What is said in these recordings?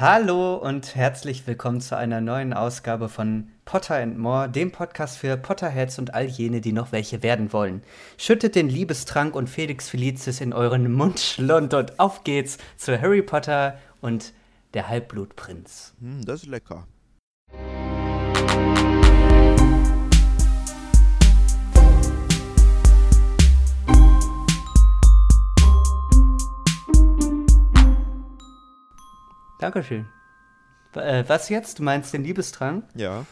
Hallo und herzlich willkommen zu einer neuen Ausgabe von Potter and More, dem Podcast für Potterheads und all jene, die noch welche werden wollen. Schüttet den Liebestrank und Felix Felicis in euren Mundschlund und auf geht's zu Harry Potter und der Halbblutprinz. Hm, das ist lecker. Dankeschön. Äh, was jetzt? Du meinst den Liebestrank? Ja.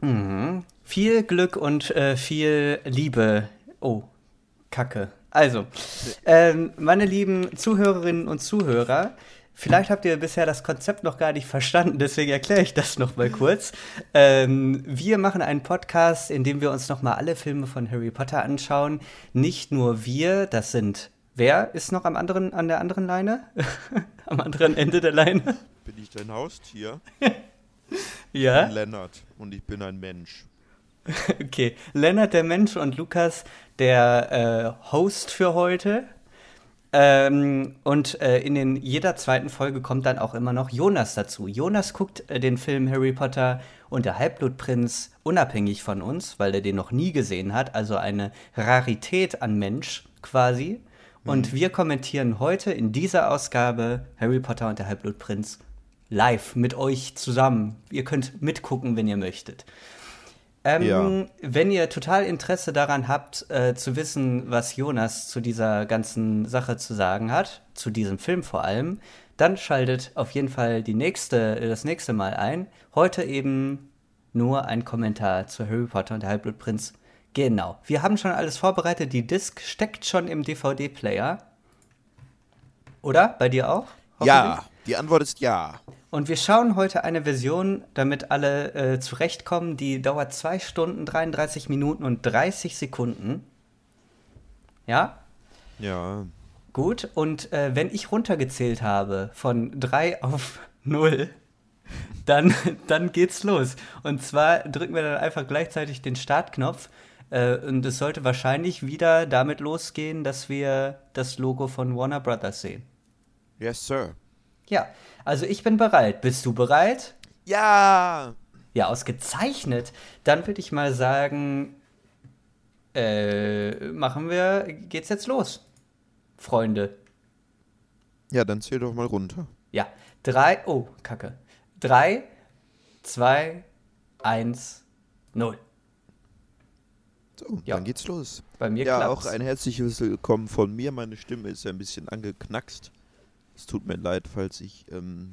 Mhm. Viel Glück und äh, viel Liebe. Oh, Kacke. Also, ähm, meine lieben Zuhörerinnen und Zuhörer, vielleicht habt ihr bisher das Konzept noch gar nicht verstanden, deswegen erkläre ich das noch mal kurz. Ähm, wir machen einen Podcast, in dem wir uns noch mal alle Filme von Harry Potter anschauen. Nicht nur wir, das sind Wer ist noch am anderen, an der anderen Leine? am anderen Ende der Leine? Bin ich dein Haustier? ja. Ich bin Lennart und ich bin ein Mensch. Okay, Lennart der Mensch und Lukas der äh, Host für heute. Ähm, und äh, in den, jeder zweiten Folge kommt dann auch immer noch Jonas dazu. Jonas guckt äh, den Film Harry Potter und der Halbblutprinz unabhängig von uns, weil er den noch nie gesehen hat. Also eine Rarität an Mensch quasi. Und mhm. wir kommentieren heute in dieser Ausgabe Harry Potter und der Halbblutprinz live mit euch zusammen. Ihr könnt mitgucken, wenn ihr möchtet. Ähm, ja. Wenn ihr total Interesse daran habt, äh, zu wissen, was Jonas zu dieser ganzen Sache zu sagen hat, zu diesem Film vor allem, dann schaltet auf jeden Fall die nächste, das nächste Mal ein. Heute eben nur ein Kommentar zu Harry Potter und der Halbblutprinz Genau. Wir haben schon alles vorbereitet. Die Disc steckt schon im DVD-Player. Oder? Bei dir auch? Ja, die Antwort ist ja. Und wir schauen heute eine Version, damit alle äh, zurechtkommen, die dauert 2 Stunden, 33 Minuten und 30 Sekunden. Ja? Ja. Gut, und äh, wenn ich runtergezählt habe von 3 auf 0, dann, dann geht's los. Und zwar drücken wir dann einfach gleichzeitig den Startknopf und es sollte wahrscheinlich wieder damit losgehen, dass wir das Logo von Warner Brothers sehen. Yes, sir. Ja, also ich bin bereit. Bist du bereit? Ja. Ja, ausgezeichnet. Dann würde ich mal sagen, äh, machen wir, geht's jetzt los, Freunde. Ja, dann zähl doch mal runter. Ja, drei, oh, Kacke. Drei, zwei, eins, null. So, ja. dann geht's los. Bei mir Ja, klappt's. auch ein herzliches Willkommen von mir. Meine Stimme ist ein bisschen angeknackst. Es tut mir leid, falls ich ähm,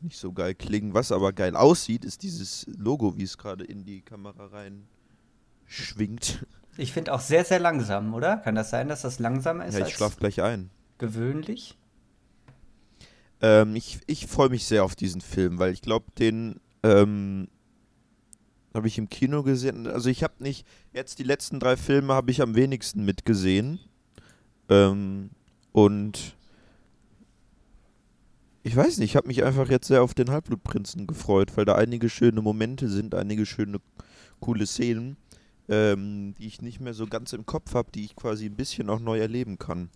nicht so geil klinge. Was aber geil aussieht, ist dieses Logo, wie es gerade in die Kamera rein schwingt. Ich finde auch sehr, sehr langsam, oder? Kann das sein, dass das langsamer ist Ja, ich schlaf gleich ein. gewöhnlich? Ähm, ich ich freue mich sehr auf diesen Film, weil ich glaube, den ähm, habe ich im Kino gesehen. Also ich habe nicht, jetzt die letzten drei Filme habe ich am wenigsten mitgesehen. Ähm, und ich weiß nicht, ich habe mich einfach jetzt sehr auf den Halbblutprinzen gefreut, weil da einige schöne Momente sind, einige schöne, coole Szenen, ähm, die ich nicht mehr so ganz im Kopf habe, die ich quasi ein bisschen auch neu erleben kann.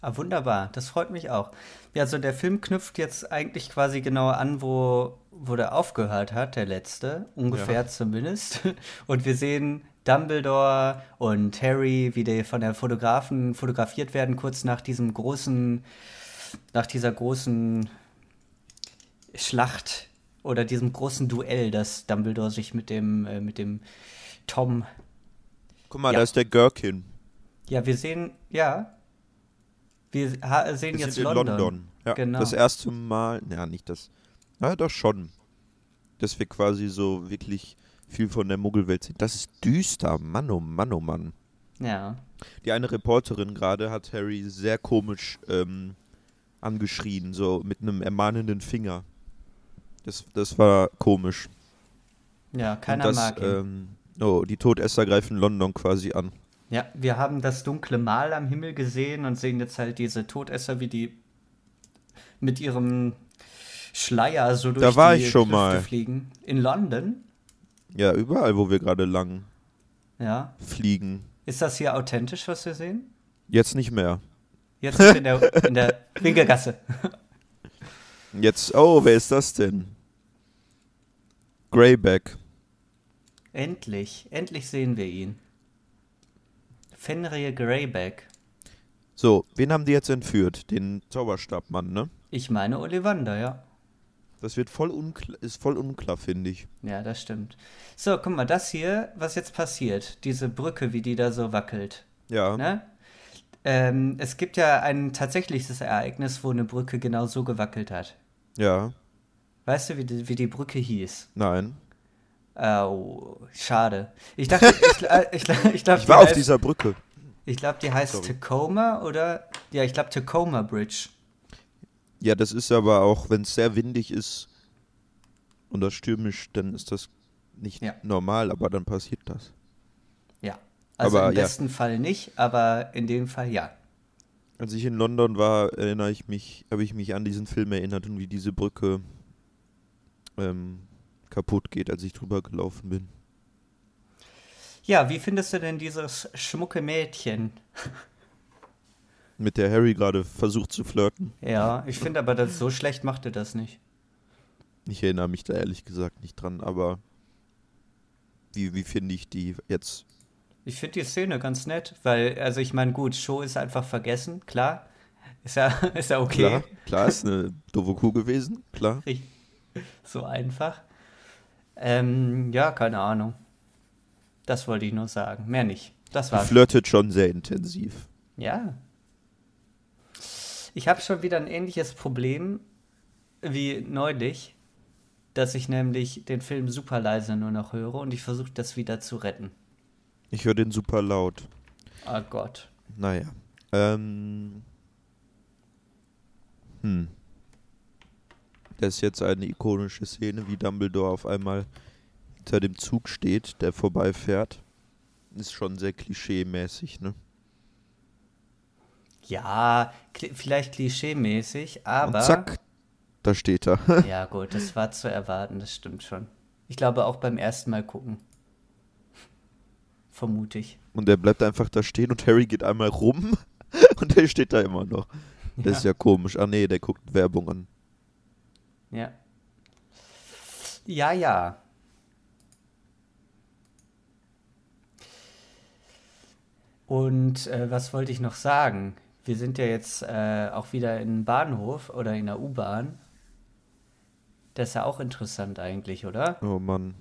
Ah, wunderbar, das freut mich auch. Ja, also der Film knüpft jetzt eigentlich quasi genau an, wo, wo der aufgehört hat, der letzte, ungefähr ja. zumindest. Und wir sehen Dumbledore und Harry, wie die von der Fotografen fotografiert werden, kurz nach diesem großen, nach dieser großen Schlacht oder diesem großen Duell, das Dumbledore sich mit dem, äh, mit dem Tom. Guck mal, ja. da ist der Gherkin. Ja, wir sehen, ja, wir sehen wir jetzt London. London. Ja, genau. Das erste Mal, ja, nicht das. Ja, doch schon. Dass wir quasi so wirklich viel von der Muggelwelt sehen. Das ist düster. Mann, oh Mann, oh Mann. Ja. Die eine Reporterin gerade hat Harry sehr komisch ähm, angeschrien, so mit einem ermahnenden Finger. Das, das war komisch. Ja, keiner das, mag ihn. Ähm, oh, die Todesser greifen London quasi an. Ja, wir haben das dunkle Mal am Himmel gesehen und sehen jetzt halt diese Todesser, wie die mit ihrem Schleier so durch da war die ich schon mal. fliegen. In London? Ja, überall, wo wir gerade lang ja. fliegen. Ist das hier authentisch, was wir sehen? Jetzt nicht mehr. Jetzt in der, in der Winkelgasse. Jetzt, oh, wer ist das denn? Greyback. Endlich, endlich sehen wir ihn. Fenrir Greyback. So, wen haben die jetzt entführt? Den Zauberstabmann, ne? Ich meine Ollivander, ja. Das wird voll unklar, ist voll unklar, finde ich. Ja, das stimmt. So, guck mal, das hier, was jetzt passiert, diese Brücke, wie die da so wackelt. Ja. Ne? Ähm, es gibt ja ein tatsächliches Ereignis, wo eine Brücke genau so gewackelt hat. Ja. Weißt du, wie die, wie die Brücke hieß? Nein. Oh, schade. Ich dachte, ich, äh, ich, ich, ich glaube, Ich war auf dieser Brücke. Ich glaube, die heißt Sorry. Tacoma oder? Ja, ich glaube Tacoma Bridge. Ja, das ist aber auch, wenn es sehr windig ist und das stürmisch, dann ist das nicht Ja. normal, aber dann passiert das. Ja. Also Aber im ja. besten Fall nicht, aber in dem Fall ja. Als ich in London war, erinnere ich mich, habe ich mich an diesen Film erinnert und wie diese Brücke ähm, kaputt geht, als ich drüber gelaufen bin. Ja, wie findest du denn dieses schmucke Mädchen? Mit der Harry gerade versucht zu flirten. Ja, ich finde aber, das, so schlecht macht er das nicht. Ich erinnere mich da ehrlich gesagt nicht dran, aber wie, wie finde ich die jetzt? Ich finde die Szene ganz nett, weil, also ich meine, gut, Show ist einfach vergessen, klar. Ist ja, ist ja okay. Klar, klar, ist eine doofe Kuh gewesen, klar. So einfach. Ähm, ja, keine Ahnung. Das wollte ich nur sagen. Mehr nicht. Das Die war's. flirtet schon sehr intensiv. Ja. Ich habe schon wieder ein ähnliches Problem wie neulich, dass ich nämlich den Film super leise nur noch höre und ich versuche das wieder zu retten. Ich höre den super laut. Oh Gott. Naja. Ähm. Hm. Das ist jetzt eine ikonische Szene, wie Dumbledore auf einmal hinter dem Zug steht, der vorbeifährt. Ist schon sehr klischee-mäßig, ne? Ja, kli vielleicht klischee-mäßig, aber. Und zack, da steht er. Ja, gut, das war zu erwarten, das stimmt schon. Ich glaube auch beim ersten Mal gucken. Vermute ich. Und er bleibt einfach da stehen und Harry geht einmal rum und er steht da immer noch. Das ist ja komisch. Ah nee, der guckt Werbung an. Ja. Ja, ja. Und äh, was wollte ich noch sagen? Wir sind ja jetzt äh, auch wieder in Bahnhof oder in der U-Bahn. Das ist ja auch interessant eigentlich, oder? Oh Mann.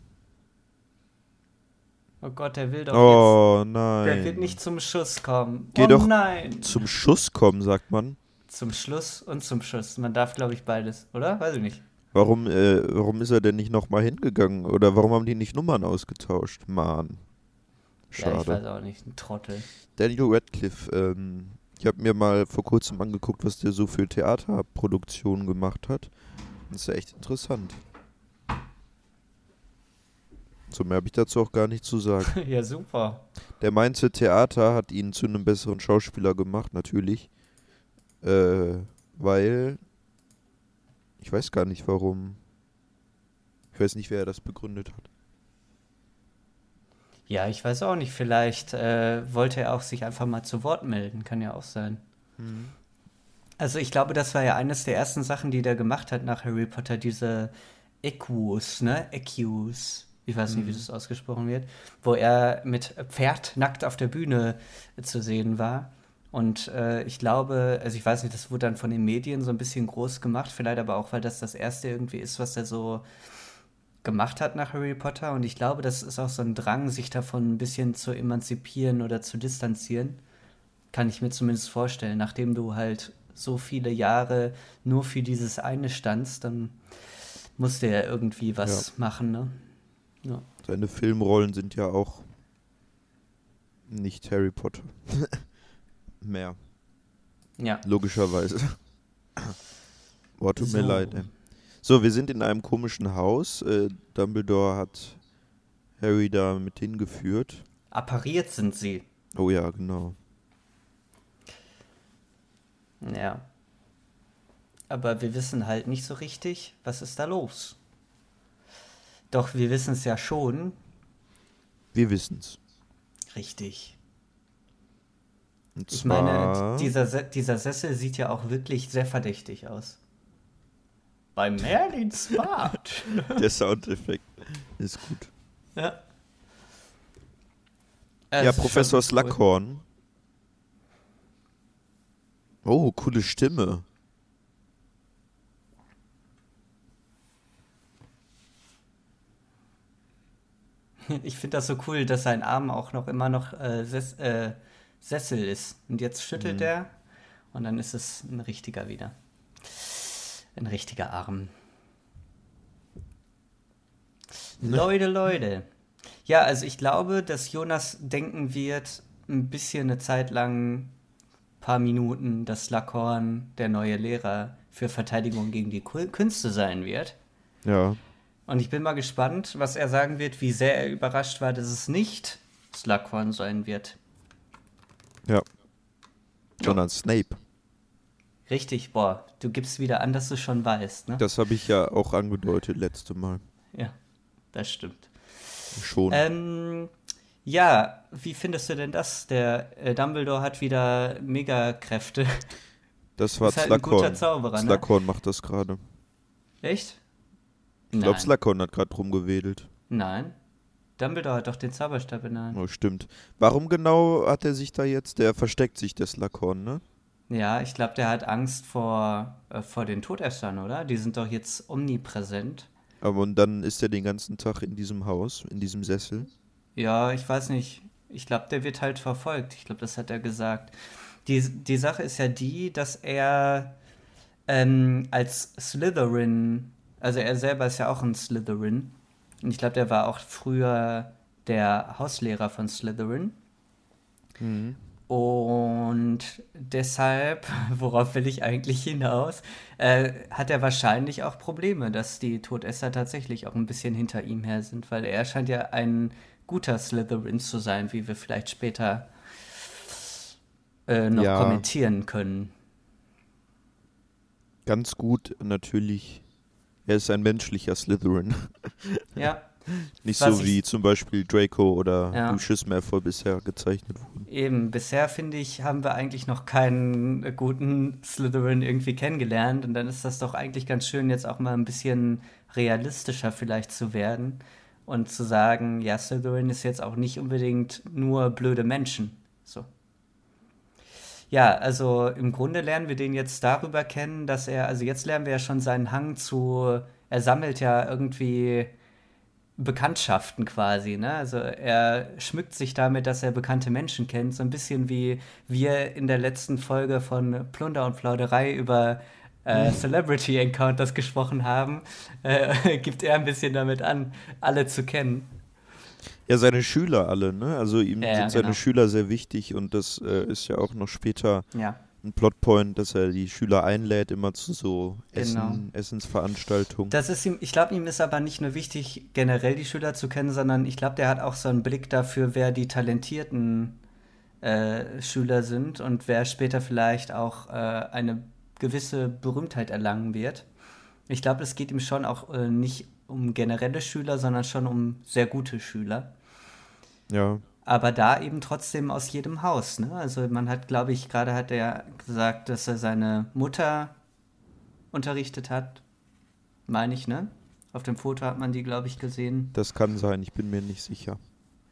Oh Gott, der will doch Oh jetzt. nein. Der wird nicht zum Schuss kommen. Geh oh doch nein. Zum Schuss kommen, sagt man. Zum Schluss und zum Schuss. Man darf, glaube ich, beides, oder? Weiß ich nicht. Warum, äh, warum ist er denn nicht nochmal hingegangen? Oder warum haben die nicht Nummern ausgetauscht? Mann. Ja, ich weiß Schade. auch nicht. Ein Trottel. Daniel Radcliffe, ähm, ich habe mir mal vor kurzem angeguckt, was der so für Theaterproduktionen gemacht hat. Das ist ja echt interessant. So mehr habe ich dazu auch gar nicht zu sagen. ja, super. Der meinte, Theater hat ihn zu einem besseren Schauspieler gemacht, natürlich. Äh, weil. Ich weiß gar nicht warum. Ich weiß nicht, wer das begründet hat. Ja, ich weiß auch nicht. Vielleicht äh, wollte er auch sich einfach mal zu Wort melden. Kann ja auch sein. Also ich glaube, das war ja eines der ersten Sachen, die der gemacht hat nach Harry Potter, diese Equus, ne? Equus. Ich weiß nicht, wie das ausgesprochen wird. Wo er mit Pferd nackt auf der Bühne zu sehen war. Und äh, ich glaube, also ich weiß nicht, das wurde dann von den Medien so ein bisschen groß gemacht, vielleicht aber auch, weil das das erste irgendwie ist, was er so gemacht hat nach Harry Potter. Und ich glaube, das ist auch so ein Drang, sich davon ein bisschen zu emanzipieren oder zu distanzieren. Kann ich mir zumindest vorstellen. Nachdem du halt so viele Jahre nur für dieses eine standst, dann musst du ja irgendwie was machen, ne? Ja. Seine Filmrollen sind ja auch nicht Harry Potter. Mehr, Ja. logischerweise. Boah, tut mir So. leid, ey. So, wir sind in einem komischen Haus. Äh, Dumbledore hat Harry da mit hingeführt. Appariert sind sie. Oh ja, genau. Ja. Aber wir wissen halt nicht so richtig, was ist da los. Doch wir wissen es ja schon. Wir wissen's. Richtig. Und Ich meine, dieser, Se dieser Sessel sieht ja auch wirklich sehr verdächtig aus. Bei Merlins Bad. Der Soundeffekt ist gut. ja. Ja, Professor Slughorn. Oh, coole Stimme. Ich finde das so cool, dass sein Arm auch noch immer noch äh, Ses äh, Sessel ist. Und jetzt schüttelt Mhm. er und dann ist es ein richtiger wieder. Ein richtiger Arm. Leute, Leute. Ja, also ich glaube, dass Jonas denken wird, ein bisschen eine Zeit lang, paar Minuten, dass Lackhorn der neue Lehrer für Verteidigung gegen die Kü- Künste sein wird. Ja. Und ich bin mal gespannt, was er sagen wird, wie sehr er überrascht war, dass es nicht Slughorn sein wird. Ja. Sondern Snape. Richtig, boah, du gibst wieder an, dass du schon weißt, ne? Das habe ich ja auch angedeutet letzte Mal. Ja, das stimmt. Schon. Ähm, ja, wie findest du denn das? Der äh, Dumbledore hat wieder Megakräfte. das war ist halt ein guter Slughorn. Zauberer, ne? Slughorn macht das gerade. Echt? Ich glaube. Slughorn hat gerade rumgewedelt. Nein. Dumbledore hat doch den Zauberstab in der Hand. Oh, stimmt. Warum genau hat er sich da jetzt? Der versteckt sich, der Slughorn, ne? Ja, ich glaube, der hat Angst vor, äh, vor den Todessern, oder? Die sind doch jetzt omnipräsent. Aber und dann ist er den ganzen Tag in diesem Haus, in diesem Sessel. Ja, ich weiß nicht. Ich glaube, der wird halt verfolgt. Ich glaube, das hat er gesagt. Die, die Sache ist ja die, dass er ähm, als Slytherin, also er selber ist ja auch ein Slytherin. Und ich glaube, der war auch früher der Hauslehrer von Slytherin. Und deshalb, worauf will ich eigentlich hinaus, äh, hat er wahrscheinlich auch Probleme, dass die Todesser tatsächlich auch ein bisschen hinter ihm her sind, weil er scheint ja ein guter Slytherin zu sein, wie wir vielleicht später äh, noch Ja. kommentieren können. Ganz gut, natürlich. Er ist ein menschlicher Slytherin. Ja, Nicht Was so wie zum Beispiel Draco oder Ja. Lucius Malfoy bisher gezeichnet wurden. eben. Bisher finde ich, haben wir eigentlich noch keinen guten Slytherin irgendwie kennengelernt. Und dann ist das doch eigentlich ganz schön, jetzt auch mal ein bisschen realistischer vielleicht zu werden und zu sagen, ja, Slytherin ist jetzt auch nicht unbedingt nur blöde Menschen. So. Ja, also im Grunde lernen wir den jetzt darüber kennen, dass er, also jetzt lernen wir ja schon seinen Hang zu, er sammelt ja irgendwie Bekanntschaften quasi, ne? Also er schmückt sich damit, dass er bekannte Menschen kennt, so ein bisschen wie wir in der letzten Folge von Plunder und Plauderei über äh, Celebrity Encounters gesprochen haben, äh, gibt er ein bisschen damit an, alle zu kennen. Ja, seine Schüler alle, ne? Also ihm Ja, ja, sind seine genau. Schüler sehr wichtig und das äh, ist ja auch noch später Ja, ein Plotpoint, dass er die Schüler einlädt, immer zu so Essen, Genau. Essensveranstaltungen. das ist ihm, ich glaube, ihm ist aber nicht nur wichtig, generell die Schüler zu kennen, sondern ich glaube, der hat auch so einen Blick dafür, wer die talentierten äh, Schüler sind und wer später vielleicht auch äh, eine gewisse Berühmtheit erlangen wird. Ich glaube, es geht ihm schon auch äh, nicht um generelle Schüler, sondern schon um sehr gute Schüler. Ja, Aber da eben trotzdem aus jedem Haus. Ne? Also man hat, glaube ich, gerade hat er gesagt, dass er seine Mutter unterrichtet hat. Meine ich, ne? Auf dem Foto hat man die, glaube ich, gesehen. das kann sein, ich bin mir nicht sicher.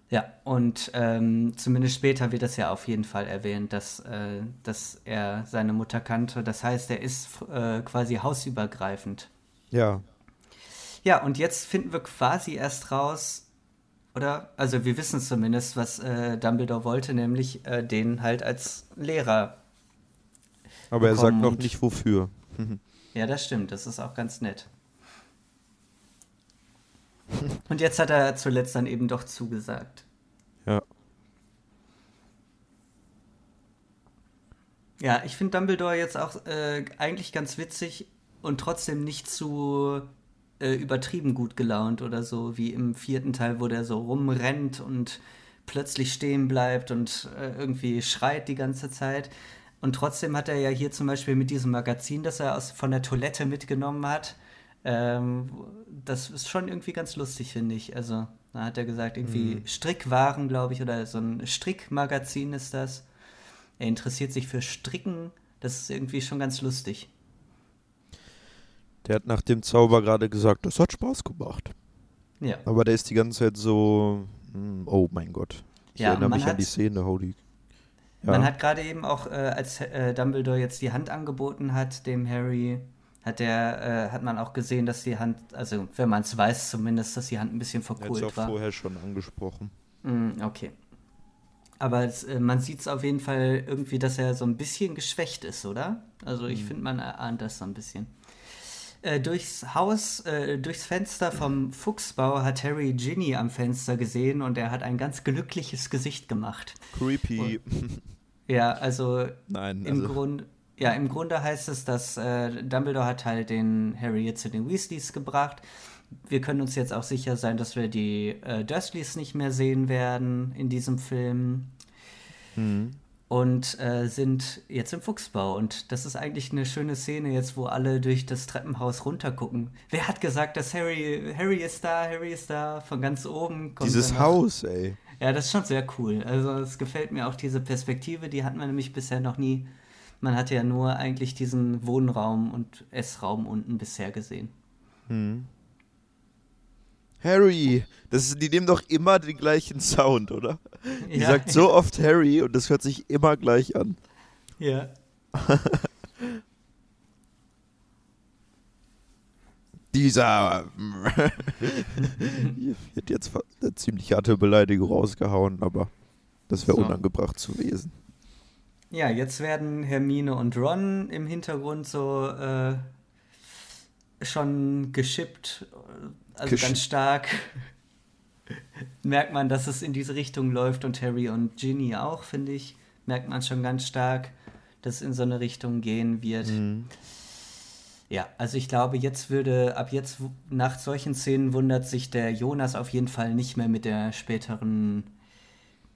Ja, und ähm, zumindest später wird das ja auf jeden Fall erwähnt, dass, äh, dass er seine Mutter kannte. Das heißt, er ist äh, quasi hausübergreifend. Ja, Ja, und jetzt finden wir quasi erst raus, oder? Also wir wissen zumindest, was äh, Dumbledore wollte, nämlich äh, den halt als Lehrer. aber er sagt noch nicht wofür. Ja, das stimmt, das ist auch ganz nett. Und jetzt hat er zuletzt dann eben doch zugesagt. Ja. Ja, ich finde Dumbledore jetzt auch äh, eigentlich ganz witzig und trotzdem nicht zu äh, übertrieben gut gelaunt oder so, wie im vierten Teil, wo der so rumrennt und plötzlich stehen bleibt und äh, irgendwie schreit die ganze Zeit. Und trotzdem hat er ja hier zum Beispiel mit diesem Magazin, das er aus, von der Toilette mitgenommen hat, ähm, das ist schon irgendwie ganz lustig, finde ich. Also, da hat er gesagt, irgendwie Strickwaren, glaube ich, oder so ein Strickmagazin ist das. Er interessiert sich für Stricken. Das ist irgendwie schon ganz lustig. Der hat nach dem Zauber gerade gesagt, das hat Spaß gemacht. Ja. Aber der ist die ganze Zeit so, hm, oh mein Gott. Ich Ja, erinnere mich an hat- die Szene, holy. Ja. Man hat gerade eben auch, äh, als äh, Dumbledore jetzt die Hand angeboten hat, dem Harry, hat der, äh, hat man auch gesehen, dass die Hand, also wenn man es weiß zumindest, dass die Hand ein bisschen er hat es verkohlt auch war. vorher schon angesprochen. Mm, okay. Aber es, äh, man sieht es auf jeden Fall irgendwie, dass er so ein bisschen geschwächt ist, oder? Also ich finde, man erahnt das so ein bisschen. Äh, durchs Haus, äh, durchs Fenster vom Fuchsbau hat Harry Ginny am Fenster gesehen und er hat ein ganz glückliches Gesicht gemacht. Creepy. Ja, also Nein, im also Grunde, ja, im Grunde heißt es, dass äh, Dumbledore hat halt den Harry jetzt zu den Weasleys gebracht. Wir können uns jetzt auch sicher sein, dass wir die äh, Dursleys nicht mehr sehen werden in diesem Film hm. Und äh, sind jetzt im Fuchsbau. Und das ist eigentlich eine schöne Szene jetzt, wo alle durch das Treppenhaus runtergucken. Wer hat gesagt, dass Harry, Harry ist da, Harry ist da, von ganz oben kommt dieses Haus, ey. ja, das ist schon sehr cool. Also es gefällt mir auch diese Perspektive, die hat man nämlich bisher noch nie. Man hatte ja nur eigentlich diesen Wohnraum und Essraum unten bisher gesehen. Hm. Harry, das ist, die nehmen doch immer den gleichen Sound, oder? Die ja, sagt so oft Harry und das hört sich immer gleich an. ja. Dieser. hätte jetzt eine ziemlich harte Beleidigung rausgehauen, aber das wäre So. unangebracht gewesen. ja, jetzt werden Hermine und Ron im Hintergrund so äh, schon geschippt, also Gesch- ganz stark. Merkt man, dass es in diese Richtung läuft und Harry und Ginny auch, finde ich. Merkt man schon ganz stark, dass es in so eine Richtung gehen wird. Mhm. Ja, also ich glaube, jetzt würde, ab jetzt, nach solchen Szenen wundert sich der Jonas auf jeden Fall nicht mehr mit der späteren,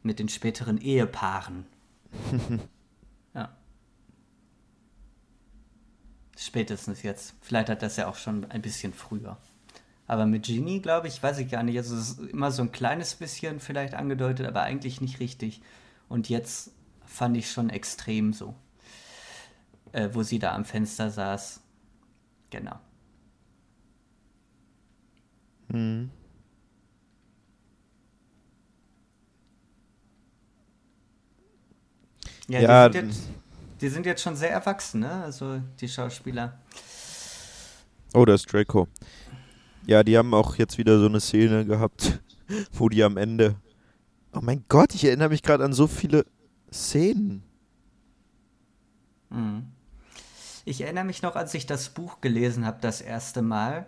mit den späteren Ehepaaren. ja. Spätestens jetzt. Vielleicht hat das ja auch schon ein bisschen früher. Aber mit Ginny, glaube ich, weiß ich gar nicht. Also es ist immer so ein kleines bisschen vielleicht angedeutet, aber eigentlich nicht richtig. Und jetzt fand ich schon extrem so. Äh, wo sie da am Fenster saß. Genau. Mhm. Ja, Ja, die, sind jetzt, die sind jetzt schon sehr erwachsen, ne? Also die Schauspieler. Oh, da ist Draco. Ja, die haben auch jetzt wieder so eine Szene gehabt, wo die am Ende. Oh mein Gott, ich erinnere mich gerade an so viele Szenen. Mhm. Ich erinnere mich noch, als ich das Buch gelesen habe, das erste Mal.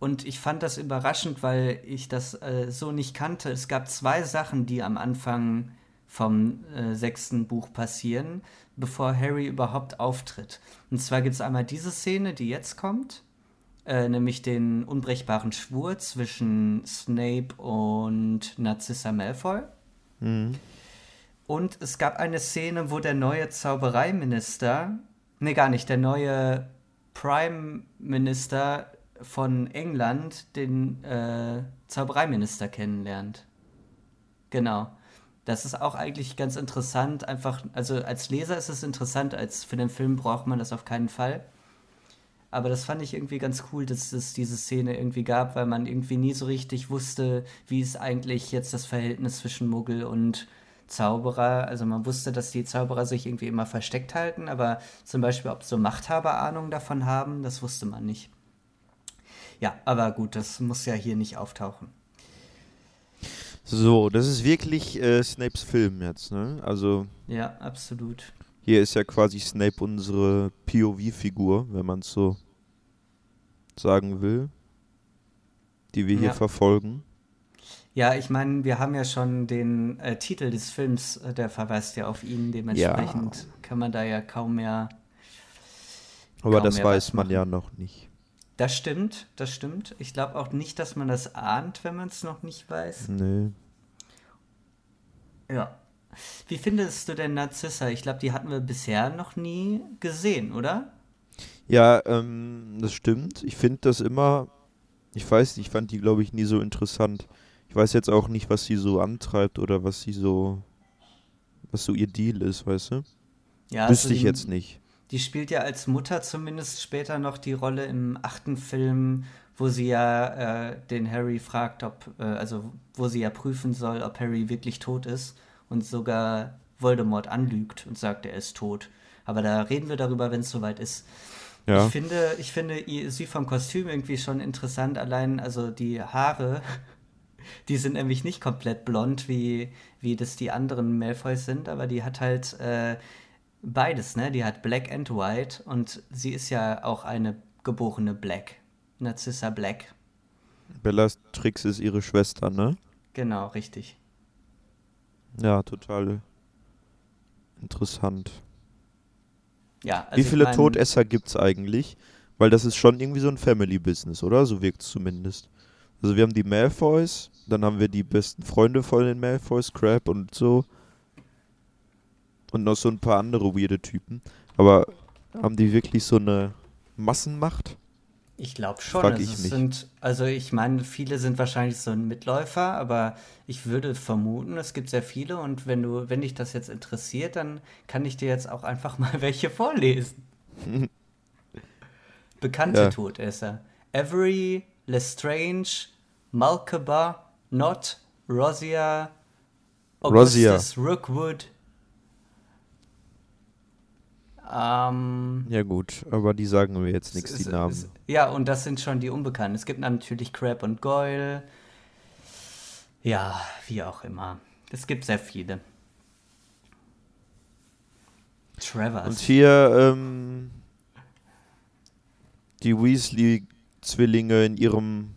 Und ich fand das überraschend, weil ich das äh, so nicht kannte. Es gab zwei Sachen, die am Anfang vom äh, sechsten Buch passieren, bevor Harry überhaupt auftritt. Und zwar gibt es einmal diese Szene, die jetzt kommt, äh, nämlich den unbrechbaren Schwur zwischen Snape und Narcissa Malfoy. Mhm. Und es gab eine Szene, wo der neue Zaubereiminister, nee, gar nicht, der neue Prime Minister von England den äh, Zaubereiminister kennenlernt. Genau. Das ist auch eigentlich ganz interessant. Einfach, also als Leser ist es interessant, als für den Film braucht man das auf keinen Fall. Aber das fand ich irgendwie ganz cool, dass es diese Szene irgendwie gab, weil man irgendwie nie so richtig wusste, wie ist eigentlich jetzt das Verhältnis zwischen Muggel und Zauberer. Also man wusste, dass die Zauberer sich irgendwie immer versteckt halten, aber zum Beispiel, ob so Machthaber Ahnung davon haben, das wusste man nicht. Ja, aber gut, das muss ja hier nicht auftauchen. So, das ist wirklich äh, Snapes Film jetzt, ne? Also Ja, absolut. Hier ist ja quasi Snape unsere POV-Figur, wenn man es so sagen will, die wir hier Ja. verfolgen. Ja, ich meine, wir haben ja schon den äh, Titel des Films, äh, der verweist ja auf ihn. Dementsprechend kann man da ja kaum mehr. Aber Kaum das mehr weiß man machen. ja noch nicht. Das stimmt, das stimmt. Ich glaube auch nicht, dass man das ahnt, wenn man es noch nicht weiß. Nee. Ja. Wie findest du denn Narzissa? Ich glaube, die hatten wir bisher noch nie gesehen, oder? Ja, ähm, das stimmt. Ich finde das immer, ich weiß nicht, ich fand die, glaube ich, nie so interessant. Ich weiß jetzt auch nicht, was sie so antreibt oder was sie so, was so ihr Deal ist, weißt du? Ja, Wüsste also ich die- jetzt nicht. die spielt ja als Mutter zumindest später noch die Rolle im achten Film, wo sie ja äh, den Harry fragt, ob, äh, also wo sie ja prüfen soll, ob Harry wirklich tot ist und sogar Voldemort anlügt und sagt, er ist tot. Aber da reden wir darüber, wenn es soweit ist. Ja. Ich finde, ich finde sie vom Kostüm irgendwie schon interessant. Allein, also die Haare, die sind nämlich nicht komplett blond, wie, wie das die anderen Malfoys sind, aber die hat halt äh, beides, ne? Die hat Black and White und sie ist ja auch eine geborene Black. Narcissa Black. Bellatrix ist ihre Schwester, ne? Genau, richtig. Ja, total interessant. Ja, also Wie viele mein, Todesser gibt es eigentlich? Weil das ist schon irgendwie so ein Family-Business, oder? So wirkt es zumindest. Also wir haben die Malfoys, dann haben wir die besten Freunde von den Malfoys, Crab und so. Und noch so ein paar andere weirde Typen. Aber haben die wirklich so eine Massenmacht? Ich glaube schon. Frag also, ich mich. Sind, also ich meine, viele sind wahrscheinlich so ein Mitläufer, aber ich würde vermuten, es gibt sehr viele und wenn du, wenn dich das jetzt interessiert, dann kann ich dir jetzt auch einfach mal welche vorlesen. Bekannte ja. Todesser. Avery, Lestrange, Malkaba, Not, Rosia, Augustus Rosia. Rookwood, ähm, ja gut, aber die sagen mir jetzt nichts, die Namen. Ja, und das sind schon die Unbekannten. Es gibt natürlich Crab und Goyle. Ja, wie auch immer. Es gibt sehr viele. Travers. Und hier ähm, die Weasley-Zwillinge in ihrem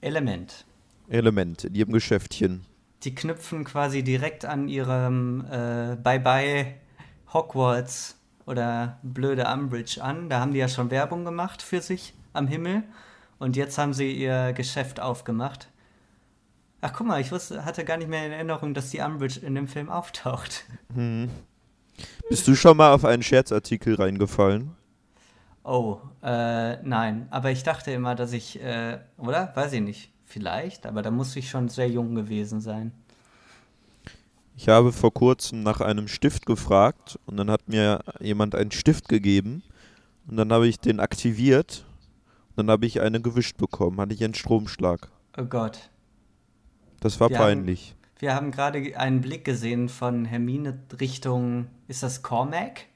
Element. Element, in ihrem Geschäftchen. Die knüpfen quasi direkt an ihrem äh, Bye-bye Hogwarts oder blöde Umbridge an. Da haben die ja schon Werbung gemacht für sich am Himmel. Und jetzt haben sie ihr Geschäft aufgemacht. Ach, guck mal, ich wusste, hatte gar nicht mehr in Erinnerung, dass die Umbridge in dem Film auftaucht. Hm. Bist du schon mal auf einen Scherzartikel reingefallen? Oh, äh, nein. Aber ich dachte immer, dass ich, äh, oder? Weiß ich nicht. Vielleicht, aber da muss ich schon sehr jung gewesen sein. Ich habe vor kurzem nach einem Stift gefragt und dann hat mir jemand einen Stift gegeben und dann habe ich den aktiviert und dann habe ich eine gewischt bekommen, hatte ich einen Stromschlag. Oh Gott. Das war wir peinlich. Haben, wir haben gerade einen Blick gesehen von Hermine Richtung, ist das Cormac?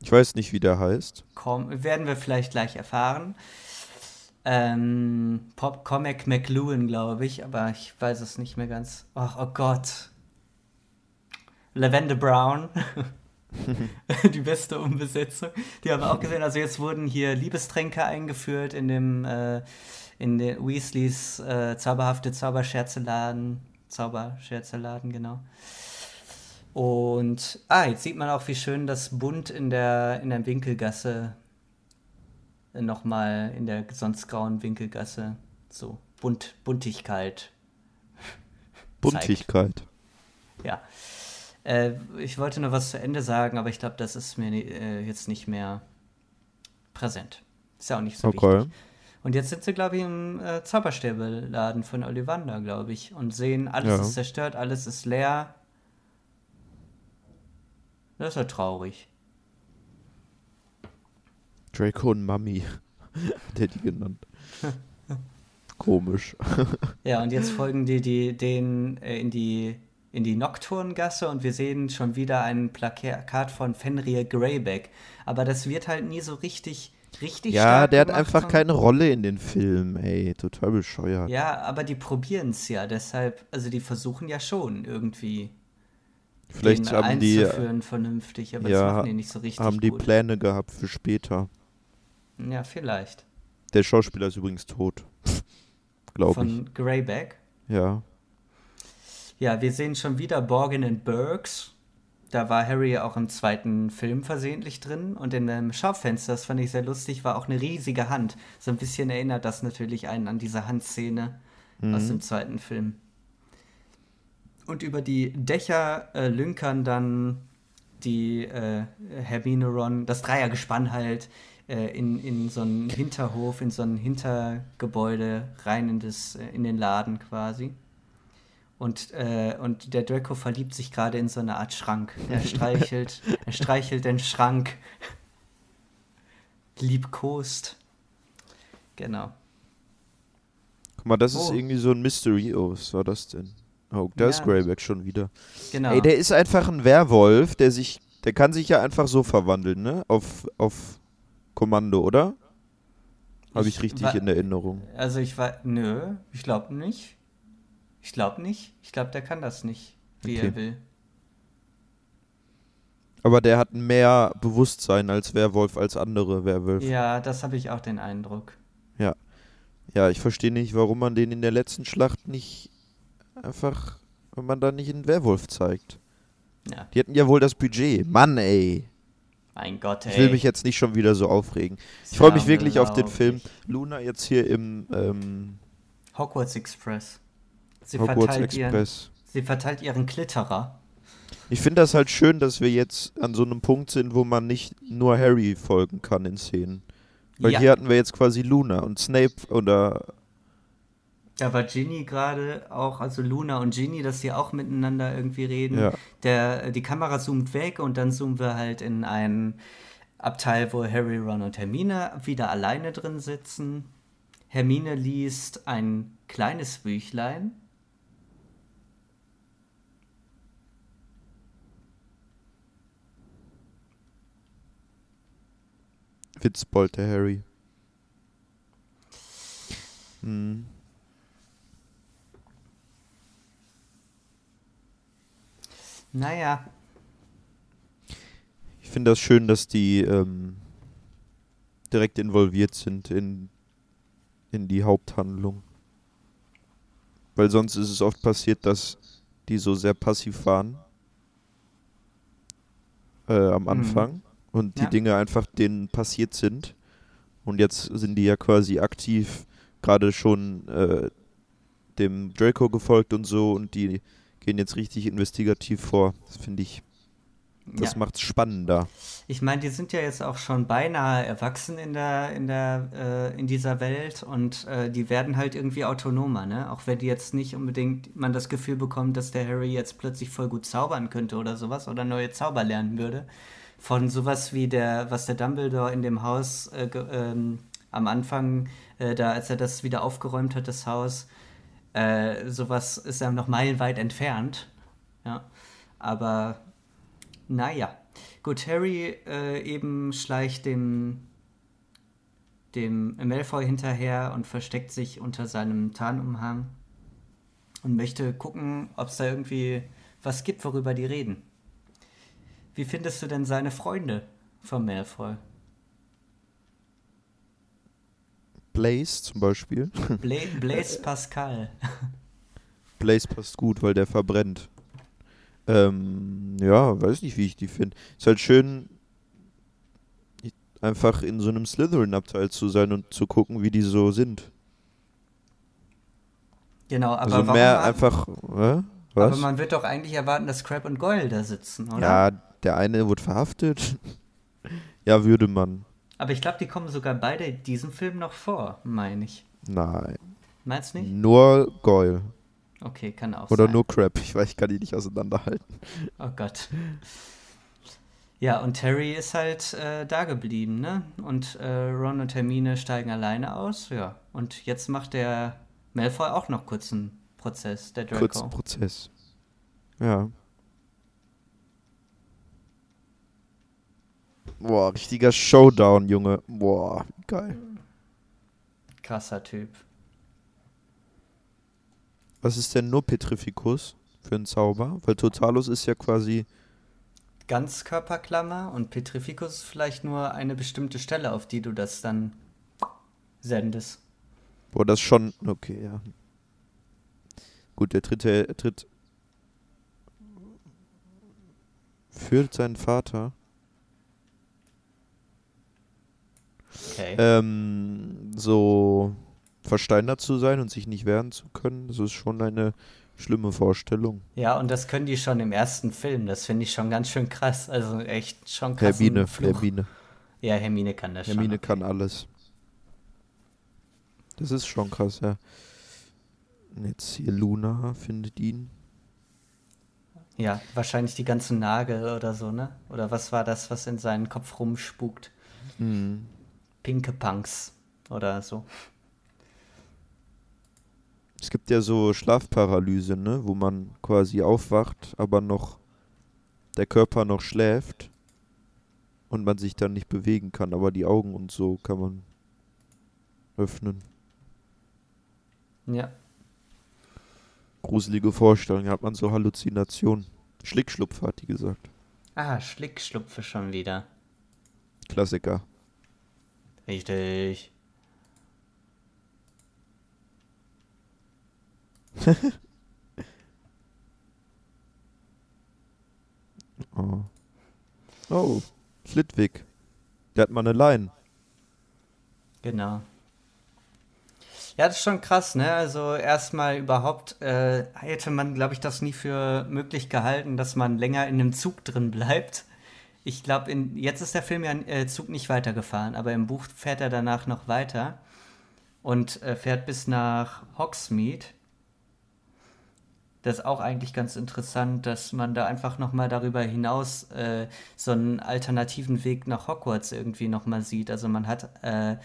Ich weiß nicht, wie der heißt. Corm werden wir vielleicht gleich erfahren ähm, Pop Comic McLuhan, glaube ich, aber ich weiß es nicht mehr ganz. Ach, oh Gott. Lavender Brown. die beste Umbesetzung. Die haben wir auch gesehen. Also jetzt wurden hier Liebestränke eingeführt in dem äh, in den Weasleys äh, zauberhafte Zauberscherzeladen. Zauberscherzeladen, genau. Und ah, jetzt sieht man auch, wie schön das Bunt in der in der Winkelgasse nochmal in der sonst grauen Winkelgasse so Bunt, Buntigkeit. Buntigkeit. Ja. Äh, ich wollte noch was zu Ende sagen, aber ich glaube, das ist mir äh, jetzt nicht mehr präsent. Ist ja auch nicht so okay. wichtig. Und jetzt sind sie, glaube ich, im äh, Zauberstäbeladen von Ollivander, glaube ich, und sehen, alles ja. ist zerstört, alles ist leer. Das ist ja traurig. Draco und Mami, hat er die genannt. Komisch. ja, und jetzt folgen die, die den äh, in die in die Nocturngasse und wir sehen schon wieder ein Plakat von Fenrir Greyback. Aber das wird halt nie so richtig richtig Ja, der hat einfach keine Rolle in den Filmen, ey, total bescheuert. Ja, aber die probieren es ja, deshalb, also die versuchen ja schon irgendwie Vielleicht haben die vernünftig, aber ja, das machen die nicht so richtig haben die gut. Pläne gehabt für später. Ja, vielleicht. Der Schauspieler ist übrigens tot. Glaube ich. Von Greyback? Ja. Ja, wir sehen schon wieder Borgin and Burks. Da war Harry ja auch im zweiten Film versehentlich drin. Und in dem Schaufenster, das fand ich sehr lustig, war auch eine riesige Hand. So ein bisschen erinnert das natürlich einen an diese Handszene mhm. aus dem zweiten Film. Und über die Dächer äh, lünkern dann die äh, Hermine Ron, das Dreiergespann halt, äh, in, in so einen Hinterhof, in so ein Hintergebäude rein in, das, äh, in den Laden quasi. Und, äh, und der Draco verliebt sich gerade in so eine Art Schrank. Er streichelt, er streichelt den Schrank. Liebkost. Genau. Guck mal, das Oh. ist irgendwie so ein Mystery. Oh, was war das denn? Oh, da ist Ja. Greyback schon wieder. Genau. Ey, der ist einfach ein Werwolf, der sich, der kann sich ja einfach so verwandeln, ne? Auf, auf Kommando, oder? Habe ich Ich richtig in Erinnerung. Also ich war. Nö, ich glaube nicht. Ich glaube nicht. Ich glaube, der kann das nicht, wie Okay. er will. Aber der hat mehr Bewusstsein als Werwolf als andere Werwölfe. Ja, das habe ich auch den Eindruck. Ja, ich verstehe nicht, warum man den in der letzten Schlacht nicht einfach, wenn man da nicht einen Werwolf zeigt. Ja. Die hätten ja wohl das Budget. Mann, ey. Mein Gott, ey. Ich will mich jetzt nicht schon wieder so aufregen. Ich freue mich wirklich auf den. Film. Luna jetzt hier im ähm, Hogwarts Express. Sie Hogwarts verteilt ihren, Express. sie verteilt ihren Klitterer. Ich finde das halt schön, dass wir jetzt an so einem Punkt sind, wo man nicht nur Harry folgen kann in Szenen. Weil ja, hier hatten wir jetzt quasi Luna und Snape oder da war Ginny gerade auch, also Luna und Ginny, dass sie auch miteinander irgendwie reden. ja. Der, die Kamera zoomt weg und dann zoomen wir halt in einen Abteil, wo Harry, Ron und Hermine wieder alleine drin sitzen. Hermine liest ein kleines Büchlein. Witzbold, der Harry. Hm. Naja, Ich finde das schön, dass die ähm, direkt involviert sind in, in die Haupthandlung. Weil sonst ist es oft passiert, dass die so sehr passiv waren äh, am Mhm. Anfang und die Ja. Dinge einfach denen passiert sind. Und jetzt sind die ja quasi aktiv gerade schon äh, dem Draco gefolgt und so und die gehen jetzt richtig investigativ vor. Das finde ich, das ja. macht's spannender. Ich meine, die sind ja jetzt auch schon beinahe erwachsen in der, in der, äh, in dieser Welt und äh, die werden halt irgendwie autonomer, ne? Auch wenn die jetzt nicht unbedingt man das Gefühl bekommt, dass der Harry jetzt plötzlich voll gut zaubern könnte oder sowas oder neue Zauber lernen würde. Von sowas wie der, was der Dumbledore in dem Haus äh, ähm, am Anfang, äh, da als er das wieder aufgeräumt hat, das Haus, äh, sowas ist ja noch meilenweit entfernt. Ja. Aber naja. Gut, Harry äh, eben schleicht dem, dem Malfoy hinterher und versteckt sich unter seinem Tarnumhang und möchte gucken, ob es da irgendwie was gibt, worüber die reden. Wie findest du denn seine Freunde von Malfoy? Blaze zum Beispiel. Bla Blaise Pascal. Blaze passt gut, weil der verbrennt. Ähm, ja, weiß nicht, wie ich die finde. Ist halt schön, einfach in so einem Slytherin-Abteil zu sein und zu gucken, wie die so sind. Genau, aber also mehr einfach, äh? Aber Was? man wird doch eigentlich erwarten, dass Crab und Goyle da sitzen, oder? Ja, der eine wurde verhaftet. ja, würde man. Aber ich glaube, die kommen sogar beide in diesem Film noch vor, meine ich. Nein. Meinst du nicht? Nur Goyle. Okay, kann auch Oder sein. nur Crab. Ich weiß, ich kann die nicht auseinanderhalten. Oh Gott. Ja, und Terry ist halt äh, da geblieben, ne? Und äh, Ron und Hermine steigen alleine aus, ja. Und jetzt macht der Malfoy auch noch kurzen Prozess, der Draco. Kurzen Prozess. Ja. Boah, richtiger Showdown, Junge. Boah, geil. Krasser Typ. Was ist denn nur Petrificus für ein Zauber? Weil Totalus ist ja quasi. Ganzkörperklammer und Petrificus ist vielleicht nur eine bestimmte Stelle, auf die du das dann sendest. Boah, das schon. Okay, ja. Gut, der dritte tritt. Führt seinen Vater. Okay. Ähm, so versteinert zu sein und sich nicht wehren zu können, das ist schon eine schlimme Vorstellung. Ja, und das können die schon im ersten Film. Das finde ich schon ganz schön krass. Also echt schon krass. Hermine, Hermine. Ja, Hermine kann das Hermine schon. kann alles. Das ist schon krass, ja. Jetzt hier Luna findet ihn. Ja, wahrscheinlich die ganzen Nagel oder so, ne? Oder was war das, was in seinen Kopf rumspukt? Mhm. Pinke Punks oder so. Es gibt ja so Schlafparalyse, ne? Wo man quasi aufwacht, aber noch der Körper noch schläft und man sich dann nicht bewegen kann, aber die Augen und so kann man öffnen. Ja. Gruselige Vorstellung, hat man so Halluzinationen. Schlickschlupf hat die gesagt. Ah, Schlickschlupfe schon wieder. Klassiker. Richtig. Oh. Oh, Flitwick. Der hat mal eine Line. Genau. Ja, das ist schon krass, ne? Also erstmal überhaupt äh, hätte man, glaube ich, das nie für möglich gehalten, dass man länger in einem Zug drin bleibt. Ich glaube, jetzt ist der Film ja äh, Zug nicht weitergefahren, aber im Buch fährt er danach noch weiter und äh, fährt bis nach Hogsmeade. Das ist auch eigentlich ganz interessant, dass man da einfach noch mal darüber hinaus äh, so einen alternativen Weg nach Hogwarts irgendwie noch mal sieht. Also man hat äh,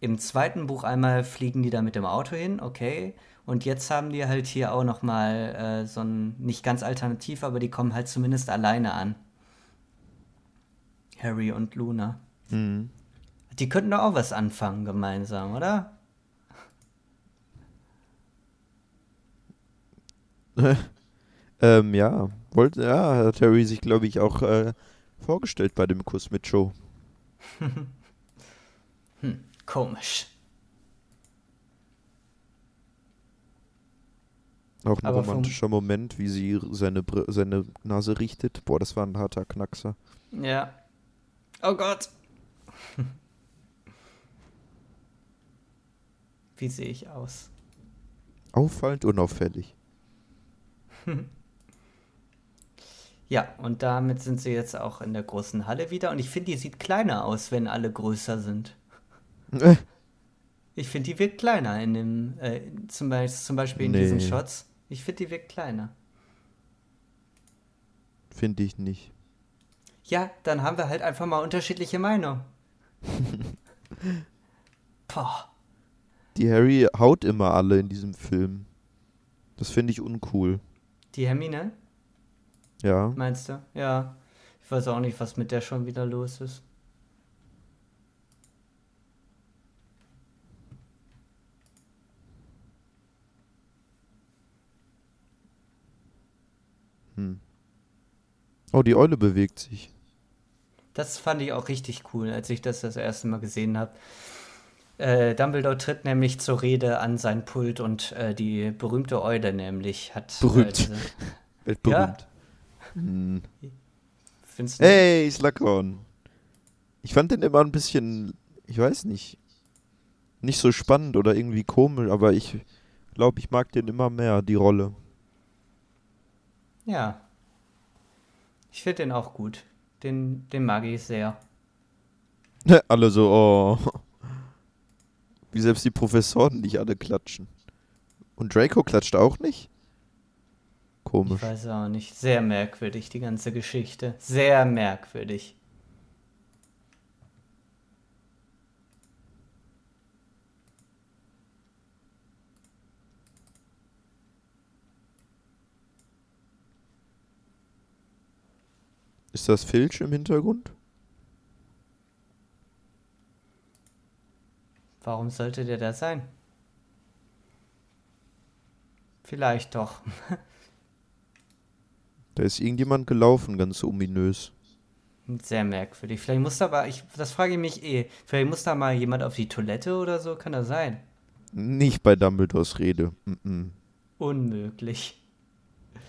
im zweiten Buch einmal fliegen die da mit dem Auto hin, okay. Und jetzt haben die halt hier auch noch mal äh, so ein, nicht ganz alternativ, aber die kommen halt zumindest alleine an. Harry und Luna. Mhm. Die könnten doch auch was anfangen gemeinsam, oder? ähm, ja, wollte, ja, hat Harry sich, glaube ich, auch äh, vorgestellt bei dem Kuss mit Joe. hm, komisch. Auch ein Aber romantischer Moment, wie sie seine, Br seine Nase richtet. Boah, das war ein harter Knackser. Ja. Oh Gott. Wie sehe ich aus? Auffallend unauffällig. Ja, und damit sind sie jetzt auch in der großen Halle wieder. Und ich finde, die sieht kleiner aus, wenn alle größer sind. Ich finde, die wirkt kleiner in dem, äh, zum, Beispiel, zum Beispiel in Nee. diesen Shots. Ich finde, die wirkt kleiner. Finde ich nicht. Ja, dann haben wir halt einfach mal unterschiedliche Meinungen. Boah. Die Harry haut immer alle in diesem Film. Das finde ich uncool. Die Hermine, Ja. meinst du? Ja. Ich weiß auch nicht, was mit der schon wieder los ist. Hm. Oh, die Eule bewegt sich. Das fand ich auch richtig cool, als ich das das erste Mal gesehen habe. Äh, Dumbledore tritt nämlich zur Rede an sein Pult und äh, die berühmte Eule nämlich hat. Berühmt. Äh, Weltberühmt. Hm. findest du Hey, Slughorn. Ich fand den immer ein bisschen, ich weiß nicht, nicht so spannend oder irgendwie komisch, aber ich glaube, ich mag den immer mehr, die Rolle. Ja. Ich finde den auch gut. Den, den mag ich sehr. alle so, oh. Wie selbst die Professoren nicht alle klatschen. Und Draco klatscht auch nicht? Ich Komisch. weiß auch nicht. Sehr merkwürdig, die ganze Geschichte. Sehr merkwürdig. Ist das Filch im Hintergrund? Warum sollte der da sein? Vielleicht doch. Da ist irgendjemand gelaufen, ganz ominös. Sehr merkwürdig. Vielleicht muss da aber, ich, das frage ich mich eh, vielleicht muss da mal jemand auf die Toilette oder so, kann das sein? Nicht bei Dumbledores Rede. Mm -mm. Unmöglich.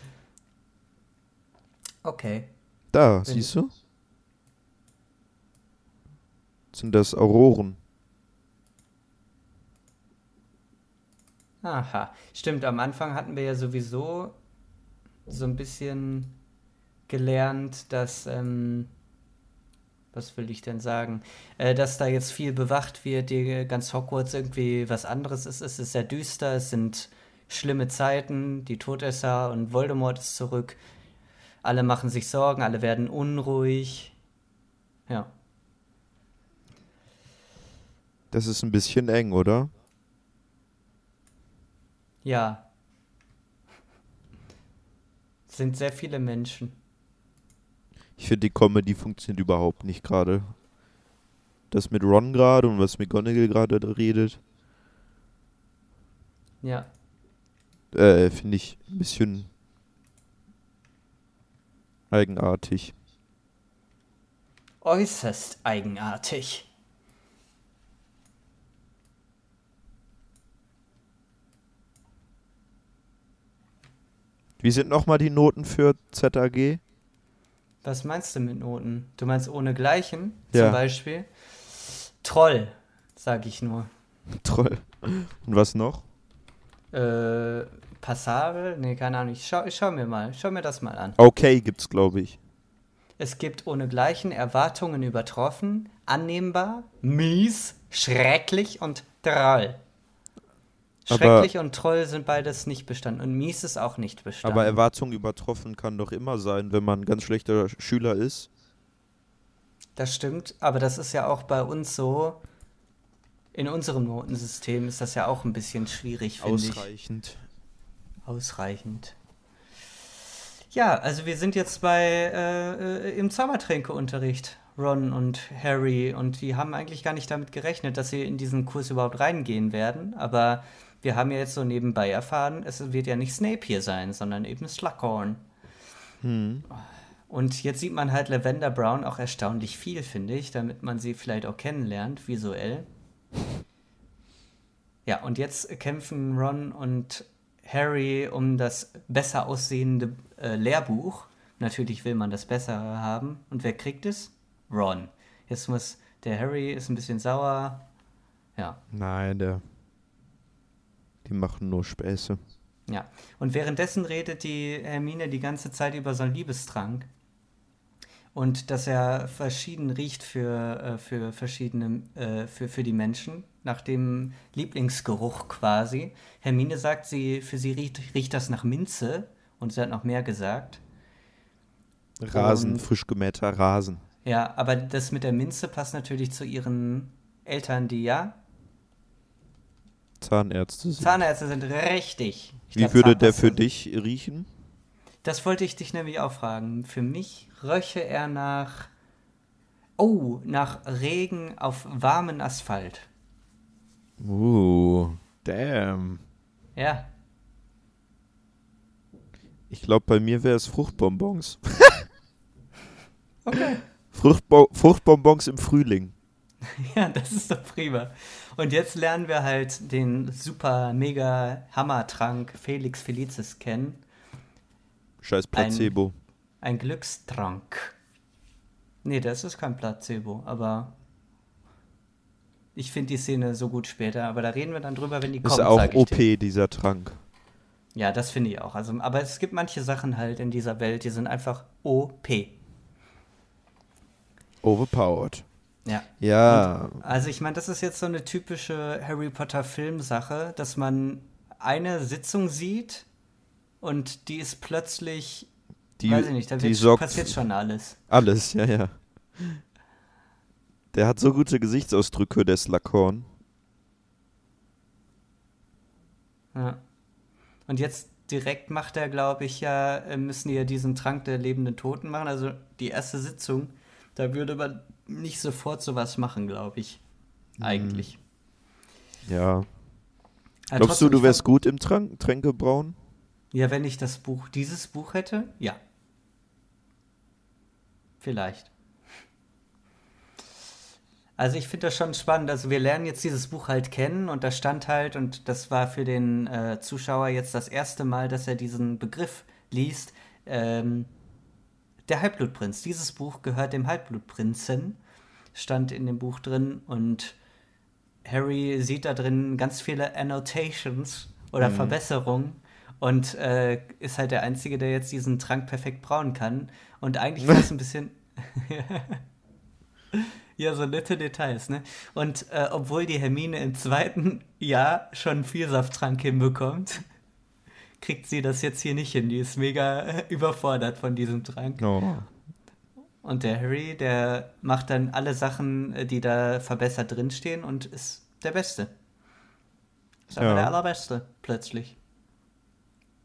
Okay. Da, Wenn- siehst du? Sind das Auroren? Aha. Stimmt, am Anfang hatten wir ja sowieso so ein bisschen gelernt, dass, ähm, was will ich denn sagen, äh, dass da jetzt viel bewacht wird, die ganz Hogwarts irgendwie was anderes ist. Es ist sehr düster, es sind schlimme Zeiten, die Todesser und Voldemort ist zurück. Alle machen sich Sorgen, alle werden unruhig. Ja. Das ist ein bisschen eng, oder? Ja. Es sind sehr viele Menschen. Ich finde, die Comedy funktioniert überhaupt nicht gerade. Das mit Ron gerade und was McGonagall gerade redet, Ja. äh, finde ich ein bisschen eigenartig. Äußerst eigenartig. Wie sind nochmal die Noten für ZAG? Was meinst du mit Noten? Du meinst ohne Gleichen Ja. zum Beispiel? Troll, sag ich nur. Toll. Und was noch? Äh, passabel? Nee, keine Ahnung. Ich schau, ich schau mir mal. Schau mir das mal an. Okay gibt's, glaube ich. Es gibt ohne Gleichen Erwartungen übertroffen, annehmbar, mies, schrecklich und Troll. Aber- Schrecklich und Troll sind beides nicht bestanden. Und mies ist auch nicht bestanden. Aber Erwartung übertroffen kann doch immer sein, wenn man ein ganz schlechter Schüler ist. Das stimmt, aber das ist ja auch bei uns so. In unserem Notensystem ist das ja auch ein bisschen schwierig, finde ich. Ausreichend. Ausreichend. Ja, also wir sind jetzt bei äh, äh, im Zaubertränkeunterricht, Ron und Harry, und die haben eigentlich gar nicht damit gerechnet, dass sie in diesen Kurs überhaupt reingehen werden. Aber wir haben ja jetzt so nebenbei erfahren, es wird ja nicht Snape hier sein, sondern eben Slughorn. Hm. Und jetzt sieht man halt Lavender Brown auch erstaunlich viel, finde ich, damit man sie vielleicht auch kennenlernt, visuell. Ja, und jetzt kämpfen Ron und Harry um das besser aussehende äh, Lehrbuch. Natürlich will man das bessere haben. Und wer kriegt es? Ron. Jetzt muss der Harry ist ein bisschen sauer. Ja, Nein, der. Die machen nur Späße. Ja, und währenddessen redet die Hermine die ganze Zeit über so einen Liebestrank. Und dass er verschieden riecht für, äh, für verschiedene, äh, für, für die Menschen, nach dem Lieblingsgeruch quasi. Hermine sagt, sie, für sie riecht, riecht das nach Minze und sie hat noch mehr gesagt. Rasen, Und- frisch gemähter Rasen. Ja, aber das mit der Minze passt natürlich zu ihren Eltern, die ja Zahnärzte sind. Zahnärzte sind, richtig. Ich Wie glaub, würde der für dich riechen? Das wollte ich dich nämlich auch fragen. Für mich röche er nach. Oh, nach Regen auf warmen Asphalt. Uh, damn. Ja. Ich glaube, bei mir wäre es Fruchtbonbons. Okay. Fruchtbo Fruchtbonbons im Frühling. Ja, das ist doch prima. Und jetzt lernen wir halt den super mega Hammertrank Felix Felicis kennen. Scheiß Placebo. Ein Glückstrank. Nee, das ist kein Placebo, aber ich finde die Szene so gut später, aber da reden wir dann drüber, wenn die Ist kommt. auch sag ich OP, dir. dieser Trank. Ja, das finde ich auch. Also, aber es gibt manche Sachen halt in dieser Welt, die sind einfach OP. Overpowered. Ja. Ja. Also ich meine, das ist jetzt so eine typische Harry Potter Filmsache, dass man eine Sitzung sieht und die ist plötzlich, Die, weiß ich nicht, da die wird, passiert schon alles. alles, ja, ja. Der hat so gute Gesichtsausdrücke, der Slughorn. Ja. Und jetzt direkt macht er, glaube ich, ja, äh, müssen die ja diesen Trank der lebenden Toten machen. Also die erste Sitzung, da würde man nicht sofort sowas machen, glaube ich. Eigentlich. Ja. Aber Glaubst du, du wärst gut im Trank Tränkebrauen? Ja, wenn ich das Buch, dieses Buch hätte, ja. Vielleicht. Also ich finde das schon spannend. Also wir lernen jetzt dieses Buch halt kennen und da stand halt, und das war für den äh, Zuschauer jetzt das erste Mal, dass er diesen Begriff liest, ähm, der Halbblutprinz. Dieses Buch gehört dem Halbblutprinzen, stand in dem Buch drin und Harry sieht da drin ganz viele Annotations oder Mhm. Verbesserungen und äh, ist halt der Einzige, der jetzt diesen Trank perfekt brauen kann. Und eigentlich war es ein bisschen. ja, so nette Details, ne? Und äh, obwohl die Hermine im zweiten Jahr schon einen Vielsafttrank hinbekommt, kriegt sie das jetzt hier nicht hin. Die ist mega äh, überfordert von diesem Trank. Oh. Und der Harry, der macht dann alle Sachen, äh, die da verbessert drinstehen und ist der Beste. Ist aber Ja. der Allerbeste, plötzlich.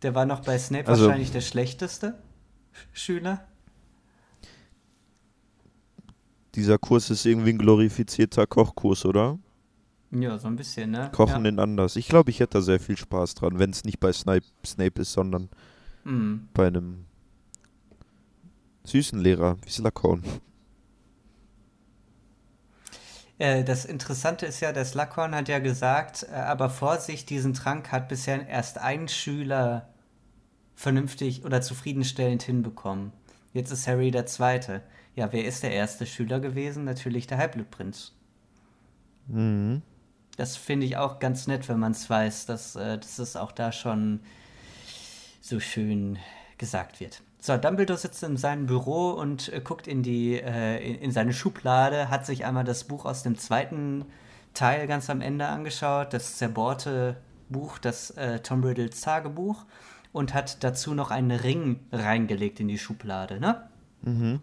Der war noch bei Snape Also- wahrscheinlich der schlechteste Schüler. Dieser Kurs ist irgendwie ein glorifizierter Kochkurs, oder? Ja, so ein bisschen, ne? Kochen ja. in anders. Ich glaube, ich hätte da sehr viel Spaß dran, wenn es nicht bei Snape, Snape ist, sondern Mhm. bei einem süßen Lehrer wie Slughorn. Äh, das Interessante ist ja, der Slughorn hat ja gesagt, äh, aber Vorsicht, diesen Trank hat bisher erst ein Schüler vernünftig oder zufriedenstellend hinbekommen. Jetzt ist Harry der Zweite. Ja, wer ist der erste Schüler gewesen? Natürlich der Halbblutprinz. Mhm. Das finde ich auch ganz nett, wenn man es weiß, dass, äh, dass es auch da schon so schön gesagt wird. So, Dumbledore sitzt in seinem Büro und äh, guckt in die äh, in, in seine Schublade, hat sich einmal das Buch aus dem zweiten Teil ganz am Ende angeschaut, das zerbohrte Buch, das äh, Tom Riddles Tagebuch, und hat dazu noch einen Ring reingelegt in die Schublade, ne? Mhm.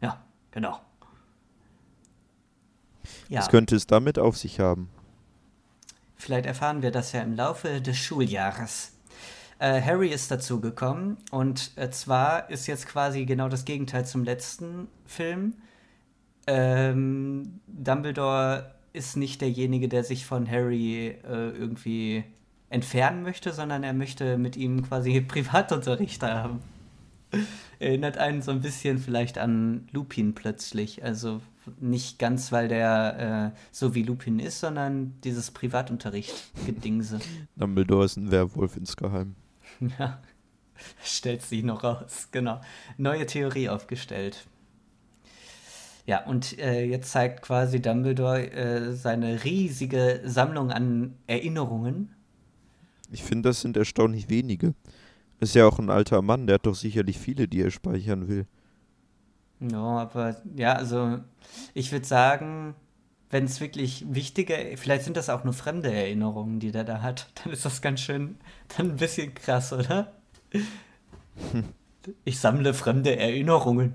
Ja, genau. Ja. Was könnte es damit auf sich haben? Vielleicht erfahren wir das ja im Laufe des Schuljahres. Äh, Harry ist dazu gekommen und äh, zwar ist jetzt quasi genau das Gegenteil zum letzten Film. Ähm, Dumbledore ist nicht derjenige, der sich von Harry äh, irgendwie entfernen möchte, sondern er möchte mit ihm quasi Privatunterricht haben. Erinnert einen so ein bisschen vielleicht an Lupin plötzlich. Also nicht ganz, weil der äh, so wie Lupin ist, sondern dieses Privatunterricht-Gedingse. Dumbledore ist ein Werwolf insgeheim. ja, stellt sich noch raus. Genau. Neue Theorie aufgestellt. Ja, und äh, jetzt zeigt quasi Dumbledore äh, seine riesige Sammlung an Erinnerungen. Ich finde, das sind erstaunlich wenige. Ist ja auch ein alter Mann, der hat doch sicherlich viele, die er speichern will. Ja, aber ja, also ich würde sagen, wenn es wirklich wichtige, vielleicht sind das auch nur fremde Erinnerungen, die der da hat, dann ist das ganz schön, dann ein bisschen krass, oder? Ich sammle fremde Erinnerungen.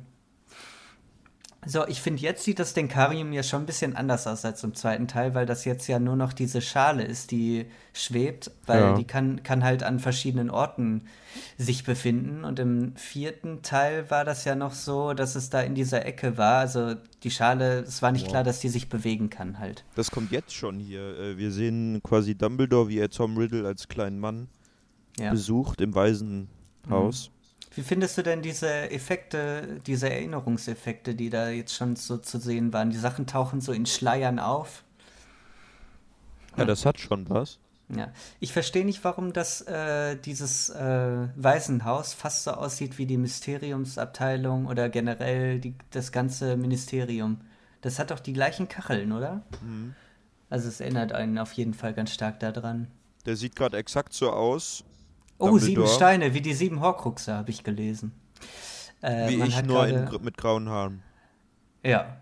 So, ich finde, jetzt sieht das Denkarium ja schon ein bisschen anders aus als im zweiten Teil, weil das jetzt ja nur noch diese Schale ist, die schwebt, weil Ja. die kann, kann halt an verschiedenen Orten sich befinden. Und im vierten Teil war das ja noch so, dass es da in dieser Ecke war. Also die Schale, es war nicht Wow. klar, dass die sich bewegen kann halt. Das kommt jetzt schon hier. Äh, Wir sehen quasi Dumbledore, wie er Tom Riddle als kleinen Mann Ja. besucht im Waisenhaus. Wie findest du denn diese Effekte, diese Erinnerungseffekte, die da jetzt schon so zu sehen waren? Die Sachen tauchen so in Schleiern auf. Ja, das hat schon was. Ja, ich verstehe nicht, warum das äh, dieses äh, Waisenhaus fast so aussieht wie die Mysteriumsabteilung oder generell die, das ganze Ministerium. Das hat doch die gleichen Kacheln, oder? Also es erinnert einen auf jeden Fall ganz stark daran. Der sieht gerade exakt so aus, Oh, sieben. Steine, wie die sieben Horcruxe, habe ich gelesen. Äh, wie ich, nur in, gerade- gr- mit grauen Haaren. Ja.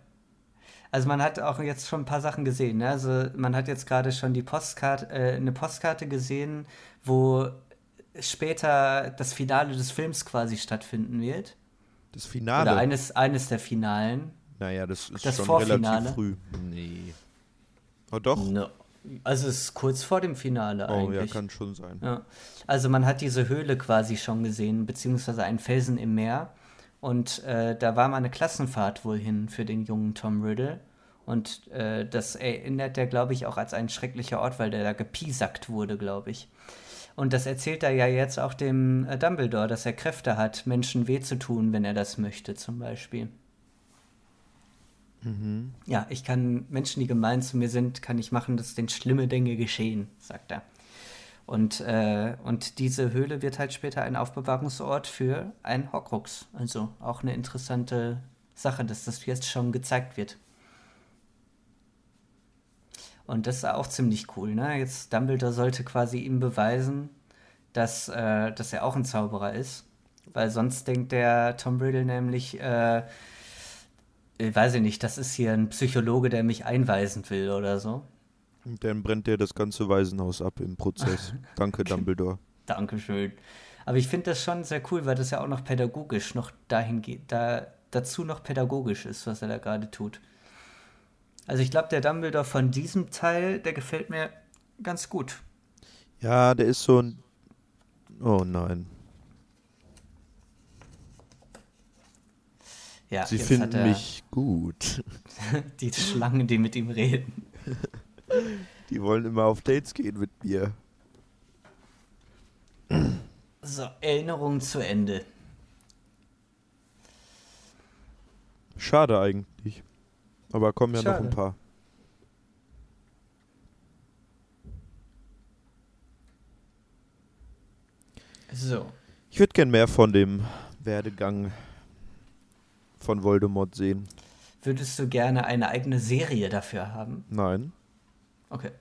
Also man hat auch jetzt schon ein paar Sachen gesehen. Ne? Also man hat jetzt gerade schon die Postkarte, äh, eine Postkarte gesehen, wo später das Finale des Films quasi stattfinden wird. Das Finale. Oder eines, eines der Finalen. naja, das ist das schon Vorfinale. relativ früh. Nee. Oh doch? No. Also es ist kurz vor dem Finale Oh ja, eigentlich. kann schon sein. Ja. Also man hat diese Höhle quasi schon gesehen, beziehungsweise einen Felsen im Meer. Und äh, da war mal eine Klassenfahrt wohl hin für den jungen Tom Riddle. Und äh, das erinnert er, glaube ich, auch als ein schrecklicher Ort, weil der da gepiesackt wurde, glaube ich. Und das erzählt er ja jetzt auch dem äh, Dumbledore, dass er Kräfte hat, Menschen weh zu tun, wenn er das möchte, zum Beispiel. Mhm. Ja, ich kann Menschen, die gemein zu mir sind, kann ich machen, dass denen schlimme Dinge geschehen, sagt er. Und, äh, und diese Höhle wird halt später ein Aufbewahrungsort für einen Horcrux. Also auch eine interessante Sache, dass das jetzt schon gezeigt wird. Und das ist auch ziemlich cool, ne? Jetzt Dumbledore sollte quasi ihm beweisen, dass, äh, dass er auch ein Zauberer ist. Weil sonst denkt der Tom Riddle nämlich, äh, weiß ich nicht, das ist hier ein Psychologe, der mich einweisen will oder so. Und dann brennt der das ganze Waisenhaus ab im Prozess. Danke, Dumbledore. Dankeschön. Aber ich finde das schon sehr cool, weil das ja auch noch pädagogisch noch dahin geht, da dazu noch pädagogisch ist, was er da gerade tut. Also ich glaube, der Dumbledore von diesem Teil, der gefällt mir ganz gut. Ja, der ist so ein. Oh nein. Ja, Sie jetzt finden hat er mich gut. die Schlangen, die mit ihm reden. Die wollen immer auf Dates gehen mit mir. So, Erinnerung zu Ende. Schade eigentlich. Aber kommen ja noch Schade. ein paar. So. Ich würde gern mehr von dem Werdegang von Voldemort sehen. Würdest du gerne eine eigene Serie dafür haben? Nein. Okay.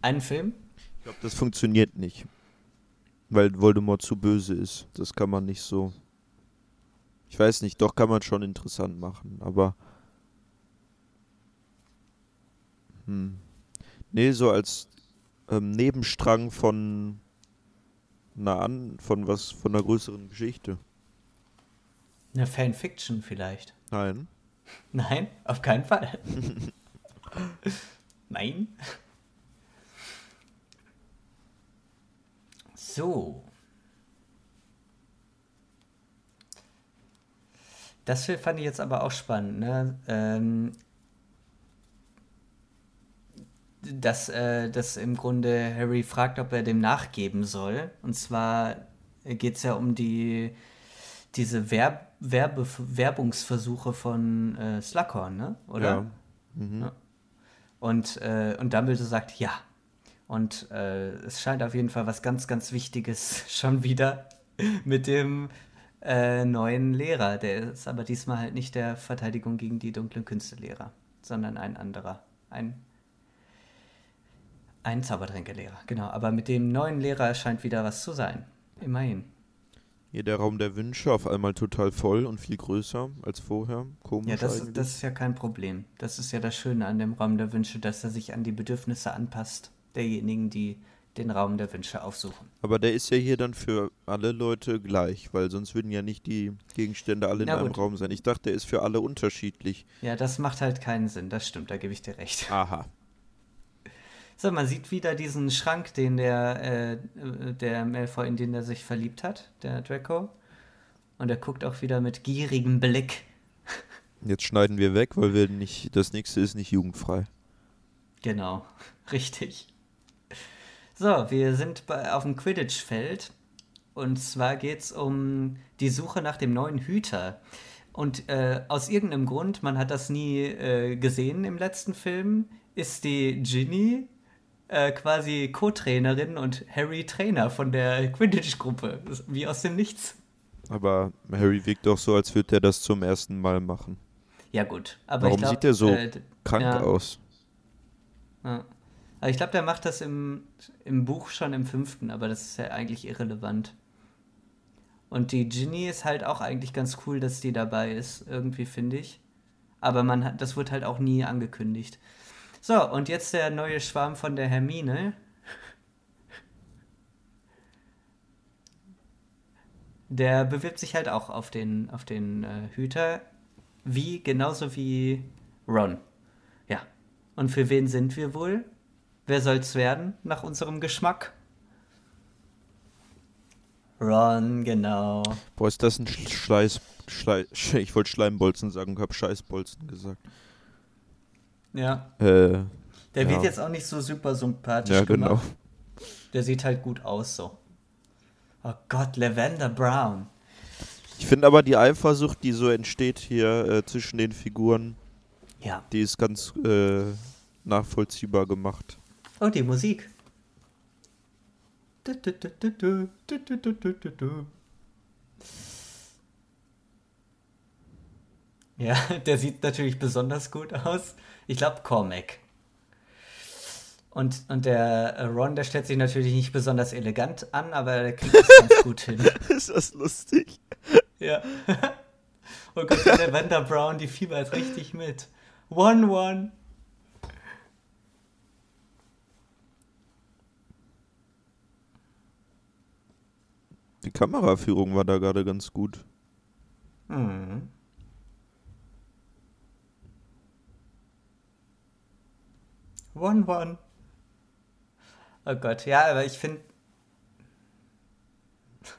Einen Film? Ich glaube, das funktioniert nicht. Weil Voldemort zu böse ist. Das kann man nicht so. Ich weiß nicht, doch kann man schon interessant machen, aber. Hm. Nee, so als ähm, Nebenstrang von einer an, von was, von einer größeren Geschichte. Eine Fanfiction vielleicht. Nein. Nein, auf keinen Fall. Nein. So. Das fand ich jetzt aber auch spannend, ne? Ähm, dass, äh, dass im Grunde Harry fragt, ob er dem nachgeben soll. Und zwar geht es ja um die diese Werb Werbe Werbungsversuche von äh, Slughorn, ne? Oder? Ja. Mhm. Ja. Und, äh, und Dumbledore sagt ja. Und äh, es scheint auf jeden Fall was ganz, ganz Wichtiges schon wieder mit dem äh, neuen Lehrer. Der ist aber diesmal halt nicht der Verteidigung gegen die dunklen Künste-Lehrer, sondern ein anderer. Ein, ein Zaubertränkelehrer, genau. Aber mit dem neuen Lehrer scheint wieder was zu sein. Immerhin. Hier der Raum der Wünsche auf einmal total voll und viel größer als vorher. Komisch Ja, das, das ist ja kein Problem. Das ist ja das Schöne an dem Raum der Wünsche, dass er sich an die Bedürfnisse anpasst derjenigen, die den Raum der Wünsche aufsuchen. Aber der ist ja hier dann für alle Leute gleich, weil sonst würden ja nicht die Gegenstände alle in Na einem gut. Raum sein. Ich dachte, der ist für alle unterschiedlich. Ja, das macht halt keinen Sinn, das stimmt, da gebe ich dir recht. Aha. So, man sieht wieder diesen Schrank, den der, äh, der Malfoy, in den er sich verliebt hat, der Draco. Und er guckt auch wieder mit gierigem Blick. Jetzt schneiden wir weg, weil wir nicht. Das nächste ist nicht jugendfrei. Genau, richtig. So, wir sind bei, auf dem Quidditch-Feld. Und zwar geht es um die Suche nach dem neuen Hüter. Und äh, aus irgendeinem Grund, man hat das nie äh, gesehen im letzten Film, ist die Ginny äh, quasi Co-Trainerin und Harry Trainer von der Quidditch-Gruppe. Wie aus dem Nichts. Aber Harry wirkt doch so, als würde er das zum ersten Mal machen. Ja, gut. Aber Warum glaub, sieht er so äh, Krank ja. aus. Ja. Aber ich glaube, der macht das im, im Buch schon im fünften, aber das ist ja eigentlich irrelevant. Und die Ginny ist halt auch eigentlich ganz cool, dass die dabei ist, irgendwie finde ich. Aber man hat, das wird halt auch nie angekündigt. So, und jetzt der neue Schwarm von der Hermine. Der bewirbt sich halt auch auf den, auf den äh, Hüter, wie genauso wie Ron. Ja. Und für wen sind wir wohl? Wer soll's werden, nach unserem Geschmack? Ron, genau. Boah, ist das ein Sch- Schleiß. Schlei ich wollte Schleimbolzen sagen, hab Scheißbolzen gesagt. Ja. Äh, der wird jetzt auch nicht so super sympathisch ja, genau. gemacht. Der sieht halt gut aus so. Oh Gott, Lavender Brown. Ich finde aber die Eifersucht, die so entsteht hier äh, zwischen den Figuren, ja. die ist ganz äh, nachvollziehbar gemacht. Oh, die Musik. Ja, der sieht natürlich besonders gut aus. Ich glaube, Cormac. Und, und der äh, Ron, der stellt sich natürlich nicht besonders elegant an, aber der kriegt es ganz gut hin. ist das lustig? Ja. Oh Gott, der Lavender Brown, die fiebert richtig mit. One, one. Die Kameraführung war da gerade ganz gut. Mhm. One One. Oh Gott, ja, aber ich finde.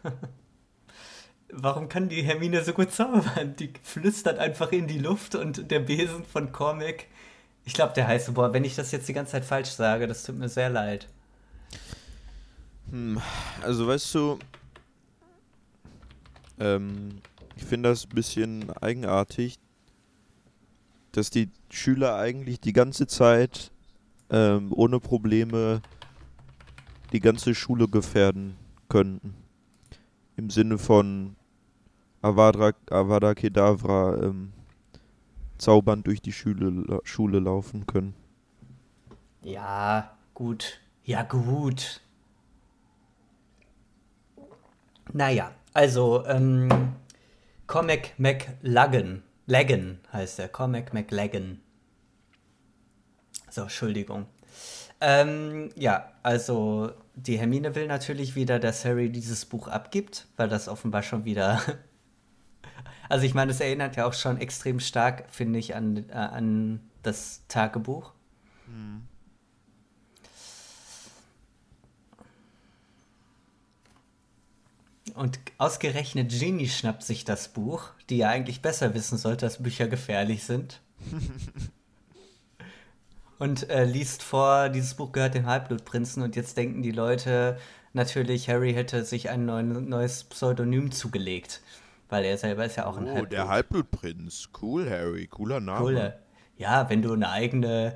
Warum kann die Hermine so gut zaubern? Die flüstert einfach in die Luft und der Besen von Cormac. Ich glaube, der heißt, boah, wenn ich das jetzt die ganze Zeit falsch sage, das tut mir sehr leid. Hm, also weißt du, ähm, ich finde das ein bisschen eigenartig, dass die Schüler eigentlich die ganze Zeit ähm, ohne Probleme die ganze Schule gefährden könnten. Im Sinne von Avada, Avada Kedavra ähm, zaubern durch die Schule, Schule laufen können. Ja, gut. Ja, gut. Naja, also, ähm, Comic McLaggen. Laggen heißt er. Comic McLaggen. So, Entschuldigung. Ähm, ja, also die Hermine will natürlich wieder, dass Harry dieses Buch abgibt, weil das offenbar schon wieder. also ich meine, es erinnert ja auch schon extrem stark, finde ich, an, äh, an das Tagebuch. Hm. Und ausgerechnet Ginny schnappt sich das Buch, die ja eigentlich besser wissen sollte, dass Bücher gefährlich sind. und äh, liest vor, dieses Buch gehört dem Halbblutprinzen und jetzt denken die Leute natürlich, Harry hätte sich ein neuen, neues Pseudonym zugelegt, weil er selber ist ja auch ein oh, Halbblut. der Halbblutprinz. Cool, Harry. Cooler Name. Cool. Ja, wenn du eine eigene,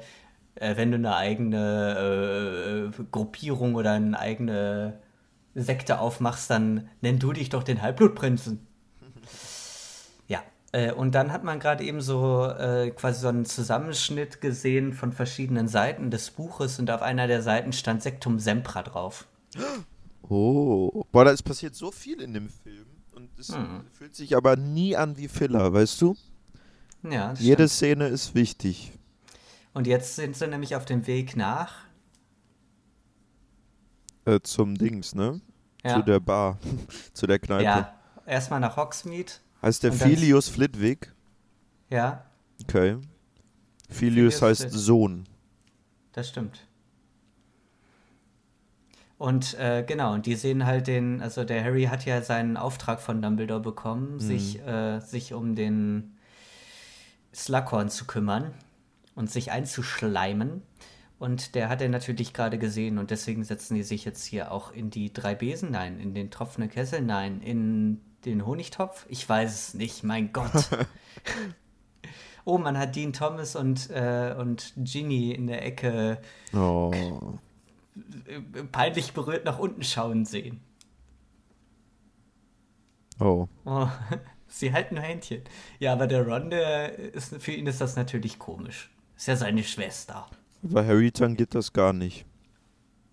äh, wenn du eine eigene äh, Gruppierung oder eine eigene Sekte aufmachst, dann nenn du dich doch den Halbblutprinzen. Äh, und dann hat man gerade eben so äh, quasi so einen Zusammenschnitt gesehen von verschiedenen Seiten des Buches und auf einer der Seiten stand Sektum Sempra drauf. Oh, boah, da ist passiert so viel in dem Film und es hm. fühlt sich aber nie an wie Filler, weißt du? Ja. Jede stimmt. Szene ist wichtig. Und jetzt sind sie nämlich auf dem Weg nach äh, zum Dings, ne? Ja. Zu der Bar, zu der Kneipe. Ja, erstmal nach Hogsmeade. Heißt der Filius Flitwick? Ja. Okay. Filius, Filius heißt Flit. Sohn. Das stimmt. Und äh, genau, und die sehen halt den, also der Harry hat ja seinen Auftrag von Dumbledore bekommen, mhm. sich, äh, sich um den Slughorn zu kümmern und sich einzuschleimen. Und der hat er natürlich gerade gesehen und deswegen setzen die sich jetzt hier auch in die drei Besen, nein, in den tropfenden Kessel, nein, in den Honigtopf. Ich weiß es nicht, mein Gott. oh, man hat Dean Thomas und, äh, und Ginny in der Ecke oh. peinlich berührt nach unten schauen sehen. Oh. oh. Sie halten nur Händchen. Ja, aber der Ron, der ist, für ihn ist das natürlich komisch. Ist ja seine Schwester. Aber Harry tangiert das gar nicht.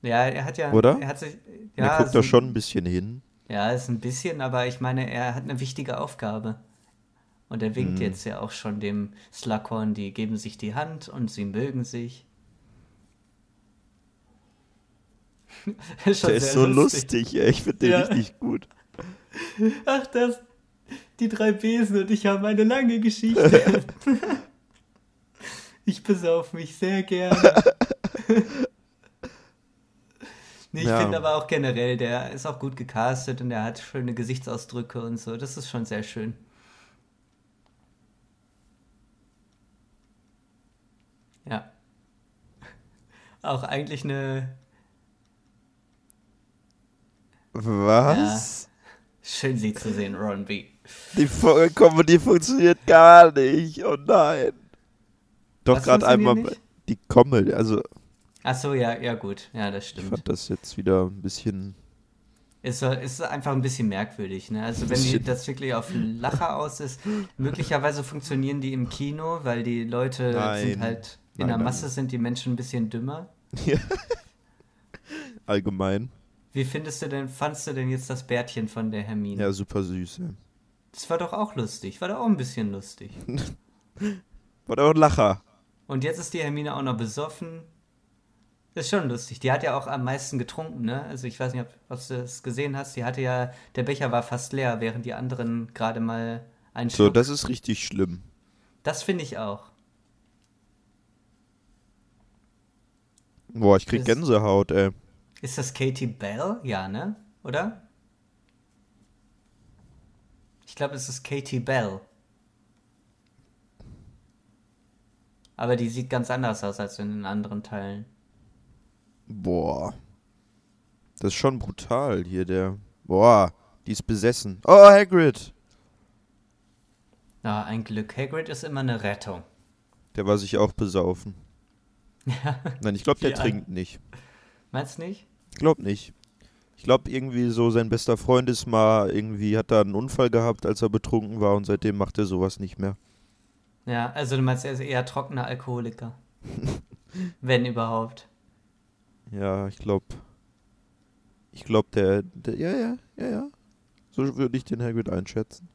Ja, er hat ja. Oder? Er hat sich. Ja, er guckt so, da schon ein bisschen hin. Ja, ist ein bisschen, aber ich meine, er hat eine wichtige Aufgabe. Und er winkt hm. jetzt ja auch schon dem Slughorn, die geben sich die Hand und sie mögen sich. ist Der ist so lustig, ey. ich finde den ja. richtig gut. Ach, das. Die drei Besen und ich haben eine lange Geschichte. Ich besauf mich sehr gerne. Nee, ich ja. finde aber auch generell, der ist auch gut gecastet und er hat schöne Gesichtsausdrücke und so. Das ist schon sehr schön. Ja. Auch eigentlich eine. Was? Ja. Schön, sie zu sehen, Ron B. Die Comedy funktioniert gar nicht. Oh nein. Doch gerade einmal nicht? die Comedy, also. Ach so, ja, ja gut, ja, das stimmt. Ich fand das jetzt wieder ein bisschen. Ist, ist einfach ein bisschen merkwürdig, ne? Also wenn die, das wirklich auf Lacher aus ist, möglicherweise funktionieren die im Kino, weil die Leute nein. sind halt in nein, der Masse nein. sind die Menschen ein bisschen dümmer. Ja. Allgemein. Wie findest du denn, fandst du denn jetzt das Bärtchen von der Hermine? Ja, super süß, ja. Das war doch auch lustig, war doch auch ein bisschen lustig. war doch ein Lacher. Und jetzt ist die Hermine auch noch besoffen. Das ist schon lustig. Die hat ja auch am meisten getrunken, ne? Also ich weiß nicht, ob, ob du das gesehen hast. Die hatte ja, der Becher war fast leer, während die anderen gerade mal einen So, das ist richtig schlimm. Das finde ich auch. Boah, ich krieg Das- Gänsehaut, ey. Ist das Katie Bell? Ja, ne? Oder? Ich glaube, es ist Katie Bell. Aber die sieht ganz anders aus als in den anderen Teilen. Boah. Das ist schon brutal hier, der. Boah, die ist besessen. Oh, Hagrid! Na, ein Glück. Hagrid ist immer eine Rettung. Der war sich auch besaufen. Nein, ich glaube, der trinkt nicht. Meinst nicht? Ich glaube nicht. Ich glaube, irgendwie so sein bester Freund ist mal, irgendwie hat da einen Unfall gehabt, als er betrunken war und seitdem macht er sowas nicht mehr. Ja, also du meinst, er ist eher trockener Alkoholiker. Wenn überhaupt. Ja, ich glaube. Ich glaube, der, der. Ja, ja, ja, ja. So würde ich den Hagrid einschätzen.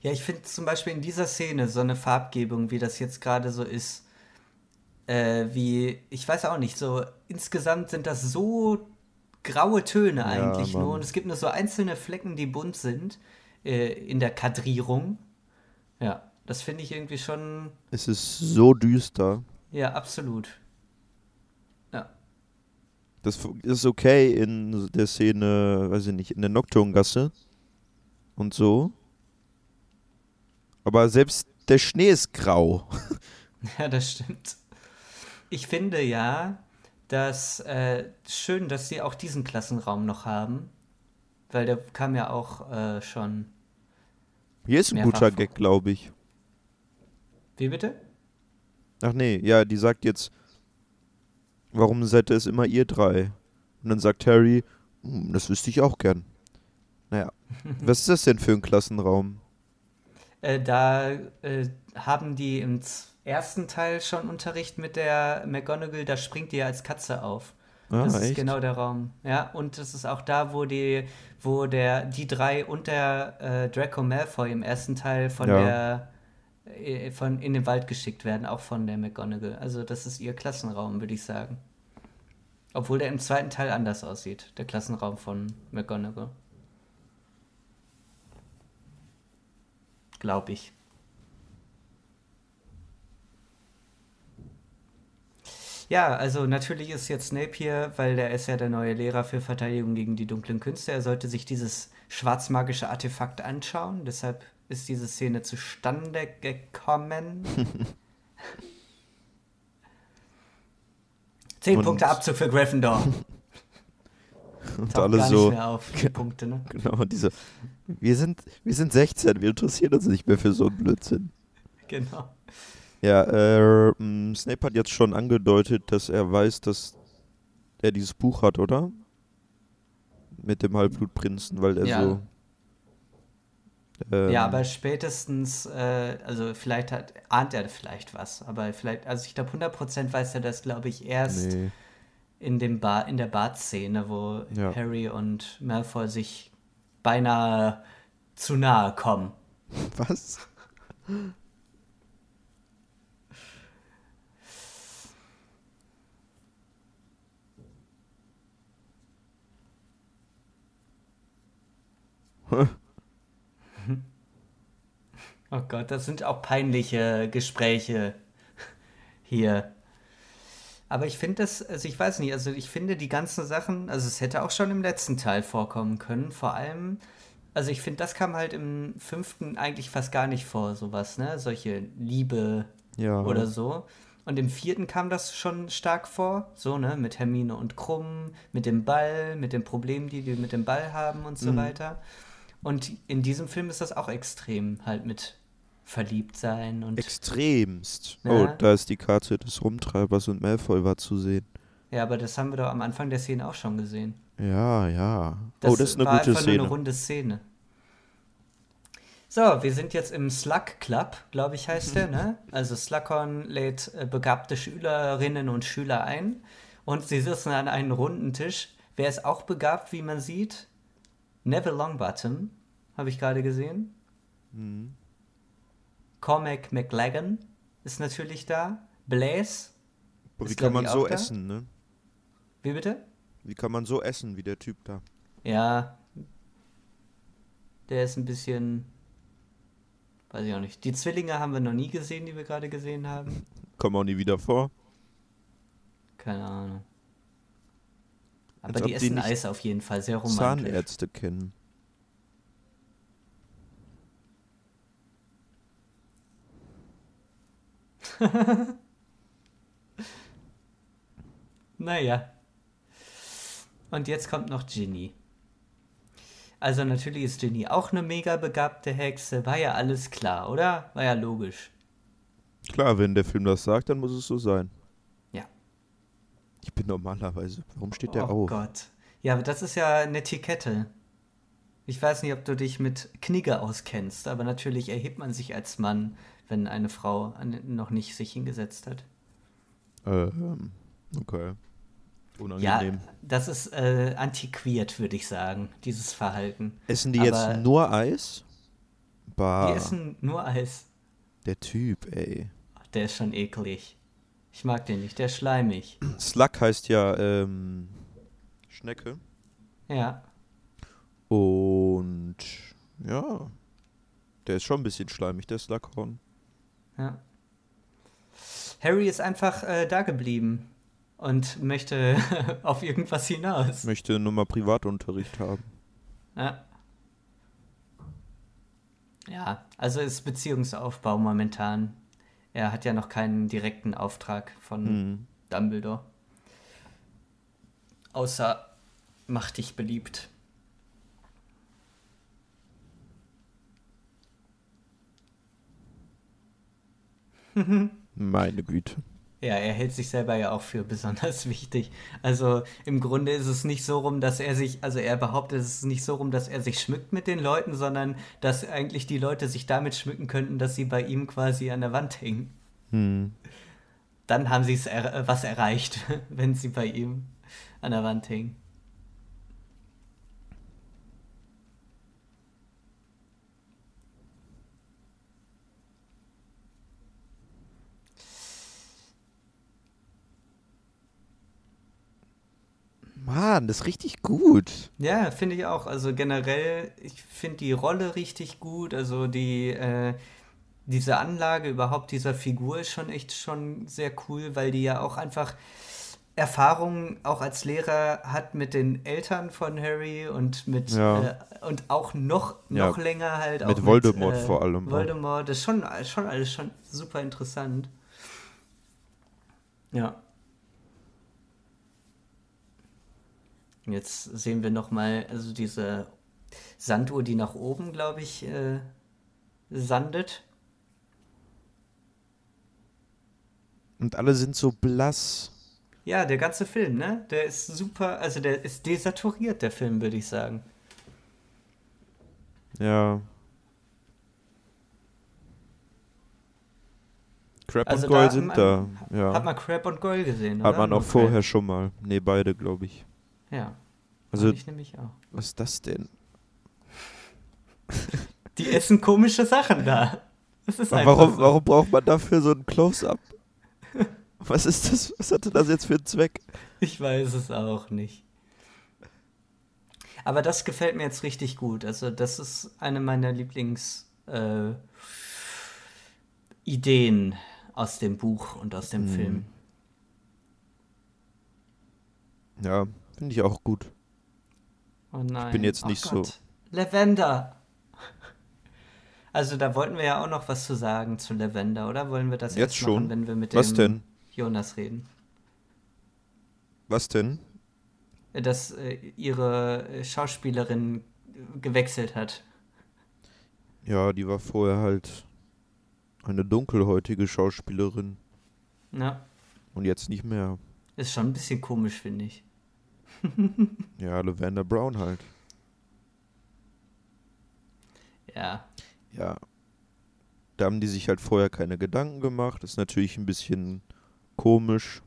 Ja, ich finde zum Beispiel in dieser Szene so eine Farbgebung, wie das jetzt gerade so ist, äh, wie, ich weiß auch nicht, so insgesamt sind das so graue Töne eigentlich Mann. nur und es gibt nur so einzelne Flecken, die bunt sind äh, in der Kadrierung. Ja, das finde ich irgendwie schon, Es ist so düster. ja, absolut. Das ist okay in der Szene, weiß ich nicht, in der Nocturngasse und so. Aber selbst der Schnee ist grau. ja, das stimmt. Ich finde ja, dass äh, schön, dass sie auch diesen Klassenraum noch haben, weil der kam ja auch äh, schon. Hier ist ein guter Gag, glaube ich. Wie bitte? Ach nee, ja, die sagt jetzt, warum seid ihr es immer ihr drei? Und dann sagt Harry, "Hm, das wüsste ich auch gern. Naja, was ist das denn für ein Klassenraum? Äh, da äh, haben die im ersten Teil schon Unterricht mit der McGonagall, da springt die ja als Katze auf. Ah, das ist echt? genau der Raum. Ja, und das ist auch da, wo die, wo der, die drei und der äh, Draco Malfoy im ersten Teil von Ja. der von in den Wald geschickt werden, auch von der McGonagall. Also das ist ihr Klassenraum, würde ich sagen. Obwohl der im zweiten Teil anders aussieht, der Klassenraum von McGonagall. Glaube ich. Ja, also natürlich ist jetzt Snape hier, weil der ist ja der neue Lehrer für Verteidigung gegen die dunklen Künste. Er sollte sich dieses schwarzmagische Artefakt anschauen. Deshalb ist diese Szene zustande gekommen. Zehn Punkte Abzug für Gryffindor. Und Taucht alle so, Punkte, ne? genau, diese, wir sind, wir sind 16, wir interessieren uns nicht mehr für so einen Blödsinn. Genau. Ja, äh, Snape hat jetzt schon angedeutet, dass er weiß, dass er dieses Buch hat, oder? Mit dem Halbblutprinzen, weil er Ja. so. Ähm, Ja, aber spätestens, äh, also vielleicht hat, ahnt er vielleicht was, aber vielleicht, also ich glaube 100% weiß er das, glaube ich, erst Nee. in dem Bar, in der Badszene, wo Ja. Harry und Malfoy sich beinahe zu nahe kommen. Was? Oh Gott, das sind auch peinliche Gespräche hier. Aber ich finde das, also ich weiß nicht, also ich finde die ganzen Sachen, also es hätte auch schon im letzten Teil vorkommen können. Vor allem, also ich finde, das kam halt im fünften eigentlich fast gar nicht vor, sowas, ne? Solche Liebe Ja. oder so. Und im vierten kam das schon stark vor, so, ne, mit Hermine und Krumm, mit dem Ball, mit den Problemen, die die mit dem Ball haben und so Mhm. weiter. Und in diesem Film ist das auch extrem, halt mit verliebt sein und Extremst. Ja. Oh, da ist die Karte des Rumtreibers und Malfoy war zu sehen. ja, aber das haben wir doch am Anfang der Szene auch schon gesehen. Ja, ja. oh, das ist eine war gute einfach nur Szene. eine runde Szene. So, wir sind jetzt im Slug Club, glaube ich, heißt der, ne? Also Slughorn lädt äh, begabte Schülerinnen und Schüler ein und sie sitzen an einem runden Tisch. Wer ist auch begabt, wie man sieht? Neville Longbottom, habe ich gerade gesehen. Mhm. Cormac McLagan ist natürlich da. Blaze, wie kann man so da. essen, ne? Wie bitte? Wie kann man so essen wie der Typ da? Ja. Der ist ein bisschen. Weiß ich auch nicht. Die Zwillinge haben wir noch nie gesehen, die wir gerade gesehen haben. Kommen auch nie wieder vor. Keine Ahnung. Aber Als die die essen nicht Eis auf jeden Fall, sehr romantisch. Zahnärzte kennen. Naja. Und jetzt kommt noch Ginny. Also natürlich ist Ginny auch eine mega begabte Hexe. War ja alles klar, oder? War ja logisch. Klar, wenn der Film das sagt, dann muss es so sein. Ja. Ich bin normalerweise. Warum steht der oh auf? Gott. Ja, aber das ist ja eine Etikette. Ich weiß nicht, ob du dich mit Knigge auskennst, aber natürlich erhebt man sich als Mann, wenn eine Frau an- noch nicht sich hingesetzt hat. Ähm, okay. Ja, Unangenehm. das ist äh, antiquiert, würde ich sagen, dieses Verhalten. Essen die aber- jetzt nur Eis? Bah, Die essen nur Eis. der Typ, ey. Der ist schon eklig. Ich mag den nicht, der ist schleimig. Slug heißt ja ähm, Schnecke. Ja. Und ja, der ist schon ein bisschen schleimig, der Slughorn. Ja. Harry ist einfach äh, da geblieben und möchte auf irgendwas hinaus. Möchte nur mal Privatunterricht haben. Ja. Ja, also ist Beziehungsaufbau momentan. Er hat ja noch keinen direkten Auftrag von Hm. Dumbledore. Außer mach dich beliebt. Meine Güte. Ja, er hält sich selber ja auch für besonders wichtig. Also im Grunde ist es nicht so rum, dass er sich, also er behauptet, es ist nicht so rum, dass er sich schmückt mit den Leuten, sondern dass eigentlich die Leute sich damit schmücken könnten, dass sie bei ihm quasi an der Wand hängen. Hm. Dann haben sie es er was erreicht, wenn sie bei ihm an der Wand hängen. Mann, das ist richtig gut. Ja, finde ich auch. Also generell, ich finde die Rolle richtig gut. Also die, äh, diese Anlage überhaupt dieser Figur ist schon echt schon sehr cool, weil die ja auch einfach Erfahrungen auch als Lehrer hat mit den Eltern von Harry und mit Ja. äh, und auch noch, Ja, noch länger halt auch mit Voldemort vor allem. Voldemort, das ist schon, schon alles schon super interessant. Ja. Jetzt sehen wir noch mal, also diese Sanduhr, die nach oben, glaube ich, äh, sandet. Und alle sind so blass. Ja, der ganze Film, ne? Der ist super, also der ist desaturiert, der Film, würde ich sagen. Ja. Crab Also und Goyle sind da. Ja. Hat man Crab und Goyle gesehen, Hat oder? man auch vorher schon mal. Ne, beide, glaube ich. Ja, Also, ich nämlich auch. was ist das denn? Die essen komische Sachen da. Das ist Warum, so. warum braucht man dafür so ein Close-Up? Was ist das? Was hatte das jetzt für einen Zweck? Ich weiß es auch nicht. Aber das gefällt mir jetzt richtig gut. Also, das ist eine meiner Lieblings äh, aus dem Buch und aus dem Mhm. Film. Ja, finde ich auch gut. Oh nein. bin jetzt oh nicht so- Gott. Lavender. Also da wollten wir ja auch noch was zu sagen zu Lavender, oder? Wollen wir das Jetzt erst schon? machen, wenn wir mit Was dem denn? Jonas reden? Was denn? Dass äh, ihre Schauspielerin gewechselt hat. Ja, die war vorher halt eine dunkelhäutige Schauspielerin Ja, und jetzt nicht mehr. ist schon ein bisschen komisch, finde ich. Ja, Lavender Brown halt. Ja, Ja. Da haben die sich halt vorher keine Gedanken gemacht. Ist natürlich ein bisschen komisch.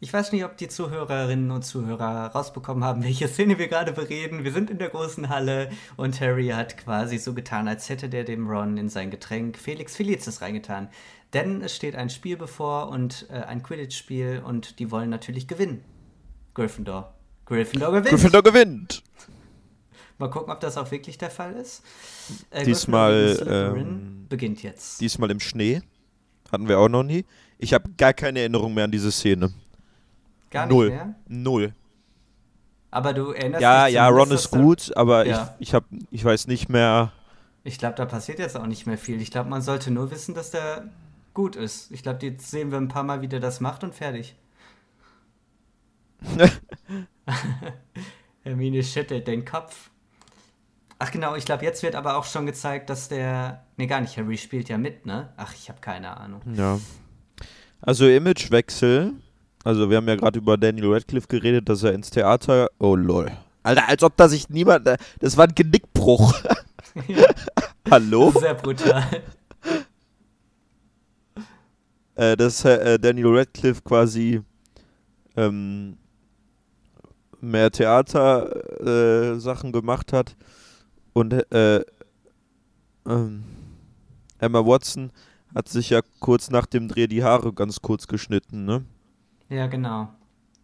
Ich weiß nicht, ob die Zuhörerinnen und Zuhörer rausbekommen haben, welche Szene wir gerade bereden. Wir sind in der großen Halle und Harry hat quasi so getan, als hätte der dem Ron in sein Getränk Felix Felicis reingetan. Denn es steht ein Spiel bevor und äh, ein Quidditch-Spiel und die wollen natürlich gewinnen. Gryffindor. Gryffindor gewinnt. Gryffindor gewinnt. Mal gucken, ob das auch wirklich der Fall ist. Äh, diesmal ähm, beginnt jetzt. Diesmal im Schnee. Hatten wir auch noch nie. Ich habe gar keine Erinnerung mehr an diese Szene. Gar Null. nicht mehr? Null. Aber du erinnerst Ja, dich ja, zumindest, Ron ist gut, aber Ja. ich, ich, hab, ich weiß nicht mehr. Ich glaube, da passiert jetzt auch nicht mehr viel. Ich glaube, man sollte nur wissen, dass der gut ist. Ich glaube, jetzt sehen wir ein paar Mal, wie der das macht und fertig. Hermine schüttelt den Kopf. Ach genau, ich glaube, jetzt wird aber auch schon gezeigt, dass der... Nee, gar nicht. Harry spielt ja mit, ne? Ach, ich habe keine Ahnung. Ja. Also Imagewechsel. Also wir haben ja gerade über Daniel Radcliffe geredet, dass er ins Theater. Oh lol. Alter, als ob da sich niemand. Das war ein Genickbruch. Hallo? Sehr brutal. äh, dass äh, Daniel Radcliffe quasi ähm, mehr Theater äh, Sachen gemacht hat und äh, ähm, Emma Watson hat sich ja kurz nach dem Dreh die Haare ganz kurz geschnitten, ne? Ja, genau.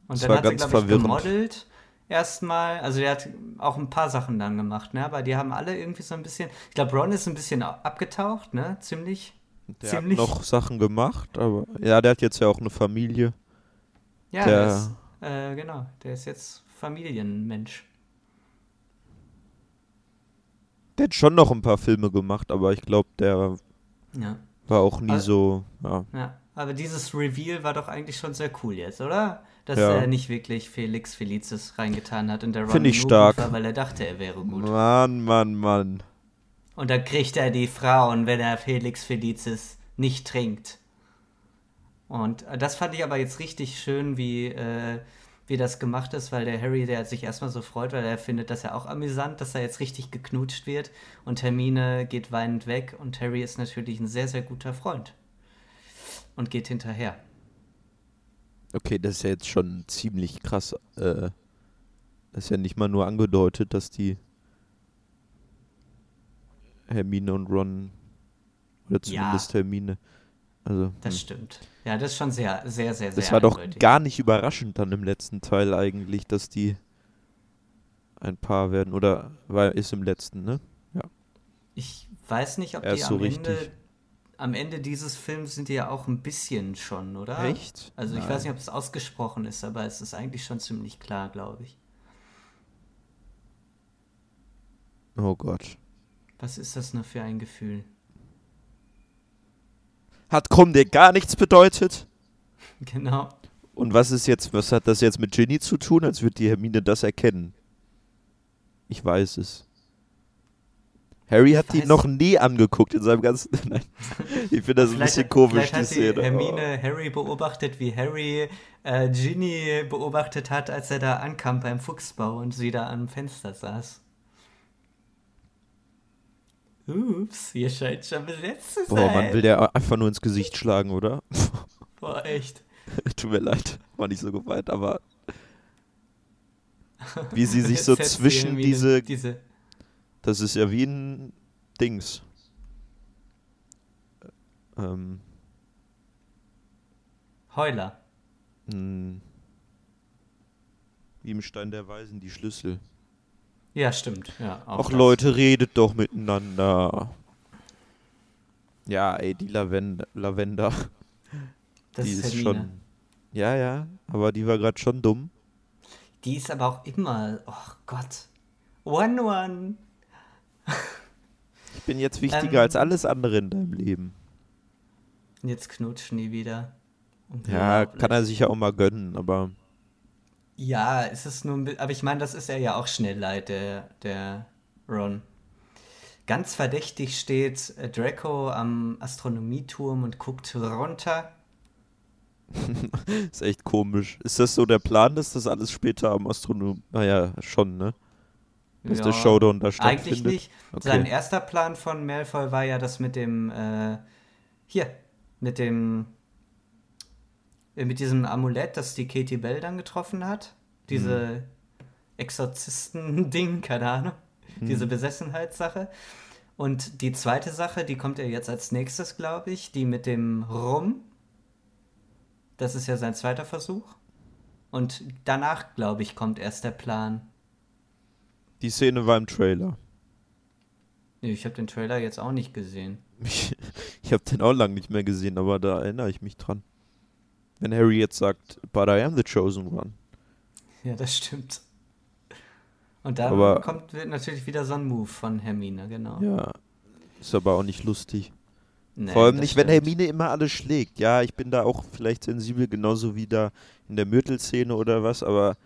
Und Das dann war hat sie, ganz glaube ich, gemodelt erstmal. Also der hat auch ein paar Sachen dann gemacht, ne? Aber die haben alle irgendwie so ein bisschen. Ich glaube, Ron ist ein bisschen abgetaucht, ne? Ziemlich. Der Ziemlich- hat noch Sachen gemacht, aber ja, der hat jetzt ja auch eine Familie. Ja, der ist, äh, genau. Der ist jetzt Familienmensch. Der hat schon noch ein paar Filme gemacht, aber ich glaube, der Ja. war auch nie Also- so. Ja. Ja. Aber dieses Reveal war doch eigentlich schon sehr cool jetzt, oder? Dass Ja. er nicht wirklich Felix Felicis reingetan hat und der Ron Find ich stark. war, weil er dachte, er wäre gut. Mann, Mann, Mann. Und da kriegt er die Frauen, wenn er Felix Felicis nicht trinkt. Und das fand ich aber jetzt richtig schön, wie, äh, wie das gemacht ist, weil der Harry, der sich erstmal so freut, weil er findet das ja auch amüsant, dass er jetzt richtig geknutscht wird. Und Hermine geht weinend weg und Harry ist natürlich ein sehr, sehr guter Freund. Und geht hinterher. Okay, das ist ja jetzt schon ziemlich krass. Äh, das ist ja nicht mal nur angedeutet, dass die Hermine und Ron oder Ja. zumindest Hermine. Also Das hm. stimmt. Ja, das ist schon sehr, sehr, sehr, sehr das war doch gar nicht überraschend dann im letzten Teil eigentlich, dass die ein Paar werden oder war ist im letzten, ne? Ich weiß nicht, ob Erst die so am Ende, richtig. am Ende dieses Films sind die ja auch ein bisschen schon, oder? Echt? Also ich Nein. weiß nicht, ob es ausgesprochen ist, aber es ist eigentlich schon ziemlich klar, glaube ich. Oh Gott. Was ist das nur für ein Gefühl? Hat Krumm dir gar nichts bedeutet? Genau. Und was ist jetzt, was hat das jetzt mit Ginny zu tun, als würde die Hermine das erkennen? Ich weiß es. Harry hat die weiß- noch nie angeguckt in seinem ganzen. Nein. Ich finde das ein bisschen hat- komisch, die Szene. Hermine Harry beobachtet, wie Harry äh, Ginny beobachtet hat, als er da ankam beim Fuchsbau und sie da am Fenster saß. Ups, ihr scheint schon besetzt zu sein. Boah, man will der einfach nur ins Gesicht schlagen, oder? Boah, echt. Tut mir leid, war nicht so gemeint, aber. Wie sie sich so zwischen diese. diese Das ist ja wie ein Dings. Ähm. Heuler. Hm. Wie im Stein der Weisen, die Schlüssel. Ja, stimmt. Ja, auch Ach das. Leute, redet doch miteinander. Ja, ey, die Lavender, Lavender, Das die ist ist schon. Ja, ja, aber die war gerade schon dumm. Die ist aber auch immer. Oh Gott. One One. Ich bin jetzt wichtiger Ähm. als alles andere in deinem Leben. Und jetzt knutschen die wieder. Ja, kann er sich ja auch mal gönnen, aber Ja, es ist nur ein Aber ich meine, das ist er ja auch schnell leid, der, der Ron. Ganz verdächtig steht äh, Draco am Astronomieturm und guckt runter. ist echt komisch. Ist das so der Plan, dass das alles später am Astronom. Naja, schon, ne? Dass der Ja, Showdown da Eigentlich stattfindet? nicht. Okay. Sein erster Plan von Malfoy war ja das mit dem, äh, hier, mit dem Äh, Mit diesem Amulett, das die Katie Bell dann getroffen hat. Diese Exorzisten-Ding, keine Ahnung. Diese Besessenheitssache. Und die zweite Sache, die kommt ja jetzt als nächstes, glaube ich, die mit dem Rum. Das ist ja sein zweiter Versuch. Und danach, glaube ich, kommt erst der Plan. Die Szene war im Trailer. Ich habe den Trailer jetzt auch nicht gesehen. Ich, ich habe den auch lange nicht mehr gesehen, aber da erinnere ich mich dran. Wenn Harry jetzt sagt, but I am the chosen one. Ja, das stimmt. Und dann Aber- kommt natürlich wieder so ein Move von Hermine, genau. Ja. Ist aber auch nicht lustig. Nee, Vor allem nicht, wenn stimmt. Hermine immer alles schlägt. Ja, ich bin da auch vielleicht sensibel, genauso wie da in der Myrtle-Szene oder was, aber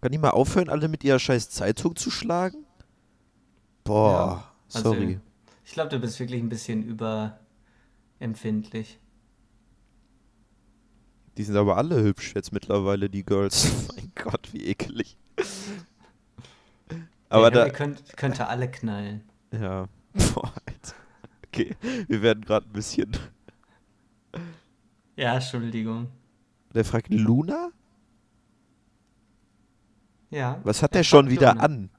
kann die mal aufhören, alle mit ihrer scheiß Zeitung zu schlagen? Boah, also- sorry. Ich glaube, du bist wirklich ein bisschen überempfindlich. Die sind aber alle hübsch jetzt mittlerweile, die Girls. mein Gott, wie ekelig. aber Harry da. könnt, könnte alle knallen. Ja. Boah, Alter. Okay, wir werden gerade ein bisschen. Ja, Entschuldigung. Der fragt Luna? Ja. Was hat er der schon wieder Luna. an?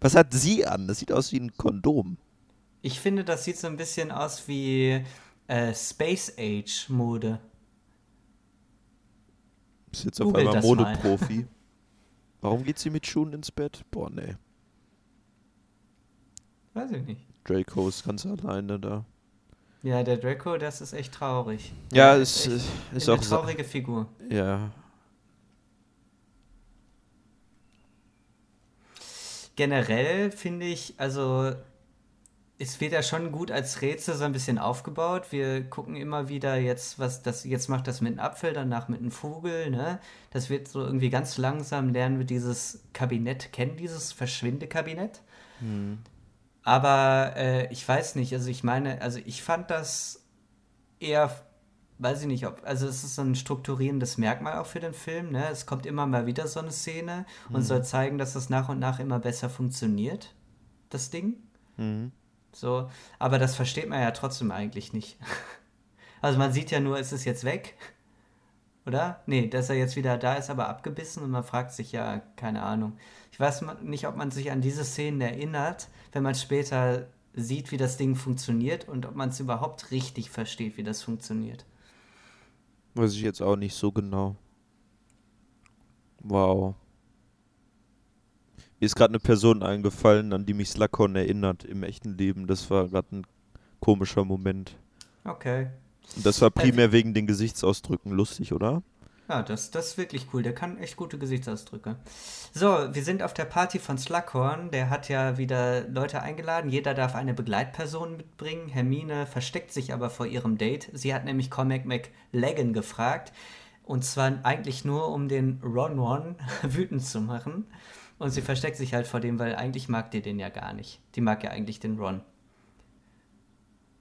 Was hat sie an? Das sieht aus wie ein Kondom. Ich finde, das sieht so ein bisschen aus wie äh, Space Age Mode. Ist jetzt auf Google einmal das mal. Modeprofi. Warum geht sie mit Schuhen ins Bett? Boah, nee. Weiß ich nicht. Draco ist ganz alleine da. Ja, der Draco, das ist echt traurig. Ja, Der ist, ist, ist eine auch. sa- traurige Figur. Ja. Generell finde ich, also es wird ja schon gut als Rätsel so ein bisschen aufgebaut. Wir gucken immer wieder jetzt, was das, jetzt macht das mit einem Apfel, danach mit einem Vogel, ne? Das wird so irgendwie ganz langsam lernen wir dieses Kabinett kennen, dieses Verschwindekabinett. Aber äh, ich weiß nicht, also ich meine, also ich fand das eher, weiß ich nicht, ob, also es ist so ein strukturierendes Merkmal auch für den Film, ne? Es kommt immer mal wieder so eine Szene und soll zeigen, dass das nach und nach immer besser funktioniert, das Ding. Mhm. So, aber das versteht man ja trotzdem eigentlich nicht. Also man sieht ja nur, ist es jetzt weg? Oder? Nee, dass er jetzt wieder da ist, aber abgebissen und man fragt sich ja, keine Ahnung. Ich weiß nicht, ob man sich an diese Szenen erinnert, wenn man später sieht, wie das Ding funktioniert und ob man es überhaupt richtig versteht, wie das funktioniert. Weiß ich jetzt auch nicht so genau. Wow. Mir ist gerade eine Person eingefallen, an die mich Slughorn erinnert im echten Leben. Das war gerade ein komischer Moment. Okay. Und das war primär wegen den Gesichtsausdrücken lustig, oder? Ja, das, das ist wirklich cool. Der kann echt gute Gesichtsausdrücke. So, wir sind auf der Party von Slughorn. Der hat ja wieder Leute eingeladen. Jeder darf eine Begleitperson mitbringen. Hermine versteckt sich aber vor ihrem Date. Sie hat nämlich Cormac McLagan gefragt. Und zwar eigentlich nur, um den Ron Ron wütend zu machen. Und sie versteckt sich halt vor dem, weil eigentlich mag die den ja gar nicht. Die mag ja eigentlich den Ron.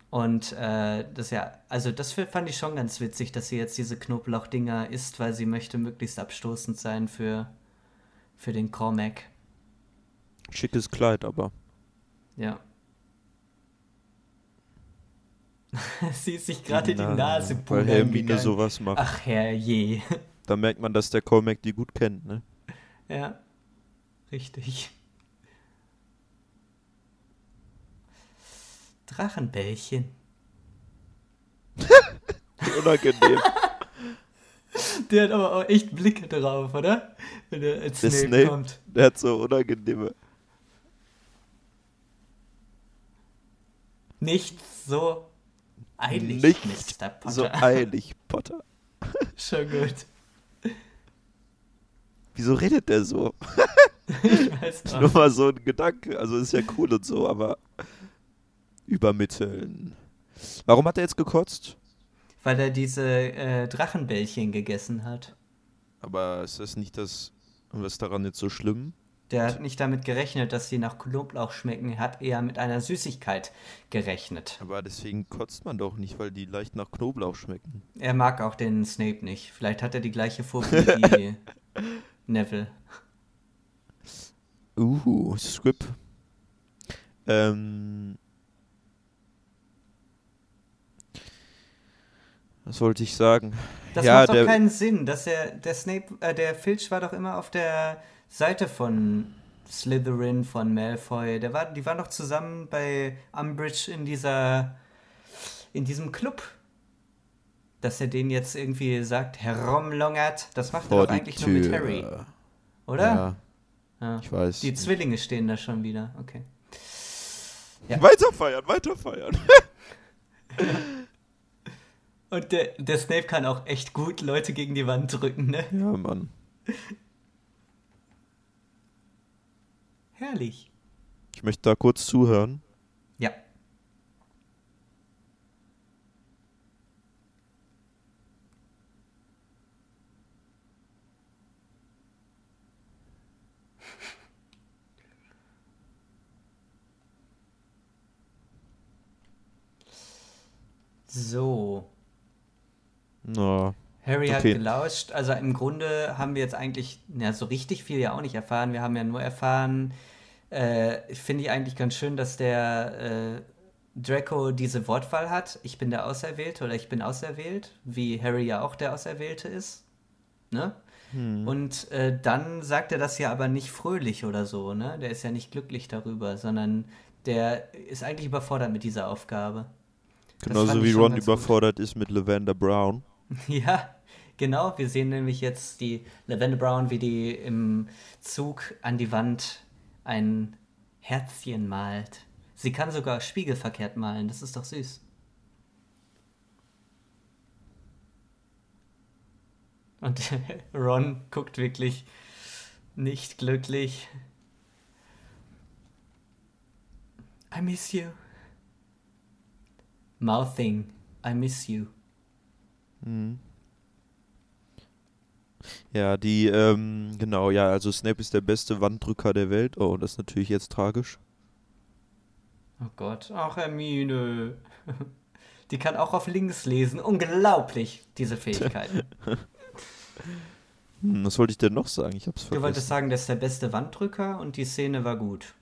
Und äh, das ja, also das fand ich schon ganz witzig, dass sie jetzt diese Knoblauchdinger isst, weil sie möchte möglichst abstoßend sein für, für den Cormac. Schickes Kleid, aber. Ja. sie ist sich gerade die Na, Nase Weil Hermine sowas macht. Ach herrje. Da merkt man, dass der Cormac die gut kennt, ne? Ja, richtig. Drachenbällchen. Unangenehm. Der hat aber auch echt Blicke drauf, oder? Wenn er als Der Snape, Snape. kommt. Der hat so unangenehme. Nicht so eilig, Nicht Mr. Potter. So eilig, Potter. Schon gut. Wieso redet der so? Ich weiß Nur auch. mal so ein Gedanke. Also ist ja cool und so, aber übermitteln. Warum hat er jetzt gekotzt? Weil er diese äh, Drachenbällchen gegessen hat. Aber ist das nicht das. Was ist daran jetzt so schlimm? Der hat nicht damit gerechnet, dass sie nach Knoblauch schmecken. Er hat eher mit einer Süßigkeit gerechnet. Aber deswegen kotzt man doch nicht, weil die leicht nach Knoblauch schmecken. Er mag auch den Snape nicht. Vielleicht hat er die gleiche Phobie wie Neville. Uh, Scrip. Ähm. Was wollte ich sagen? Das ja, macht doch der, keinen Sinn, dass der, der Snape, äh, der Filch war doch immer auf der Seite von Slytherin, von Malfoy. Der war, die waren doch zusammen bei Umbridge in dieser, in diesem Club. Dass er den jetzt irgendwie sagt, herumlungert, das macht er doch eigentlich nur mit Tür. Harry, oder? Ja, Ja. ich weiß. Die Zwillinge stehen da schon wieder, okay. Ja. Weiter feiern, weiter feiern. Und der, der Snape kann auch echt gut Leute gegen die Wand drücken, ne? ja, Mann. Herrlich. Ich möchte da kurz zuhören. Ja. So. Na, Harry hat Okay. gelauscht. Also im Grunde haben wir jetzt eigentlich, ja, so richtig viel ja auch nicht erfahren. Wir haben ja nur erfahren, äh, finde ich eigentlich ganz schön, dass der äh, Draco diese Wortwahl hat. Ich bin der Auserwählte oder ich bin auserwählt, wie Harry ja auch der Auserwählte ist. Ne? Und äh, dann sagt er das ja aber nicht fröhlich oder so, ne? Der ist ja nicht glücklich darüber, sondern der ist eigentlich überfordert mit dieser Aufgabe. Genauso wie Ron ganz gut. überfordert ist mit Lavender Brown. Ja, genau. Wir sehen nämlich jetzt die Lavender Brown, wie die im Zug an die Wand ein Herzchen malt. Sie kann sogar spiegelverkehrt malen. Das ist doch süß. Und Ron guckt wirklich nicht glücklich. I miss you. Mouthing. I miss you. Ja, die, ähm, genau, ja, also Snape ist der beste Wanddrücker der Welt. Oh, das ist natürlich jetzt tragisch. Oh Gott, ach Hermine. Die kann auch auf links lesen. Unglaublich, diese Fähigkeiten. Hm, was wollte ich denn noch sagen? Ich hab's Du wolltest vergessen. sagen, der ist der beste Wanddrücker und die Szene war gut.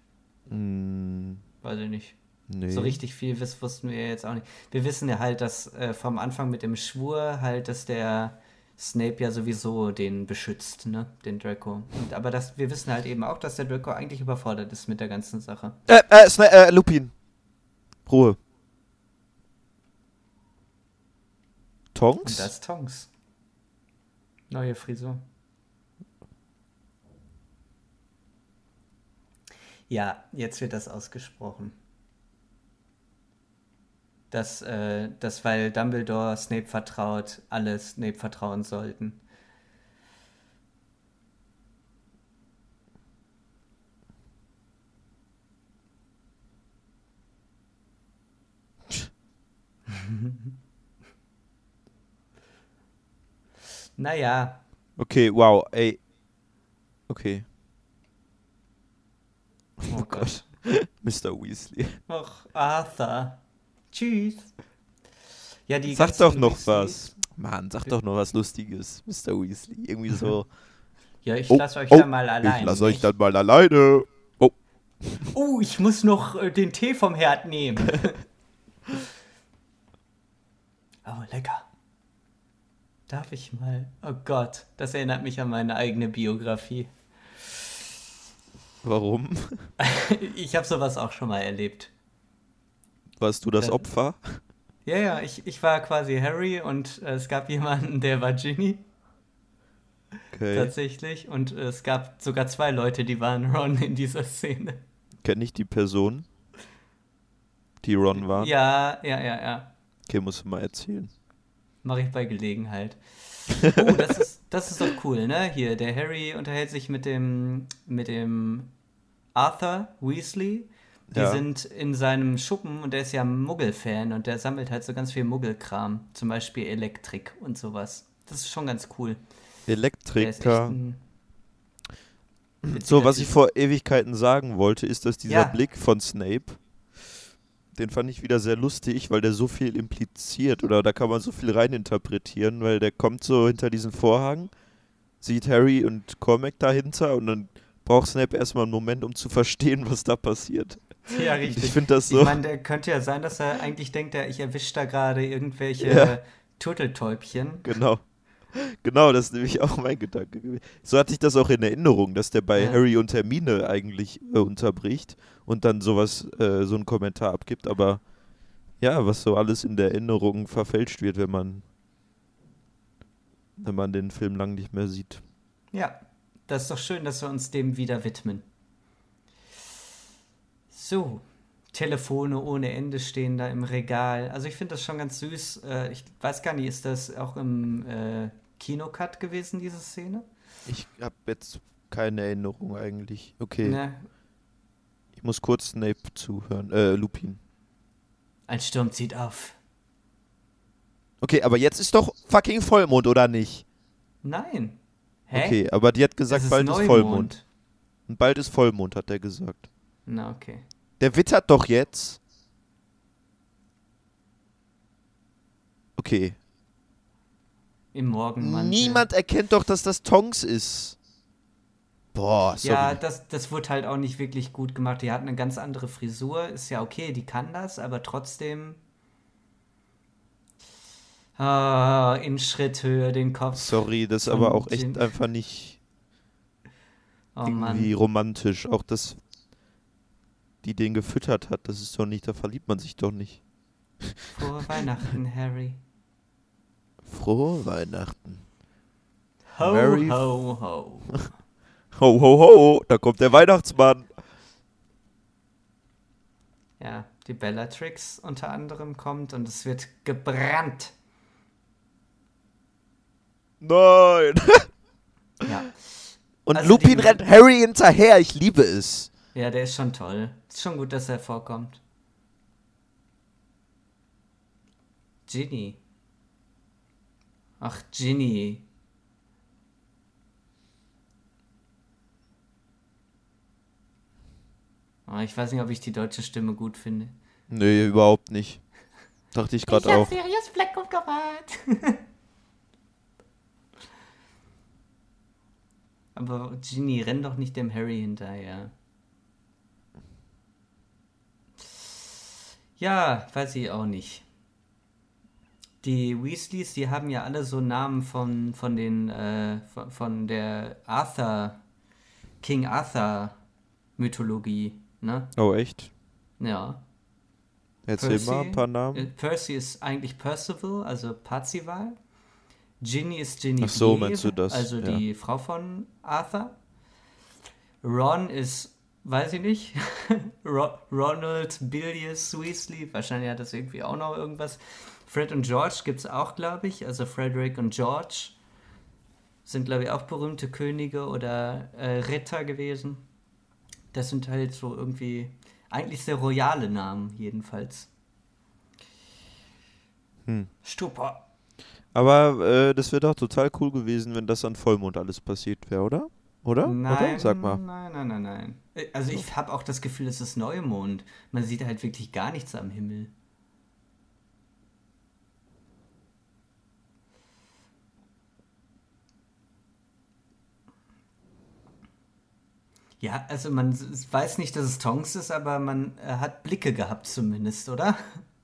Hm, Weiß ich nicht. Nee. So richtig viel wiss, wussten wir jetzt auch nicht. Wir wissen ja halt, dass äh, vom Anfang mit dem Schwur halt, dass der Snape ja sowieso den beschützt, ne? Den Draco. Und, aber das, wir wissen halt eben auch, dass der Draco eigentlich überfordert ist mit der ganzen Sache. Äh, äh, Sna äh, Lupin. Ruhe. Und Tonks? das ist Tonks. Neue Frisur. Ja, jetzt wird das ausgesprochen. Dass, äh, dass weil Dumbledore Snape vertraut, alle Snape vertrauen sollten. Naja, Okay, wow, ey. Okay. oh Gott. Mr. Weasley. Och, Arthur. Tschüss. Ja, die Sag doch noch Weasleys- was. Mann, sag doch noch was Lustiges, Mr. Weasley. Irgendwie so. Ja, ich Oh, lasse euch oh, da mal allein. ich lass euch dann mal alleine. Oh, Oh, ich muss noch äh, den Tee vom Herd nehmen. oh, lecker. Darf ich mal? Oh Gott, das erinnert mich an meine eigene Biografie. warum? Ich habe sowas auch schon mal erlebt. Warst du das. Opfer? Ja, ja, ich, ich war quasi Harry und äh, es gab jemanden, der war Ginny, Okay. tatsächlich. Und äh, es gab sogar zwei Leute, die waren Ron in dieser Szene. Kenn ich die Person, die Ron war? Ja, ja, ja, ja. Okay, musst du mal erzählen. Mache ich bei Gelegenheit. Oh, das ist, das ist doch cool, ne? Hier, der Harry unterhält sich mit dem, mit dem Arthur Weasley. Die Ja. sind in seinem Schuppen und der ist ja Muggel-Fan und der sammelt halt so ganz viel Muggelkram. Zum Beispiel Elektrik und sowas. Das ist schon ganz cool. Elektriker. So, was ich vor Ewigkeiten sagen wollte, ist, dass dieser Ja. Blick von Snape, den fand ich wieder sehr lustig, weil der so viel impliziert oder da kann man so viel reininterpretieren, weil der kommt so hinter diesen Vorhang, sieht Harry und Cormac dahinter und dann braucht Snape erstmal einen Moment, um zu verstehen, was da passiert. Ja, richtig. Ich finde das so. Ich meine, der könnte ja sein, dass er eigentlich denkt, er, ich erwische da gerade irgendwelche Ja. Turteltäubchen. Genau. Genau, das ist nämlich auch mein Gedanke gewesen. So hatte ich das auch in Erinnerung, dass der bei Ja. Harry und Hermine eigentlich äh, unterbricht und dann sowas, äh, so einen Kommentar abgibt, aber ja, was so alles in der Erinnerung verfälscht wird, wenn man wenn man den Film lang nicht mehr sieht. Ja, das ist doch schön, dass wir uns dem wieder widmen. So, Telefone ohne Ende stehen da im Regal. Also ich finde das schon ganz süß. Äh, ich weiß gar nicht, ist das auch im äh, Kinocut gewesen, diese Szene? Ich habe jetzt keine Erinnerung eigentlich. Okay, Ne? ich muss kurz Snape zuhören. Äh, Lupin. Ein Sturm zieht auf. Okay, aber jetzt ist doch fucking Vollmond, oder nicht? Nein. Hä? Okay, aber die hat gesagt, ist bald ist Neumond. Vollmond. Und bald ist Vollmond, hat er gesagt. Na, okay. Der wittert doch jetzt. Okay. Im Morgenmantel. Niemand erkennt doch, dass das Tongs ist. Boah, sorry. Ja, das, das wurde halt auch nicht wirklich gut gemacht. Die hat eine ganz andere Frisur. Ist ja okay, die kann das, aber trotzdem. Ah, in Schritthöhe den Kopf. sorry, das ist aber auch echt einfach nicht oh irgendwie Mann. romantisch. Auch das, die den gefüttert hat, das ist doch nicht, da verliebt man sich doch nicht. Frohe Weihnachten, Harry. Frohe Weihnachten. Ho, Merry- ho, ho. Ho, ho, ho, da kommt der Weihnachtsmann. Ja, die Bellatrix unter anderem kommt und es wird gebrannt. Nein. Ja. Und Also Lupin rennt Harry hinterher, ich liebe es. Ja, der ist schon toll. Ist schon gut, dass er vorkommt. Ginny. Ach, Ginny. Ah, ich weiß nicht, ob ich die deutsche Stimme gut finde. Nee, überhaupt nicht. Dachte ich gerade auch. Sirius Black umgebracht. Aber Ginny, renn doch nicht dem Harry hinterher. Ja, weiß ich auch nicht. Die Weasleys, die haben ja alle so Namen von, von den, äh, von, von der Arthur, King Arthur Mythologie, ne? Oh, echt? Ja. Erzähl Percy, mal ein paar Äh, Namen. Percy ist eigentlich Percival, also Parzival. Ginny ist Genevieve, Ach so, meinst du das? also Ja. die Frau von Arthur. Ron ist, weiß ich nicht, Ro Ronald Bilius Weasley, wahrscheinlich hat das irgendwie auch noch irgendwas. Fred und George gibt es auch, glaube ich, also Frederick und George sind, glaube ich, auch berühmte Könige oder äh, Ritter gewesen. Das sind halt so irgendwie eigentlich sehr royale Namen, jedenfalls. Hm. Stupor. Aber äh, das wäre doch total cool gewesen, wenn das an Vollmond alles passiert wäre, oder? Oder? Nein, Oder? Sag mal. nein, nein, nein, nein. Äh, Also ich habe auch das Gefühl, es ist Neumond. Man sieht halt wirklich gar nichts am Himmel. Ja, also man weiß nicht, dass es Tonks ist, aber man äh, hat Blicke gehabt zumindest, oder?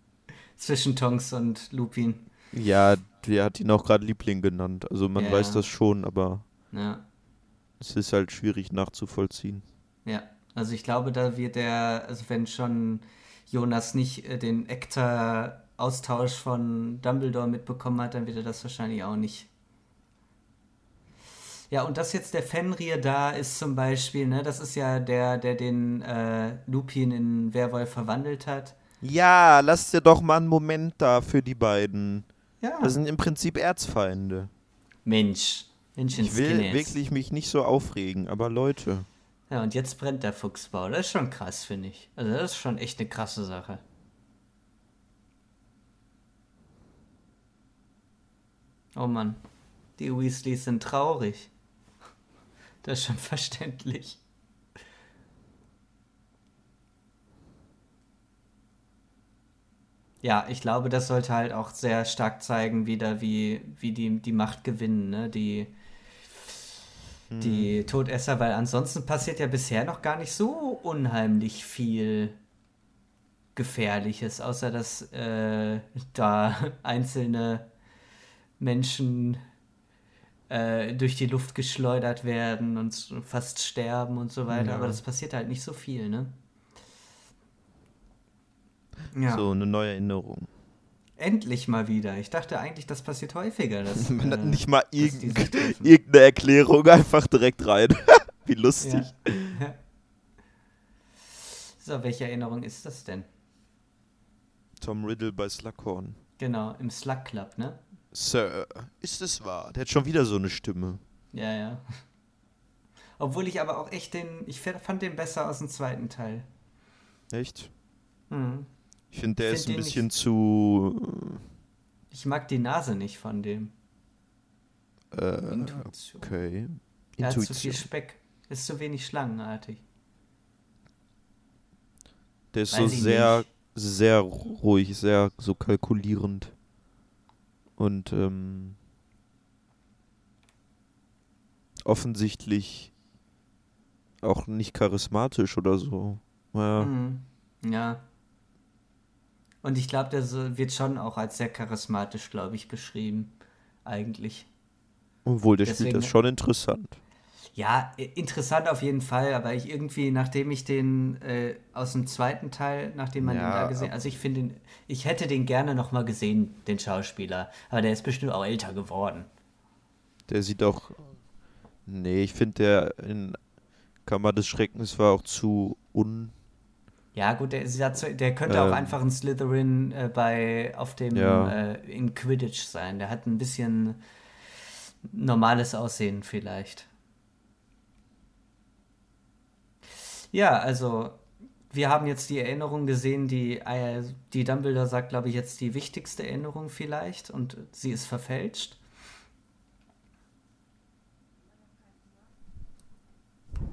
Zwischen Tonks und Lupin. Ja, der hat ihn auch gerade Liebling genannt. Also man Ja. weiß das schon, aber Ja. Es ist halt schwierig nachzuvollziehen. Ja, also ich glaube, da wird der, also wenn schon Jonas nicht äh, den Ektar-Austausch von Dumbledore mitbekommen hat, dann wird er das wahrscheinlich auch nicht. Ja, und dass jetzt der Fenrir da ist zum Beispiel, ne, das ist ja der, der den äh, Lupin in Werwolf verwandelt hat. Ja, lass dir doch mal einen Moment da für die beiden. Ja. Das sind im Prinzip Erzfeinde. Mensch, Ich will wirklich mich nicht so aufregen, aber Leute. Ja, und jetzt brennt der Fuchsbau. Das ist schon krass, finde ich. Also das ist schon echt eine krasse Sache. Oh Mann, die Weasleys sind traurig. Das ist schon verständlich. Ja, ich glaube, das sollte halt auch sehr stark zeigen, wieder wie, wie die, die Macht gewinnen, ne? Die, die Todesser, weil ansonsten passiert ja bisher noch gar nicht so unheimlich viel Gefährliches, außer dass äh, da einzelne Menschen äh, durch die Luft geschleudert werden und fast sterben und so weiter. Ja. Aber das passiert halt nicht so viel, ne? Ja. So eine neue Erinnerung. Endlich mal wieder. Ich dachte eigentlich, das passiert häufiger. Dass, Man hat äh, nicht mal irgend, irgendeine Erklärung, einfach direkt rein. Wie lustig. Ja. So, welche Erinnerung ist das denn? Tom Riddle bei Slughorn. Genau, im Slug Club, ne? Sir, ist es wahr? Der hat schon wieder so eine Stimme. Ja, ja. Obwohl ich aber auch echt den, ich fand den besser aus dem zweiten Teil. Echt? Mhm. Ich finde, der ich find ist ein bisschen nicht, zu. Ich mag die Nase nicht von dem. Äh, Intuition. Okay. Er hat zu viel Speck. Ist zu wenig schlangenartig. Der ist Weiß so sehr, nicht. sehr ruhig, sehr so kalkulierend. Und ähm, offensichtlich auch nicht charismatisch oder so. Ja. Mhm. ja. Und ich glaube, der wird schon auch als sehr charismatisch, glaube ich, beschrieben. Eigentlich. Obwohl, der Deswegen, spielt das schon interessant. Ja, interessant auf jeden Fall, aber ich irgendwie, nachdem ich den äh, aus dem zweiten Teil, nachdem man ja, den da gesehen, also ich finde, ich hätte den gerne nochmal gesehen, den Schauspieler, aber der ist bestimmt auch älter geworden. Der sieht auch, nee, ich finde der in Kammer des Schreckens war auch zu un ja, gut, der, der könnte ähm, auch einfach ein Slytherin äh, bei auf dem ja. äh, in Quidditch sein. Der hat ein bisschen normales Aussehen vielleicht. Ja, also wir haben jetzt die Erinnerung gesehen, die, äh, die Dumbledore sagt, glaube ich, jetzt die wichtigste Erinnerung vielleicht und sie ist verfälscht.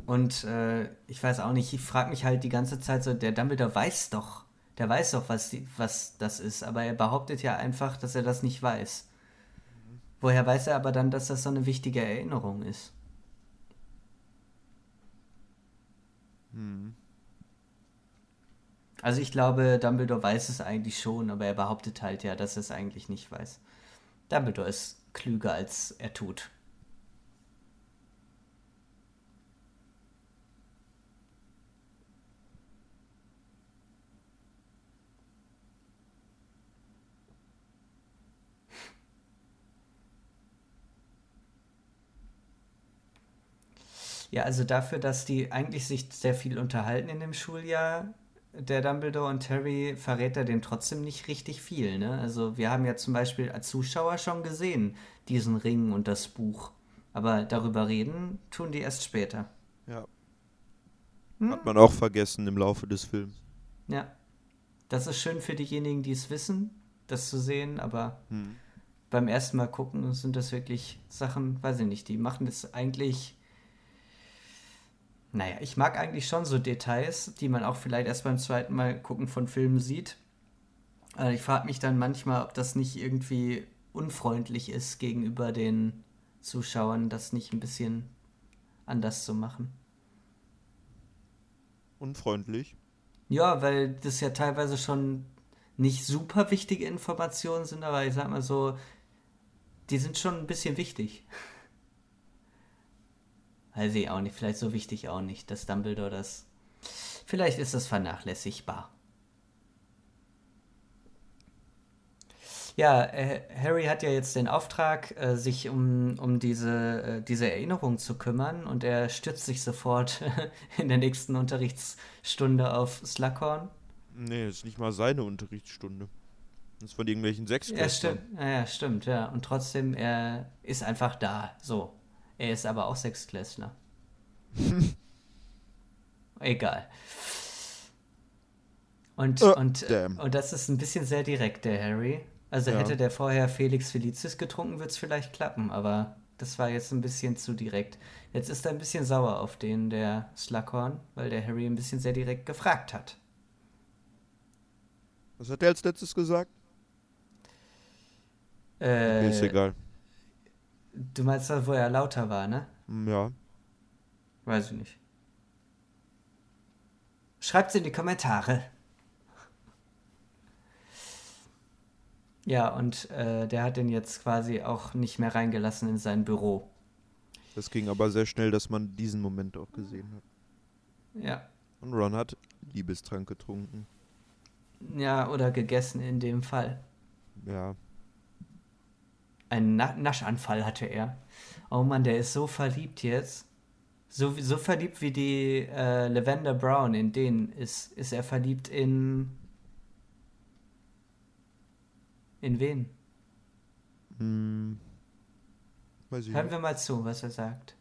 Und äh, ich weiß auch nicht, ich frage mich halt die ganze Zeit so, der Dumbledore weiß doch, der weiß doch, was, die, was das ist, aber er behauptet ja einfach, dass er das nicht weiß. Mhm. Woher weiß er aber dann, dass das so eine wichtige Erinnerung ist? Mhm. Also ich glaube, Dumbledore weiß es eigentlich schon, aber er behauptet halt ja, dass er es eigentlich nicht weiß. Dumbledore ist klüger, als er tut. Ja, also dafür, dass die eigentlich sich sehr viel unterhalten in dem Schuljahr, der Dumbledore und Harry, verrät er dem trotzdem nicht richtig viel. Ne? Also wir haben ja zum Beispiel als Zuschauer schon gesehen, diesen Ring und das Buch. Aber darüber reden tun die erst später. Ja. Hm? Hat man auch vergessen im Laufe des Films. Ja. Das ist schön für diejenigen, die es wissen, das zu sehen, aber hm. beim ersten Mal gucken sind das wirklich Sachen, weiß ich nicht, die machen das eigentlich naja, ich mag eigentlich schon so Details, die man auch vielleicht erst beim zweiten Mal gucken von Filmen sieht. Also ich frage mich dann manchmal, ob das nicht irgendwie unfreundlich ist gegenüber den Zuschauern, das nicht ein bisschen anders zu machen. Unfreundlich? Ja, weil das ja teilweise schon nicht super wichtige Informationen sind, aber ich sag mal so, die sind schon ein bisschen wichtig. Weiß ich auch nicht, vielleicht so wichtig auch nicht, dass Dumbledore das. Vielleicht ist das vernachlässigbar. Ja, äh, Harry hat ja jetzt den Auftrag, äh, sich um, um diese, äh, diese Erinnerung zu kümmern und er stürzt sich sofort in der nächsten Unterrichtsstunde auf Slughorn. Nee, das ist nicht mal seine Unterrichtsstunde. Das ist von irgendwelchen sechs Ja, stimmt. Ja, ja, stimmt, ja. Und trotzdem, er ist einfach da, so. Er ist aber auch Sechsklässler. Egal. Und, oh, und, und das ist ein bisschen sehr direkt, der Harry. Also ja. hätte der vorher Felix Felicis getrunken, würde es vielleicht klappen, aber das war jetzt ein bisschen zu direkt. Jetzt ist er ein bisschen sauer auf den, der Slughorn, weil der Harry ein bisschen sehr direkt gefragt hat. Was hat er als letztes gesagt? Äh, ist egal. Du meinst da, wo er lauter war, ne? Hm, ja. Weiß ich nicht. Schreibt's in die Kommentare. Ja, und äh, der hat den jetzt quasi auch nicht mehr reingelassen in sein Büro. Das ging aber sehr schnell, dass man diesen Moment auch gesehen hat. Ja. Und Ron hat Liebestrank getrunken. Ja, oder gegessen in dem Fall. Ja. Einen Na Naschanfall hatte er. Oh Mann, der ist so verliebt jetzt. So, so verliebt wie die äh, Lavender Brown in den ist, ist er verliebt in. In wen? Hm. Hören wir mal zu, was er sagt.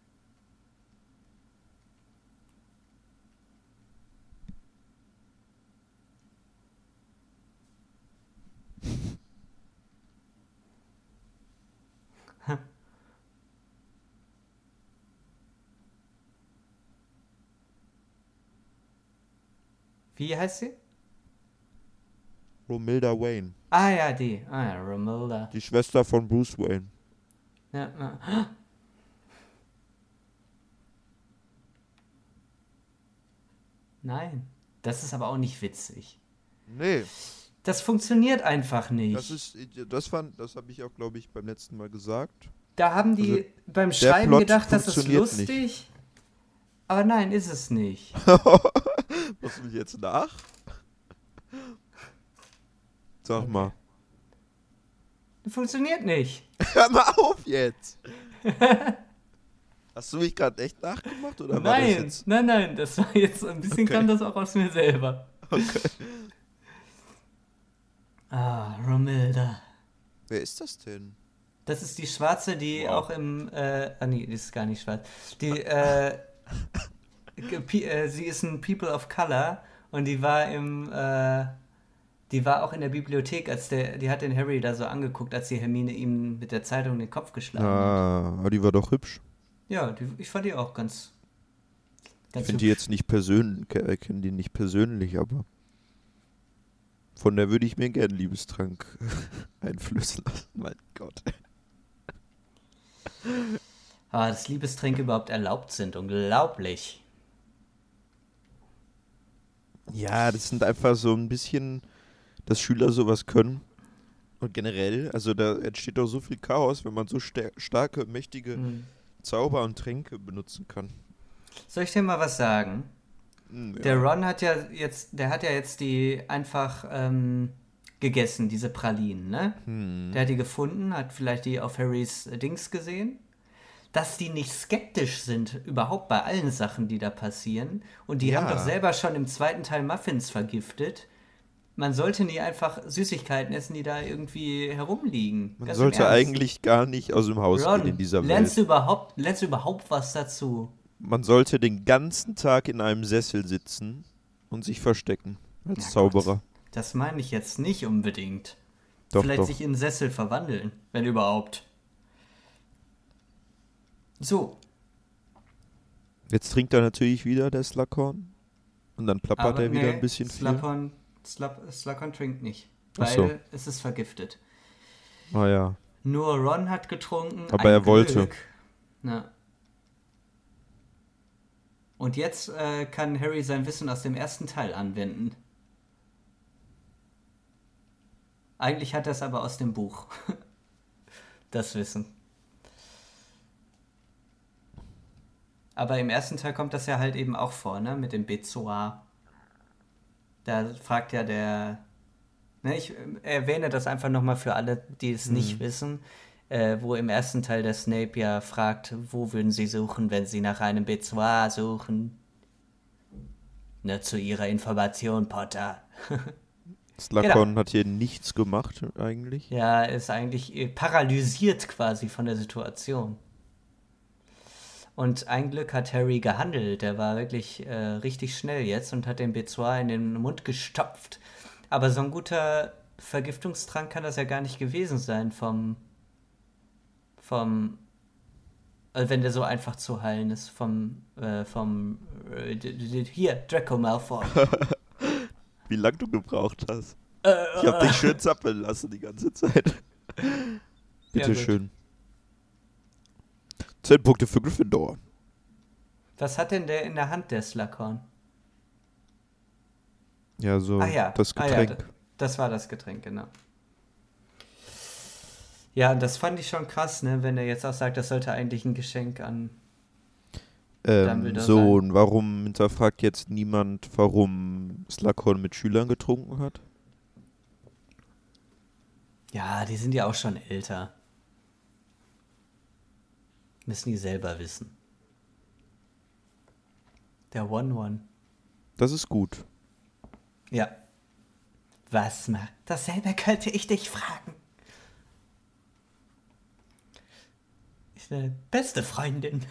Wie heißt sie? Romilda Wayne. Ah ja, die. Ah ja, Romilda. Die Schwester von Bruce Wayne. Ja, ja. Nein, das ist aber auch nicht witzig. Nee, Das funktioniert einfach nicht. das ist, das fand, das habe ich auch, glaube ich, beim letzten Mal gesagt. da haben die also, beim Schreiben gedacht, das ist lustig. Aber nein, ist es nicht. Machst du mich jetzt nach? Sag mal. Funktioniert nicht. Hör mal auf jetzt! Hast du mich gerade echt nachgemacht oder war das Nein, jetzt? nein, nein, das war jetzt ein bisschen Okay. kam das auch aus mir selber. Okay. Ah, Romilda. Wer ist das denn? Das ist die Schwarze, die Wow. auch im, äh, ah nee, die ist gar nicht schwarz. Die, äh, sie ist ein People of Color und die war im, äh, die war auch in der Bibliothek, als der, die hat den Harry da so angeguckt, als die Hermine ihm mit der Zeitung den Kopf geschlagen hat. Ah, die war doch hübsch. Ja, die, ich fand die auch ganz, Ich ganz finde die jetzt nicht persönlich, äh, kenne die nicht persönlich, aber von der würde ich mir gern Liebestrank einflößen lassen. Mein Gott. Ah, dass Liebestränke überhaupt erlaubt sind, unglaublich. Ja, das sind einfach so ein bisschen, dass Schüler sowas können. Und generell, also da entsteht doch so viel Chaos, wenn man so sta starke, mächtige Hm. Zauber und Tränke benutzen kann. Soll ich dir mal was sagen? Hm, Der ja. Ron hat ja jetzt, der hat ja jetzt die einfach ähm, gegessen, diese Pralinen, ne? Hm. Der hat die gefunden, hat vielleicht die auf Harrys äh, Dings gesehen. Dass die nicht skeptisch sind, überhaupt bei allen Sachen, die da passieren. Und die Ja. haben doch selber schon im zweiten Teil Muffins vergiftet. Man sollte nie einfach Süßigkeiten essen, die da irgendwie herumliegen. Man Ganz sollte eigentlich gar nicht aus dem Haus Ron, gehen in dieser lernst Welt. du überhaupt, lernst du überhaupt was dazu? Man sollte den ganzen Tag in einem Sessel sitzen und sich verstecken als Ja, Zauberer. Das meine ich jetzt nicht unbedingt. Doch, Vielleicht doch. sich in einen Sessel verwandeln, wenn überhaupt. So, Jetzt trinkt er natürlich wieder der Slughorn. Und dann plappert aber er wieder nee, ein bisschen viel. Slughorn, Slap, Slughorn trinkt nicht, weil so. es ist vergiftet. Ah ja. Nur Ron hat getrunken. Aber er wollte. Glück. Na. Und jetzt äh, kann Harry sein Wissen aus dem ersten Teil anwenden. Eigentlich hat er es aber aus dem Buch. Das Wissen. Aber im ersten Teil kommt das ja halt eben auch vor, ne? Mit dem Bezoar. Da fragt ja der. Ne, ich ähm, erwähne das einfach nochmal für alle, die es nicht wissen. Äh, wo im ersten Teil der Snape ja fragt, wo würden sie suchen, wenn sie nach einem Bezoar suchen? Nur zu ihrer Information, Potter. Slughorn hat hier nichts gemacht eigentlich. Ja, ist eigentlich äh, paralysiert quasi von der Situation. Und ein Glück hat Harry gehandelt. Der war wirklich äh, richtig schnell jetzt und hat den Bezoar in den Mund gestopft. Aber so ein guter Vergiftungstrank kann das ja gar nicht gewesen sein vom. vom. Also wenn der so einfach zu heilen ist, vom. Äh, vom. Äh, hier, Draco Malfoy. Wie lange du gebraucht hast. Äh, Ich hab dich schön zappeln lassen die ganze Zeit. Bitte gut. Zehn Punkte für Gryffindor. Was hat denn der in der Hand, der Slughorn? Ja, so Ah ja, das ah ja, Getränk. das war das Getränk, genau. Ja, das fand ich schon krass, ne, wenn er jetzt auch sagt, das sollte eigentlich ein Geschenk an Ähm, Dumbledore so, sein. und warum hinterfragt jetzt niemand, warum Slughorn mit Schülern getrunken hat? Ja, die sind ja auch schon älter. Müssen die selber wissen. Der One-One. Das ist gut. Ja. Was macht? Dasselbe könnte ich dich fragen. Ich eine beste Freundin.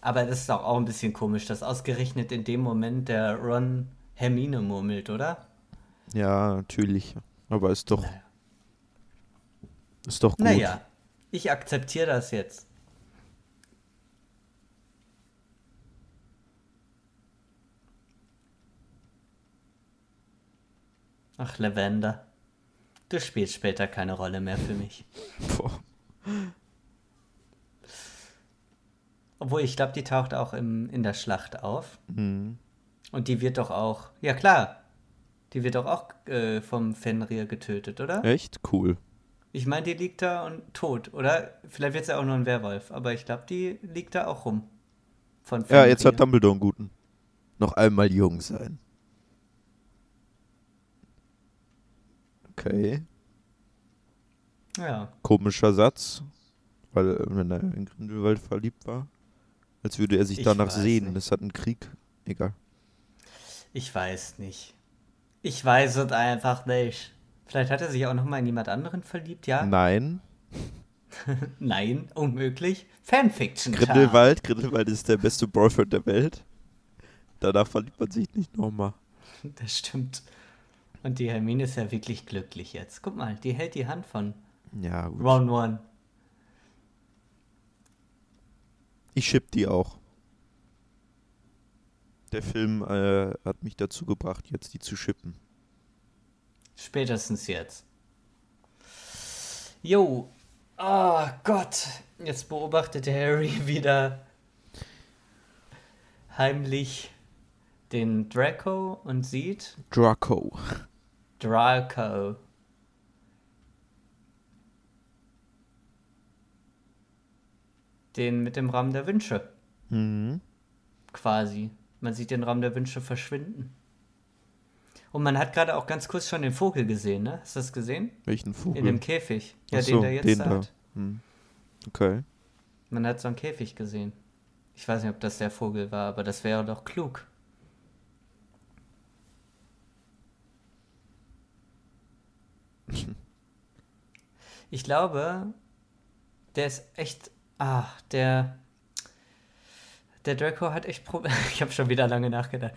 Aber das ist doch auch ein bisschen komisch, dass ausgerechnet in dem Moment der Ron Hermine murmelt, oder? Ja, natürlich. Aber ist doch, Naja. ist doch gut. Naja, ich akzeptiere das jetzt. Ach, Lavender. Du spielst später keine Rolle mehr für mich. Boah. Obwohl, ich glaube, die taucht auch im, in der Schlacht auf. Hm. Und die wird doch auch. Ja, klar. Die wird doch auch äh, vom Fenrir getötet, oder? Echt? Cool. Ich meine, die liegt da und tot, oder? Vielleicht wird sie auch nur ein Werwolf, aber ich glaube, die liegt da auch rum. Von Ja, jetzt hat Dumbledore einen guten. Noch einmal jung sein. Okay. Ja, Komischer Satz. Weil, äh, wenn er in Grindelwald verliebt war. Als würde er sich Ich danach sehen. nicht. Das hat einen Krieg. Egal. ich weiß nicht. Ich weiß es einfach nicht. Vielleicht hat er sich auch noch mal in jemand anderen verliebt, ja? Nein. Nein, unmöglich. Fanfiction. Grindelwald. Grindelwald ist der beste Boyfriend der Welt. Danach verliebt man sich nicht nochmal. Das stimmt. Und die Hermine ist ja wirklich glücklich jetzt. Guck mal, die hält die Hand von Ja, gut. Ron One. Ich schipp die auch. Der Film äh, hat mich dazu gebracht, jetzt die zu schippen. Spätestens jetzt. Jo. Oh Gott. Jetzt beobachtet Harry wieder heimlich den Draco und sieht Draco. Draco. Den mit dem Rahmen der Wünsche, Mhm. quasi. Man sieht den Rahmen der Wünsche verschwinden. Und man hat gerade auch ganz kurz schon den Vogel gesehen, ne? Hast du das gesehen? Welchen Vogel? In dem Käfig. Ja, Ach den so, der jetzt den da da. hat. Hm. Okay. Man hat so einen Käfig gesehen. Ich weiß nicht, ob das der Vogel war, aber das wäre doch klug. Ich glaube, der ist echt. Ah, der. Der Draco hat echt Probleme. Ich habe schon wieder lange nachgedacht.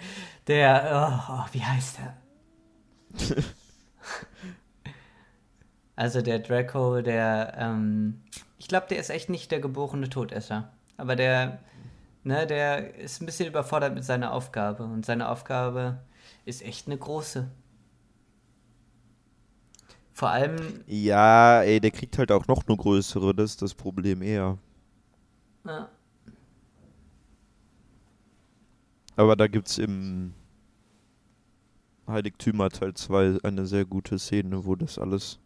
Der. Oh, oh, wie heißt er? Also der Draco, der, ähm, ich glaube, der ist echt nicht der geborene Todesser. Aber der, ne, der ist ein bisschen überfordert mit seiner Aufgabe. Und seine Aufgabe ist echt eine große. Vor allem, Ja, ey, der kriegt halt auch noch eine größere, das ist das Problem eher. ja, Aber da gibt's im Heiligtümer Teil 2 eine sehr gute Szene, wo das alles,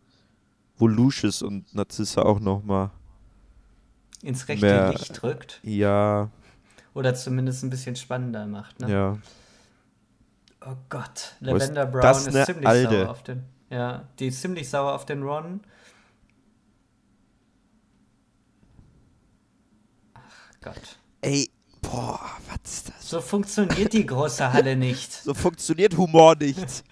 wo Lucius und Narzissa auch nochmal, ins rechte Mehr- Licht drückt. ja, Oder zumindest ein bisschen spannender macht, ne? ja, Oh Gott, ist Lavender Brown ist ne ziemlich Alde? sauer auf den. Ja, die ist ziemlich sauer auf den Ron. Ach Gott. ey, boah, was ist das? So funktioniert die große Halle nicht. So funktioniert Humor nicht.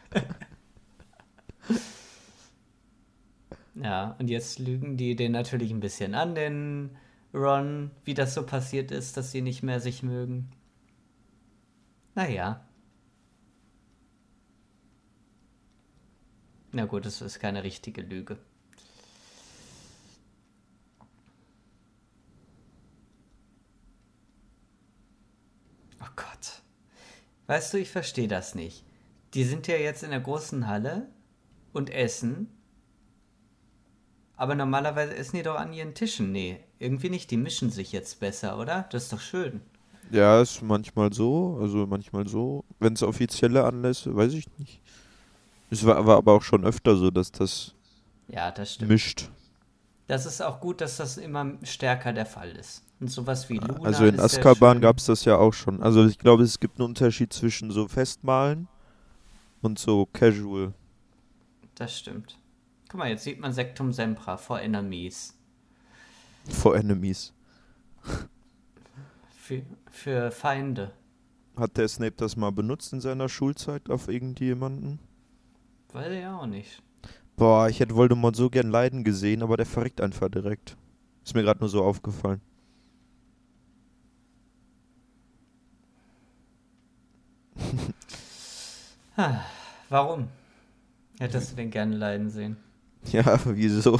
Ja, und jetzt lügen die den natürlich ein bisschen an, den Ron, wie das so passiert ist, dass sie nicht mehr sich mögen. Naja. Na gut, es ist keine richtige Lüge. Oh Gott. Weißt du, ich verstehe das nicht. Die sind ja jetzt in der großen Halle und essen. Aber normalerweise essen die doch an ihren Tischen. Nee, irgendwie nicht. Die mischen sich jetzt besser, oder? Das ist doch schön. Ja, ist manchmal so, also manchmal so. Wenn es offizielle Anlässe, weiß ich nicht. Es war, war aber auch schon öfter so, dass das Ja, das stimmt. mischt. Das ist auch gut, dass das immer stärker der Fall ist. Und sowas wie Luna Also in Azkaban gab es das ja auch schon. Also ich glaube, es gibt einen Unterschied zwischen so Festmalen und so Casual. Das stimmt. Guck mal, jetzt sieht man Sektum Sempra vor Enemies. For Enemies. Für, für Feinde. Hat der Snape das mal benutzt in seiner Schulzeit auf irgendjemanden? Weiß ich auch nicht. Boah, ich hätte Voldemort so gern leiden gesehen, aber der verreckt einfach direkt. Ist mir gerade nur so aufgefallen. Warum? Hättest du den gerne leiden sehen? Ja, wieso?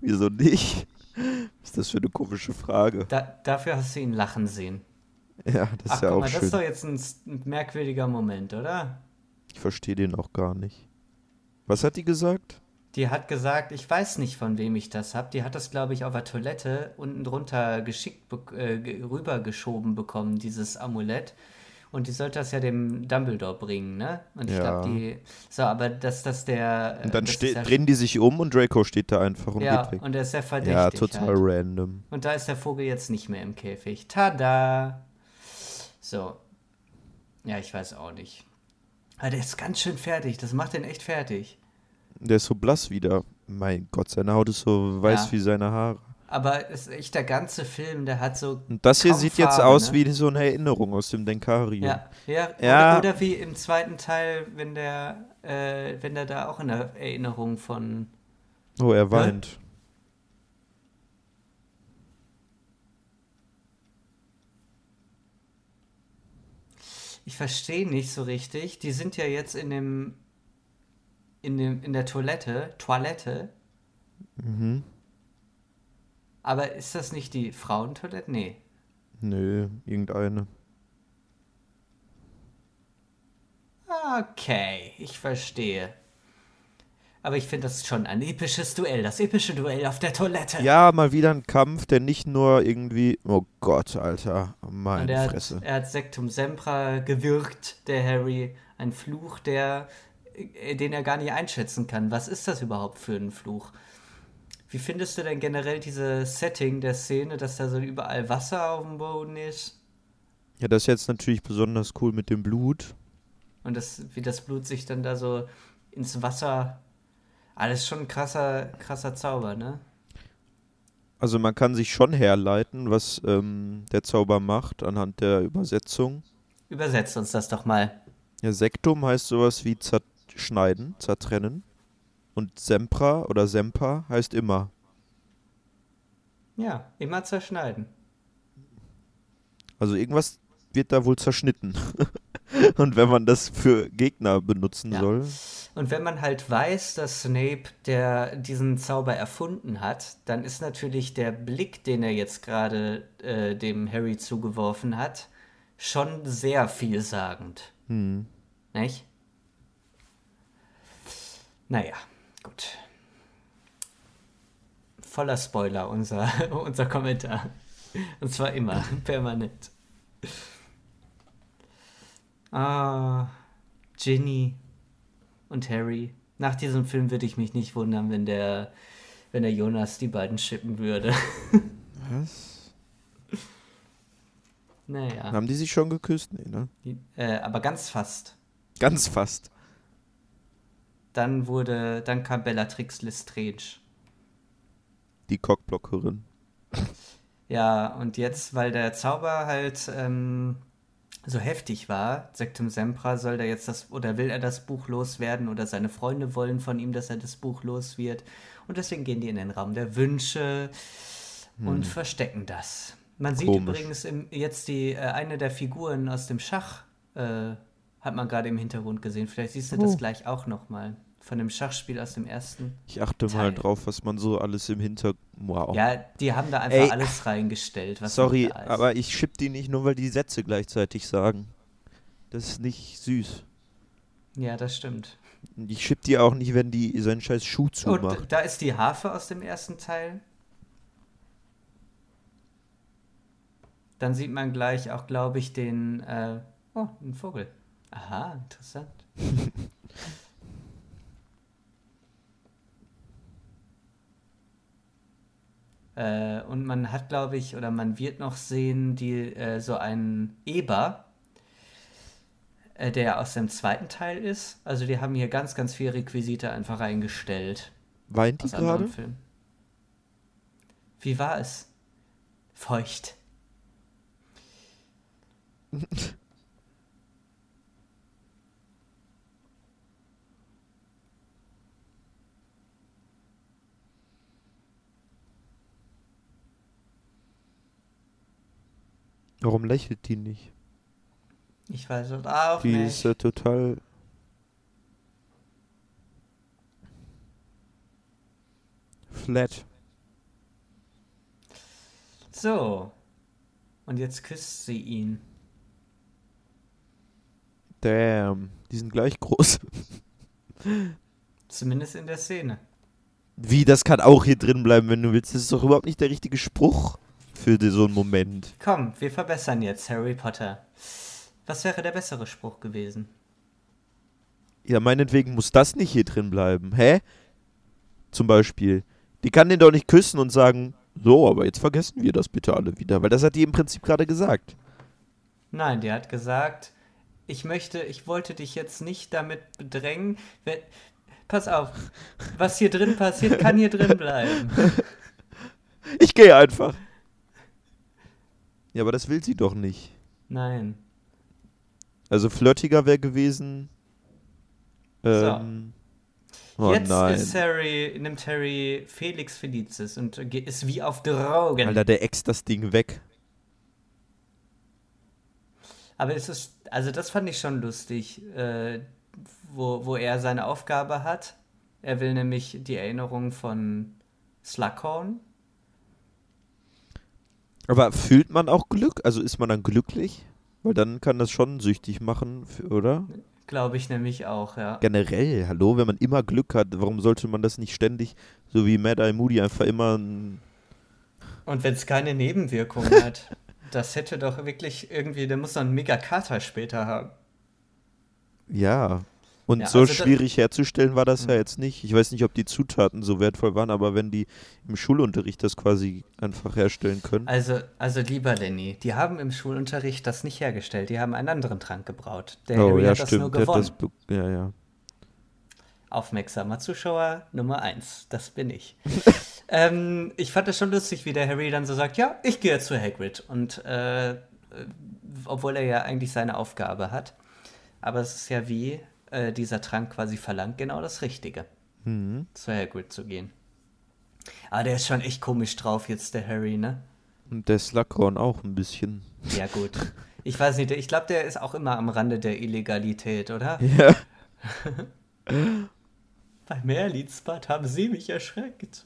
wieso nicht? Was ist das für eine komische Frage? Da, dafür hast du ihn lachen sehen. Ja, das Ach, ist ja auch mal, das schön. ist doch jetzt ein, ein merkwürdiger Moment, oder? Ich verstehe den auch gar nicht. Was hat die gesagt? Die hat gesagt, ich weiß nicht, von wem ich das hab. Die hat das, glaube ich, auf der Toilette unten drunter geschickt bek- äh, ge- rübergeschoben bekommen, dieses Amulett. Und die sollte das ja dem Dumbledore bringen, ne? Und ich Ja. glaube, die. So, aber dass das der. Und dann ja, drehen die sich um und Draco steht da einfach und Ja, geht weg. und er ist sehr verdächtig. Ja, total Halt. random. Und da ist der Vogel jetzt nicht mehr im Käfig. Tada! So. Ja, ich weiß auch nicht. Aber der ist ganz schön fertig. Das macht den echt fertig. Der ist so blass wieder. Mein Gott, seine Haut ist so weiß Ja. wie seine Haare. Aber es ist echt der ganze Film, der hat so. Und das hier sieht jetzt Farbe, aus ne? wie so eine Erinnerung aus dem Denkarium. Ja, ja, Ja. Oder, oder wie im zweiten Teil, wenn der, äh, wenn der da auch in der Erinnerung von. Oh, er weint. Ich verstehe nicht so richtig. Die sind ja jetzt in dem. In, dem, in der Toilette, Toilette. Mhm. Aber ist das nicht die Frauentoilette? Nee. Nö, irgendeine. Okay, ich verstehe. Aber ich finde das schon ein episches Duell. Das epische Duell auf der Toilette. Ja, mal wieder ein Kampf, der nicht nur irgendwie. Oh Gott, Alter. Und Meine er Fresse. hat, er hat Sektum Sempra gewirkt, der Harry. Ein Fluch, der, äh, den er gar nicht einschätzen kann. Was ist das überhaupt für ein Fluch? Wie findest du denn generell dieses Setting der Szene, dass da so überall Wasser auf dem Boden ist? Ja, das ist jetzt natürlich besonders cool mit dem Blut. Und das, wie das Blut sich dann da so ins Wasser. Alles schon ein krasser, krasser Zauber, ne? Also man kann sich schon herleiten, was ähm, der Zauber macht anhand der Übersetzung. Übersetzt uns das doch mal. Ja, Sektum heißt sowas wie zerschneiden, zertrennen. Und Sempra oder Sempa heißt immer. Ja, immer zerschneiden. Also irgendwas wird da wohl zerschnitten. Und wenn man das für Gegner benutzen Ja. soll, Und wenn man halt weiß, dass Snape der diesen Zauber erfunden hat, dann ist natürlich der Blick, den er jetzt gerade äh, dem Harry zugeworfen hat, schon sehr vielsagend. hm, Nicht? Naja, gut. Voller Spoiler, unser, unser Kommentar. Und zwar immer, permanent. Ah, Ginny und Harry. Nach diesem Film würde ich mich nicht wundern, wenn der, wenn der Jonas die beiden schippen würde. was? naja, Haben die sich schon geküsst? Nee, ne? die, äh, aber ganz fast. Ganz fast. Dann wurde, dann kam Bellatrix Lestrange. Die Cockblockerin. Ja, und jetzt, weil der Zauber halt ähm, so heftig war, Sektum Sempra, soll der jetzt das, oder will er das Buch loswerden, oder seine Freunde wollen von ihm, dass er das Buch los wird. Und deswegen gehen die in den Raum der Wünsche und verstecken das. Man sieht Komisch. übrigens im, jetzt die, äh, eine der Figuren aus dem Schach, äh, hat man gerade im Hintergrund gesehen. Vielleicht siehst du Oh. das gleich auch nochmal. Von dem Schachspiel aus dem ersten. Ich achte Teil. mal drauf, was man so alles im Hintergrund. Wow. Ja, die haben da einfach Ey, alles reingestellt, was Sorry, aber ich schipp die nicht nur, weil die Sätze gleichzeitig sagen. Das ist nicht süß. Ja, das stimmt. Ich schipp die auch nicht, wenn die seinen scheiß Schuh zumacht. Und da ist die Harfe aus dem ersten Teil. Dann sieht man gleich auch, glaube ich, den. Äh, oh, ein Vogel. Aha, interessant. äh, und man hat, glaube ich, oder man wird noch sehen, die äh, so einen Eber, äh, der aus dem zweiten Teil ist. Also die haben hier ganz, ganz viele Requisite einfach reingestellt. Weint die gerade? Filmen. Wie war es? Feucht. Warum lächelt die nicht? Ich weiß es auch Die nicht. ist äh, total. Flat. So. Und jetzt küsst sie ihn. Damn. Die sind gleich groß. Zumindest in der Szene. Wie, das kann auch hier drin bleiben, wenn du willst. Das ist doch überhaupt nicht der richtige Spruch für die- so einen Moment. Komm, wir verbessern jetzt Harry Potter. Was wäre der bessere Spruch gewesen? Ja, meinetwegen muss das nicht hier drin bleiben. Hä? Zum Beispiel. Die kann den doch nicht küssen und sagen, so, aber jetzt vergessen wir das bitte alle wieder. Weil das hat die im Prinzip gerade gesagt. Nein, der hat gesagt, ich möchte, ich wollte dich jetzt nicht damit bedrängen. Wenn, pass auf, was hier drin passiert, kann hier drin bleiben. Ich gehe einfach. Ja, aber das will sie doch nicht. Nein. Also flirtiger wäre gewesen. Ähm, Oh jetzt nein. ist Harry, nimmt Harry Felix Felicis und ist wie auf Drogen. Alter, der ex das Ding weg. Aber es ist, also das fand ich schon lustig, äh, wo, wo er seine Aufgabe hat. Er will nämlich die Erinnerung von Slughorn. Aber fühlt man auch Glück? Also ist man dann glücklich? Weil dann kann das schon süchtig machen, oder? Glaube ich nämlich auch, ja. Generell, hallo, wenn man immer Glück hat, warum sollte man das nicht ständig, so wie Mad Eye Moody, einfach immer ein Und wenn es keine Nebenwirkungen hat, das hätte doch wirklich irgendwie, der muss doch einen mega Kater später haben. Ja. Und Ja, so also schwierig herzustellen war das ja Mhm. jetzt nicht. Ich weiß nicht, ob die Zutaten so wertvoll waren, aber wenn die im Schulunterricht das quasi einfach herstellen können. Also, also lieber Lenny, die haben im Schulunterricht das nicht hergestellt, die haben einen anderen Trank gebraut. Der oh, Harry ja, hat das nur stimmt. Der hat gewonnen. das ja, ja. Aufmerksamer Zuschauer Nummer eins, das bin ich. ähm, ich fand es schon lustig, wie der Harry dann so sagt, ja, ich gehe jetzt zu Hagrid. Und äh, äh, obwohl er ja eigentlich seine Aufgabe hat. Aber es ist ja wie äh, dieser Trank quasi verlangt, genau das Richtige, Mhm. zu Hagrid zu gehen. Aber der ist schon echt komisch drauf jetzt, der Harry, ne? Und der Slughorn auch ein bisschen. Ja, gut. Ich weiß nicht, ich glaube, der ist auch immer am Rande der Illegalität, oder? Ja. Bei Merlinsbad haben sie mich erschreckt.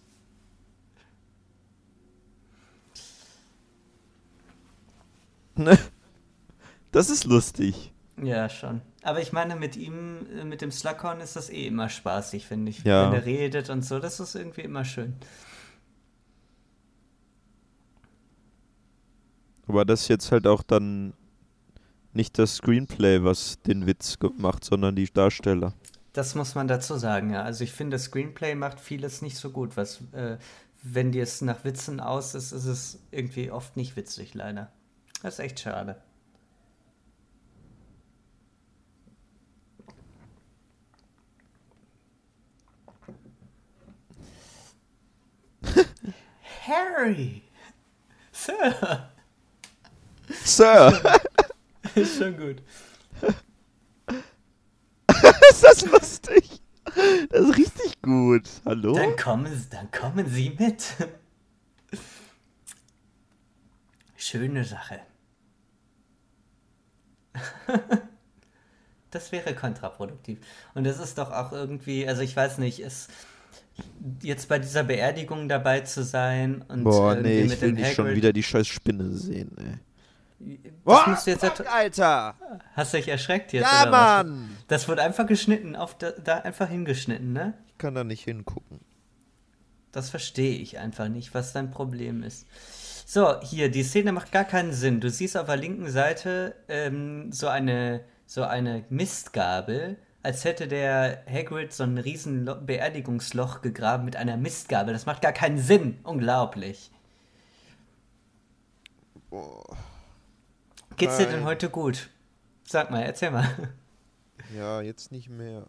Das ist lustig. Ja, schon. Aber ich meine, mit ihm, äh, mit dem Slughorn ist das eh immer spaßig, finde ich. Ja. Wenn der redet und so, das ist irgendwie immer schön. Aber das ist jetzt halt auch dann nicht das Screenplay, was den Witz macht, sondern die Darsteller. Das muss man dazu sagen, ja. Also ich finde, Screenplay macht vieles nicht so gut. Was, äh, wenn dir es nach Witzen aus ist, ist es irgendwie oft nicht witzig, leider. Das ist echt schade. Harry! Sir! Sir! Ist schon gut. ist das lustig? Das ist richtig gut. Hallo? Dann kommen, Sie- dann kommen Sie mit. Schöne Sache. Das wäre kontraproduktiv. Und es ist doch auch irgendwie, also ich weiß nicht, es jetzt bei dieser Beerdigung dabei zu sein und Boah, irgendwie nee, ich will nicht schon wieder die scheiß Spinne sehen, ey. Das musst du jetzt fuck, Alter! Hast du dich erschreckt jetzt? Ja, oder was? Mann! Das wurde einfach geschnitten, auf da, da einfach hingeschnitten, ne? Ich kann da nicht hingucken. Das verstehe ich einfach nicht, was dein Problem ist. So, hier, die Szene macht gar keinen Sinn. Du siehst auf der linken Seite ähm, so, eine, so eine Mistgabel, als hätte der Hagrid so ein riesen Lo Beerdigungsloch gegraben mit einer Mistgabel. Das macht gar keinen Sinn. Unglaublich. Boah. Geht's dir denn heute gut? Sag mal, erzähl mal. Ja, jetzt nicht mehr.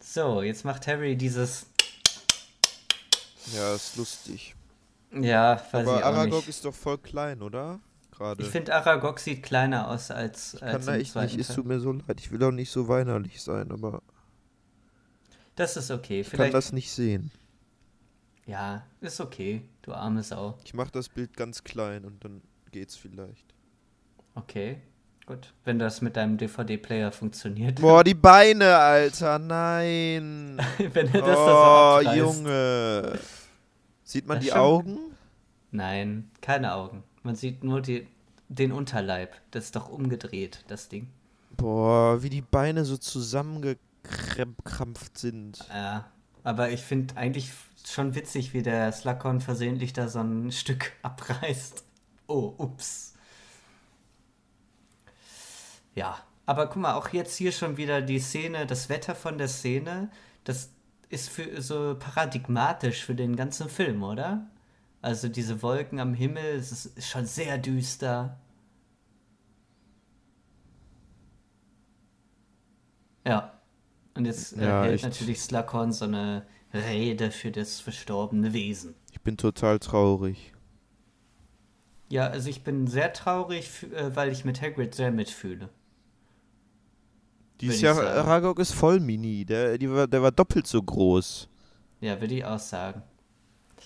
So, jetzt macht Harry dieses. Ja, ist lustig. Ja, weiß Aber ich auch Aragog nicht. ist doch voll klein, oder? Gerade. Ich finde, Aragog sieht kleiner aus als, Kann als da echt nicht. Es tut mir so leid. Ich will auch nicht so weinerlich sein, aber Das ist okay. ich kann Vielleicht. das nicht sehen. Ja, ist okay. Du arme Sau. Ich mache das Bild ganz klein und dann geht's vielleicht. Okay. Gut. Wenn das mit deinem DVD-Player funktioniert. Boah, die Beine, Alter, nein. Wenn er das oh, da so abreißt. Junge. Sieht man Das die stimmt. Augen? Nein, keine Augen. Man sieht nur die, den Unterleib. Das ist doch umgedreht, das Ding. Boah, wie die Beine so zusammengekrampft sind. Ja. Aber ich finde eigentlich schon witzig, wie der Slughorn versehentlich da so ein Stück abreißt. Oh, ups. Ja, aber guck mal, auch jetzt hier schon wieder die Szene, das Wetter von der Szene, das ist für so paradigmatisch für den ganzen Film, oder? Also diese Wolken am Himmel, es ist schon sehr düster. Ja. Und jetzt äh, Ja, hält echt. natürlich Slughorn so eine Rede für das verstorbene Wesen. Ich bin total traurig. Ja, also ich bin sehr traurig, äh, weil ich mit Hagrid sehr mitfühle. Dieses Jahr. Aragog ist voll mini. Der, die war, der war doppelt so groß. Ja, würde ich auch sagen.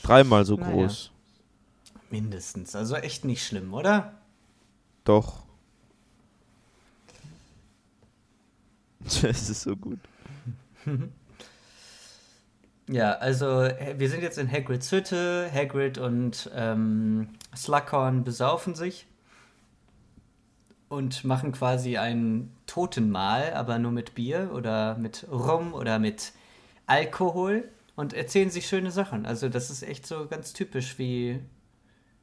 Dreimal so Naja. groß. Mindestens. Also echt nicht schlimm, oder? Doch. Das ist so gut. Ja, also äh, wir sind jetzt in Hagrids Hütte. Hagrid und ähm, Slughorn besaufen sich und machen quasi ein Totenmahl, aber nur mit Bier oder mit Rum oder mit Alkohol und erzählen sich schöne Sachen. Also das ist echt so ganz typisch, wie,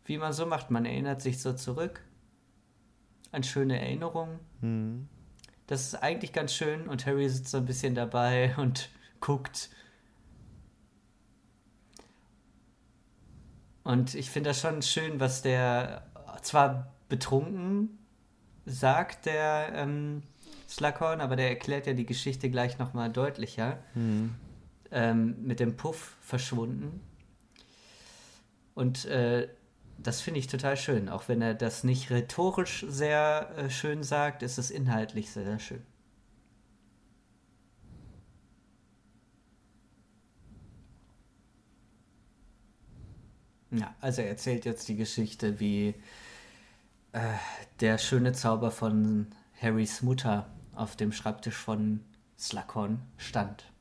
wie man so macht. Man erinnert sich so zurück an schöne Erinnerungen. Hm. Das ist eigentlich ganz schön und Harry sitzt so ein bisschen dabei und guckt. Und ich finde das schon schön, was der zwar betrunken sagt, der ähm, Slughorn, aber der erklärt ja die Geschichte gleich nochmal deutlicher. Hm. Ähm, mit dem Puff verschwunden. Und äh, das finde ich total schön. Auch wenn er das nicht rhetorisch sehr äh, schön sagt, ist es inhaltlich sehr, sehr schön. Ja, also er erzählt jetzt die Geschichte, wie äh, der schöne Zauber von Harrys Mutter auf dem Schreibtisch von Slughorn stand.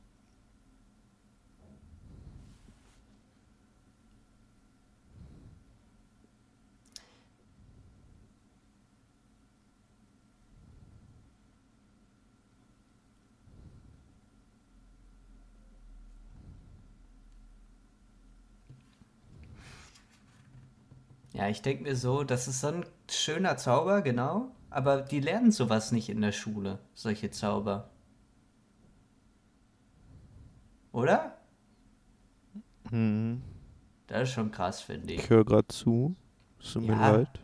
Ja, ich denke mir so, das ist so ein schöner Zauber, genau. Aber die lernen sowas nicht in der Schule, solche Zauber. Oder? Hm. Das ist schon krass, finde ich. Ich höre gerade zu. Es tut mir Ja. leid.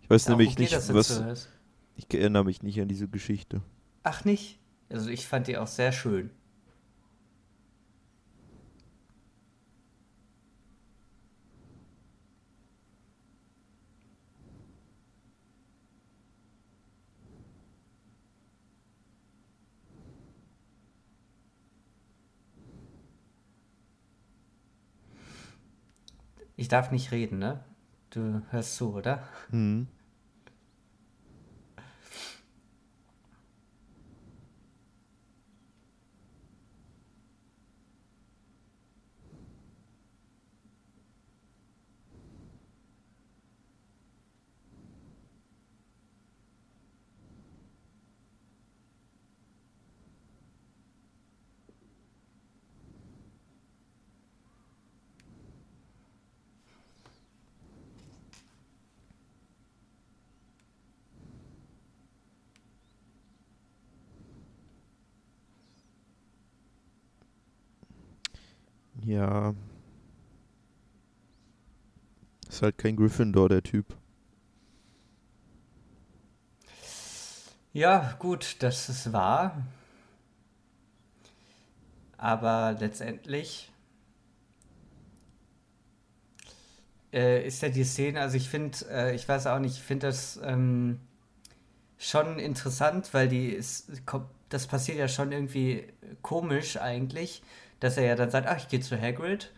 Ich weiß Darum nämlich nicht, was. Ich erinnere mich nicht an diese Geschichte. Ach, nicht? Also ich fand die auch sehr schön. Darf nicht reden, ne? Du hörst zu, oder? Hm. Ist halt kein Gryffindor, der Typ. Ja, gut, das ist wahr. Aber letztendlich äh, ist ja die Szene, also ich finde, äh, ich weiß auch nicht, ich finde das ähm, schon interessant, weil die ist, das passiert ja schon irgendwie komisch eigentlich, dass er ja dann sagt, ach, ich gehe zu Hagrid.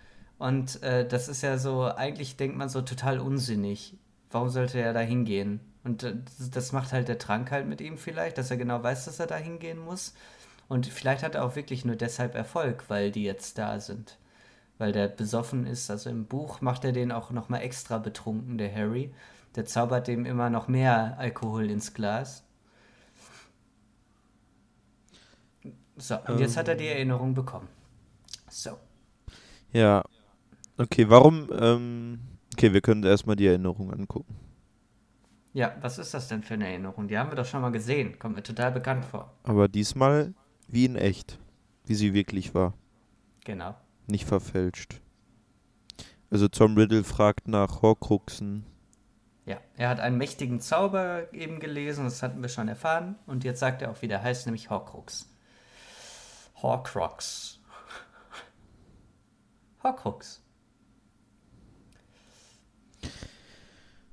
Und äh, das ist ja so, eigentlich denkt man so total unsinnig. Warum sollte er da hingehen? Und äh, das macht halt der Trank halt mit ihm vielleicht, dass er genau weiß, dass er da hingehen muss. Und vielleicht hat er auch wirklich nur deshalb Erfolg, weil die jetzt da sind. Weil der besoffen ist. Also im Buch macht er den auch nochmal extra betrunken, der Harry. Der zaubert dem immer noch mehr Alkohol ins Glas. So, und jetzt hat er die ähm. Erinnerung bekommen. So. Ja. Okay, warum? Ähm, okay, wir können erstmal die Erinnerung angucken. Ja, was ist das denn für eine Erinnerung? Die haben wir doch schon mal gesehen. Kommt mir total bekannt vor. Aber diesmal wie in echt. Wie sie wirklich war. Genau. Nicht verfälscht. Also Tom Riddle fragt nach Horcruxen. Ja, er hat einen mächtigen Zauber eben gelesen, das hatten wir schon erfahren. Und jetzt sagt er auch, wie der heißt, nämlich Horcrux. Horcrux. Horcrux.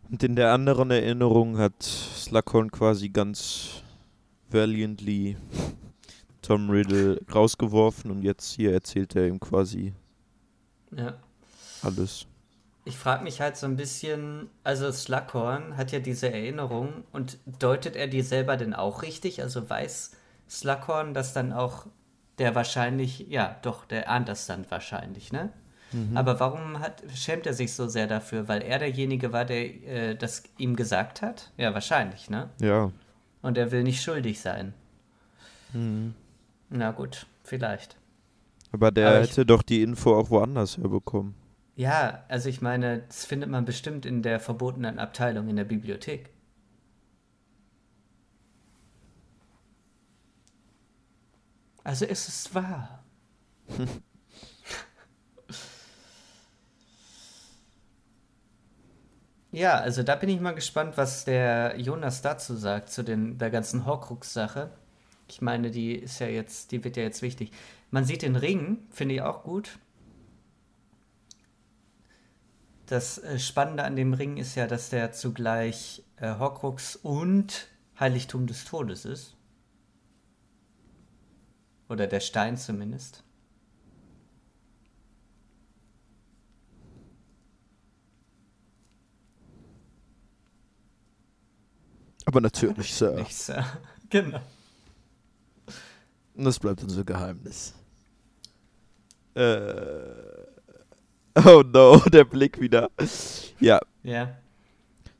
Und in der anderen Erinnerung hat Slughorn quasi ganz valiantly Tom Riddle rausgeworfen und jetzt hier erzählt er ihm quasi ja. alles. Ich frage mich halt so ein bisschen, also Slughorn hat ja diese Erinnerung und deutet er die selber denn auch richtig? Also weiß Slughorn, dass dann auch der wahrscheinlich, ja, doch, der ahnt das dann wahrscheinlich, ne? Mhm. Aber warum hat, schämt er sich so sehr dafür? Weil er derjenige war, der äh, das ihm gesagt hat? Ja, wahrscheinlich, ne? Ja. Und er will nicht schuldig sein. Mhm. Na gut, vielleicht. Aber der Aber hätte doch die Info auch woanders herbekommen. Ja, also ich meine, das findet man bestimmt in der verbotenen Abteilung in der Bibliothek. Also ist es wahr. ja, also da bin ich mal gespannt, was der Jonas dazu sagt, zu den, der ganzen Horcrux-Sache. Ich meine, die ist ja jetzt, die wird ja jetzt wichtig. Man sieht den Ring, finde ich auch gut. Das äh, Spannende an dem Ring ist ja, dass der zugleich äh, Horcrux und Heiligtum des Todes ist. Oder der Stein zumindest. Aber natürlich, Sir. Nicht, Sir. Genau. Das bleibt unser Geheimnis. Äh. Oh no, der Blick wieder. Ja. Ja.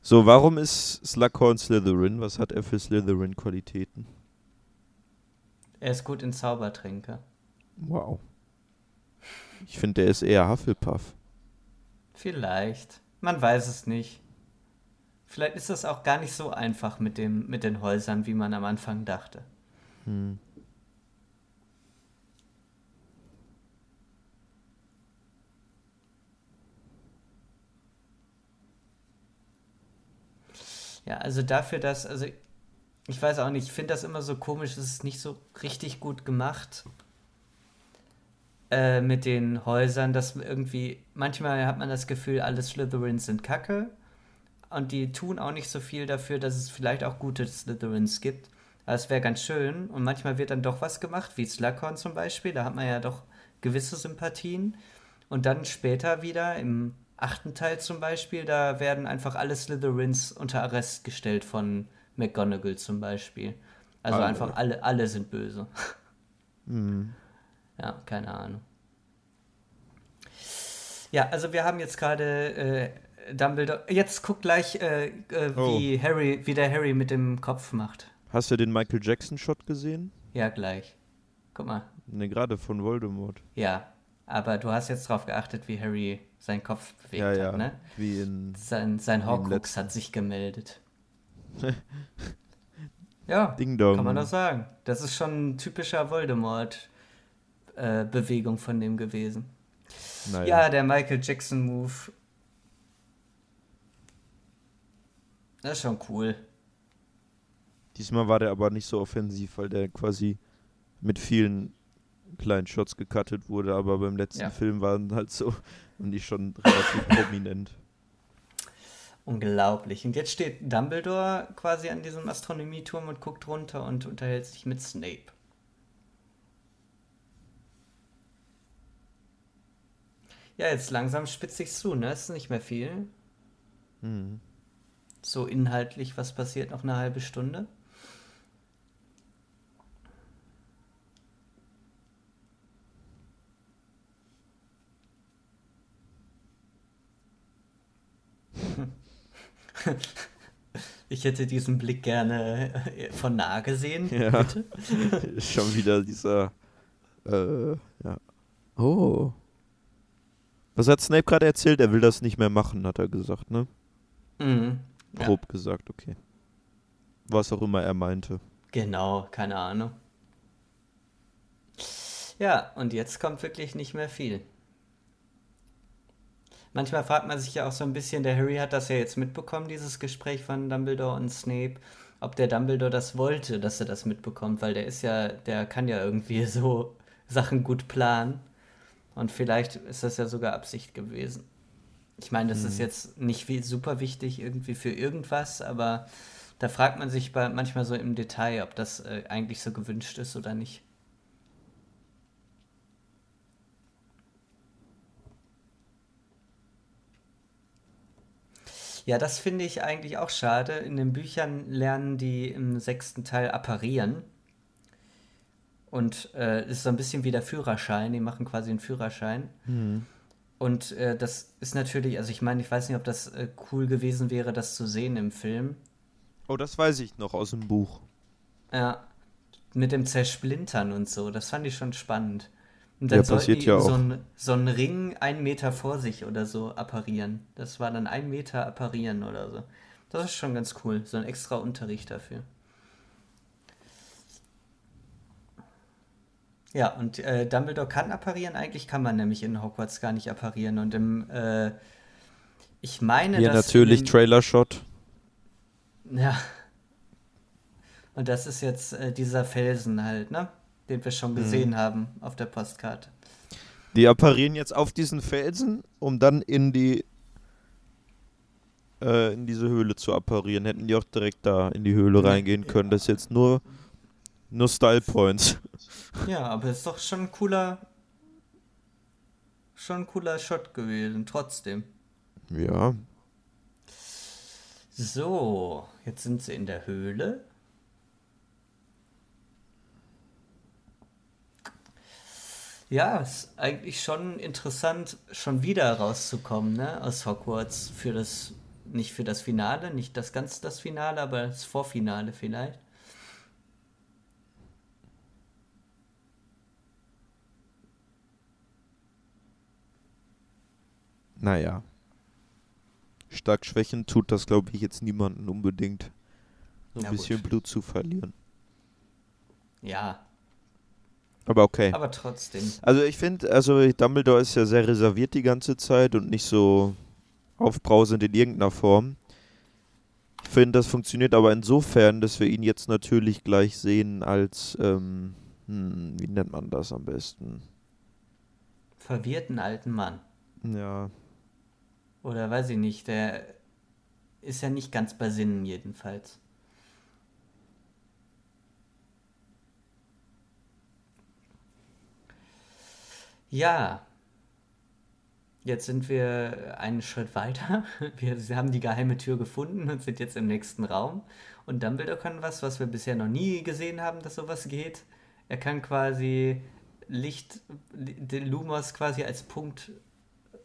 So, warum ist Slughorn Slytherin? Was hat er für Slytherin-Qualitäten? Er ist gut in Zaubertränke. Wow. Ich finde, der ist eher Hufflepuff. Vielleicht. Man weiß es nicht. Vielleicht ist das auch gar nicht so einfach mit, dem, mit den Häusern, wie man am Anfang dachte. Hm. Ja, also dafür, dass, also ich weiß auch nicht, ich finde das immer so komisch, es ist nicht so richtig gut gemacht äh, mit den Häusern, dass irgendwie, manchmal hat man das Gefühl, alle Slytherins sind kacke und die tun auch nicht so viel dafür, dass es vielleicht auch gute Slytherins gibt. Aber es wäre ganz schön und manchmal wird dann doch was gemacht, wie Slughorn zum Beispiel, da hat man ja doch gewisse Sympathien und dann später wieder im achten Teil zum Beispiel, da werden einfach alle Slytherins unter Arrest gestellt von McGonagall zum Beispiel. Also alle. einfach alle, alle sind böse. Mhm. Ja, keine Ahnung. Ja, also wir haben jetzt gerade äh, Dumbledore. Jetzt guck gleich, äh, äh, wie oh. Harry, wie der Harry mit dem Kopf macht. Hast du den Michael Jackson Shot gesehen? Ja, gleich. Guck mal. Ne, gerade von Voldemort. Ja, aber du hast jetzt drauf geachtet, wie Harry seinen Kopf bewegt ja, ja. hat, ne? Wie in. Sein, sein Horcrux hat sich gemeldet. ja, Ding Dong. kann man doch sagen. Das ist schon ein typischer Voldemort-Bewegung äh, von dem gewesen. Naja. Ja, der Michael Jackson Move. Das ist schon cool. Diesmal war der aber nicht so offensiv, weil der quasi mit vielen kleinen Shots gecuttet wurde, aber beim letzten ja. Film waren halt so und die schon relativ prominent. Unglaublich. Und jetzt steht Dumbledore quasi an diesem Astronomieturm und guckt runter und unterhält sich mit Snape. Ja, jetzt langsam spitzt sich zu, ne? Ist nicht mehr viel. Mhm. So inhaltlich, was passiert noch eine halbe Stunde? Ich hätte diesen Blick gerne äh, von nah gesehen. Ja. Bitte. Schon wieder dieser. Äh, ja. Oh. Was hat Snape gerade erzählt? Er will das nicht mehr machen, hat er gesagt, ne? Mhm. Grob ja. gesagt, okay. Was auch immer er meinte. Genau, keine Ahnung. Ja, und jetzt kommt wirklich nicht mehr viel manchmal fragt man sich ja auch so ein bisschen, der Harry hat das ja jetzt mitbekommen, dieses Gespräch von Dumbledore und Snape, ob der Dumbledore das wollte, dass er das mitbekommt, weil der ist ja, der kann ja irgendwie so Sachen gut planen. Und vielleicht ist das ja sogar Absicht gewesen. Ich meine, das mhm. ist jetzt nicht wie, super wichtig irgendwie für irgendwas, aber da fragt man sich bei, manchmal so im Detail, ob das äh, eigentlich so gewünscht ist oder nicht. Ja, das finde ich eigentlich auch schade. In den Büchern lernen die im sechsten Teil apparieren. Und äh, ist so ein bisschen wie der Führerschein. Die machen quasi einen Führerschein. Mhm. Und äh, das ist natürlich, also ich meine, ich weiß nicht, ob das äh, cool gewesen wäre, das zu sehen im Film. Oh, das weiß ich noch aus dem Buch. Ja, mit dem Zersplintern und so. Das fand ich schon spannend. Und dann ja, passiert ja auch. So, ein, so einen Ring einen Meter vor sich oder so apparieren. Das war dann ein Meter apparieren oder so. Das ist schon ganz cool. So ein extra Unterricht dafür. Ja, und äh, Dumbledore kann apparieren. Eigentlich kann man nämlich in Hogwarts gar nicht apparieren. Und im, äh, ich meine, Hier dass natürlich Trailer-Shot. Ja. Und das ist jetzt äh, dieser Felsen halt, ne? den wir schon gesehen mhm. haben auf der Postkarte. Die apparieren jetzt auf diesen Felsen, um dann in die äh, in diese Höhle zu apparieren. Hätten die auch direkt da in die Höhle reingehen können. Das ist jetzt nur nur Style Points. Ja, aber ist doch schon ein cooler schon ein cooler Shot gewesen, trotzdem. Ja. So, jetzt sind sie in der Höhle. Ja, ist eigentlich schon interessant, schon wieder rauszukommen, ne, aus Hogwarts für das, nicht für das Finale, nicht das ganz das Finale, aber das Vorfinale vielleicht. Naja. Stark schwächen tut das, glaube ich, jetzt niemanden unbedingt. So ein ja, bisschen gut. Blut zu verlieren. Ja, aber okay. Aber trotzdem. Also ich finde, also Dumbledore ist ja sehr reserviert die ganze Zeit und nicht so aufbrausend in irgendeiner Form. Ich finde, das funktioniert aber insofern, dass wir ihn jetzt natürlich gleich sehen als, ähm, hm, wie nennt man das am besten? Verwirrten alten Mann. Ja. Oder weiß ich nicht, der ist ja nicht ganz bei Sinnen jedenfalls. Ja, jetzt sind wir einen Schritt weiter. Wir haben die geheime Tür gefunden und sind jetzt im nächsten Raum. Und Dumbledore kann was, was wir bisher noch nie gesehen haben, dass sowas geht. Er kann quasi Licht, den Lumos quasi als Punkt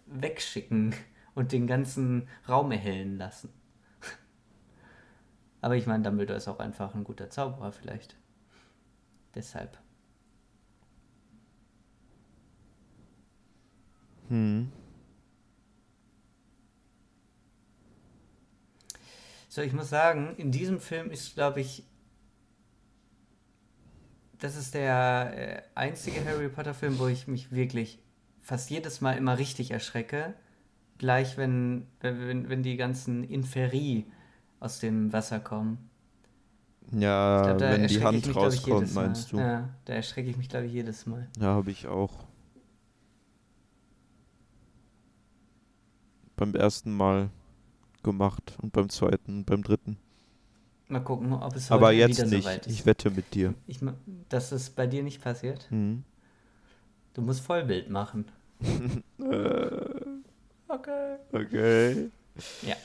wegschicken und den ganzen Raum erhellen lassen. Aber ich meine, Dumbledore ist auch einfach ein guter Zauberer vielleicht. Deshalb. Hm. So, ich muss sagen, in diesem Film ist, glaube ich, das ist der äh, einzige Harry Potter Film, wo ich mich wirklich fast jedes Mal immer richtig erschrecke. Gleich, wenn, wenn, wenn die ganzen Inferi aus dem Wasser kommen. Ja, Ich glaub, wenn die ich Hand mich, ich, rauskommt, Mal. meinst du? Ja, da erschrecke ich mich, glaube ich, jedes Mal. Ja, habe ich auch. Beim ersten Mal gemacht und beim zweiten und beim dritten. Mal gucken, ob es Aber heute jetzt wieder nicht. soweit ist. Ich wette mit dir. Ich, dass es bei dir nicht passiert. Mhm. Du musst Vollbild machen. Äh, Okay. okay. Ja.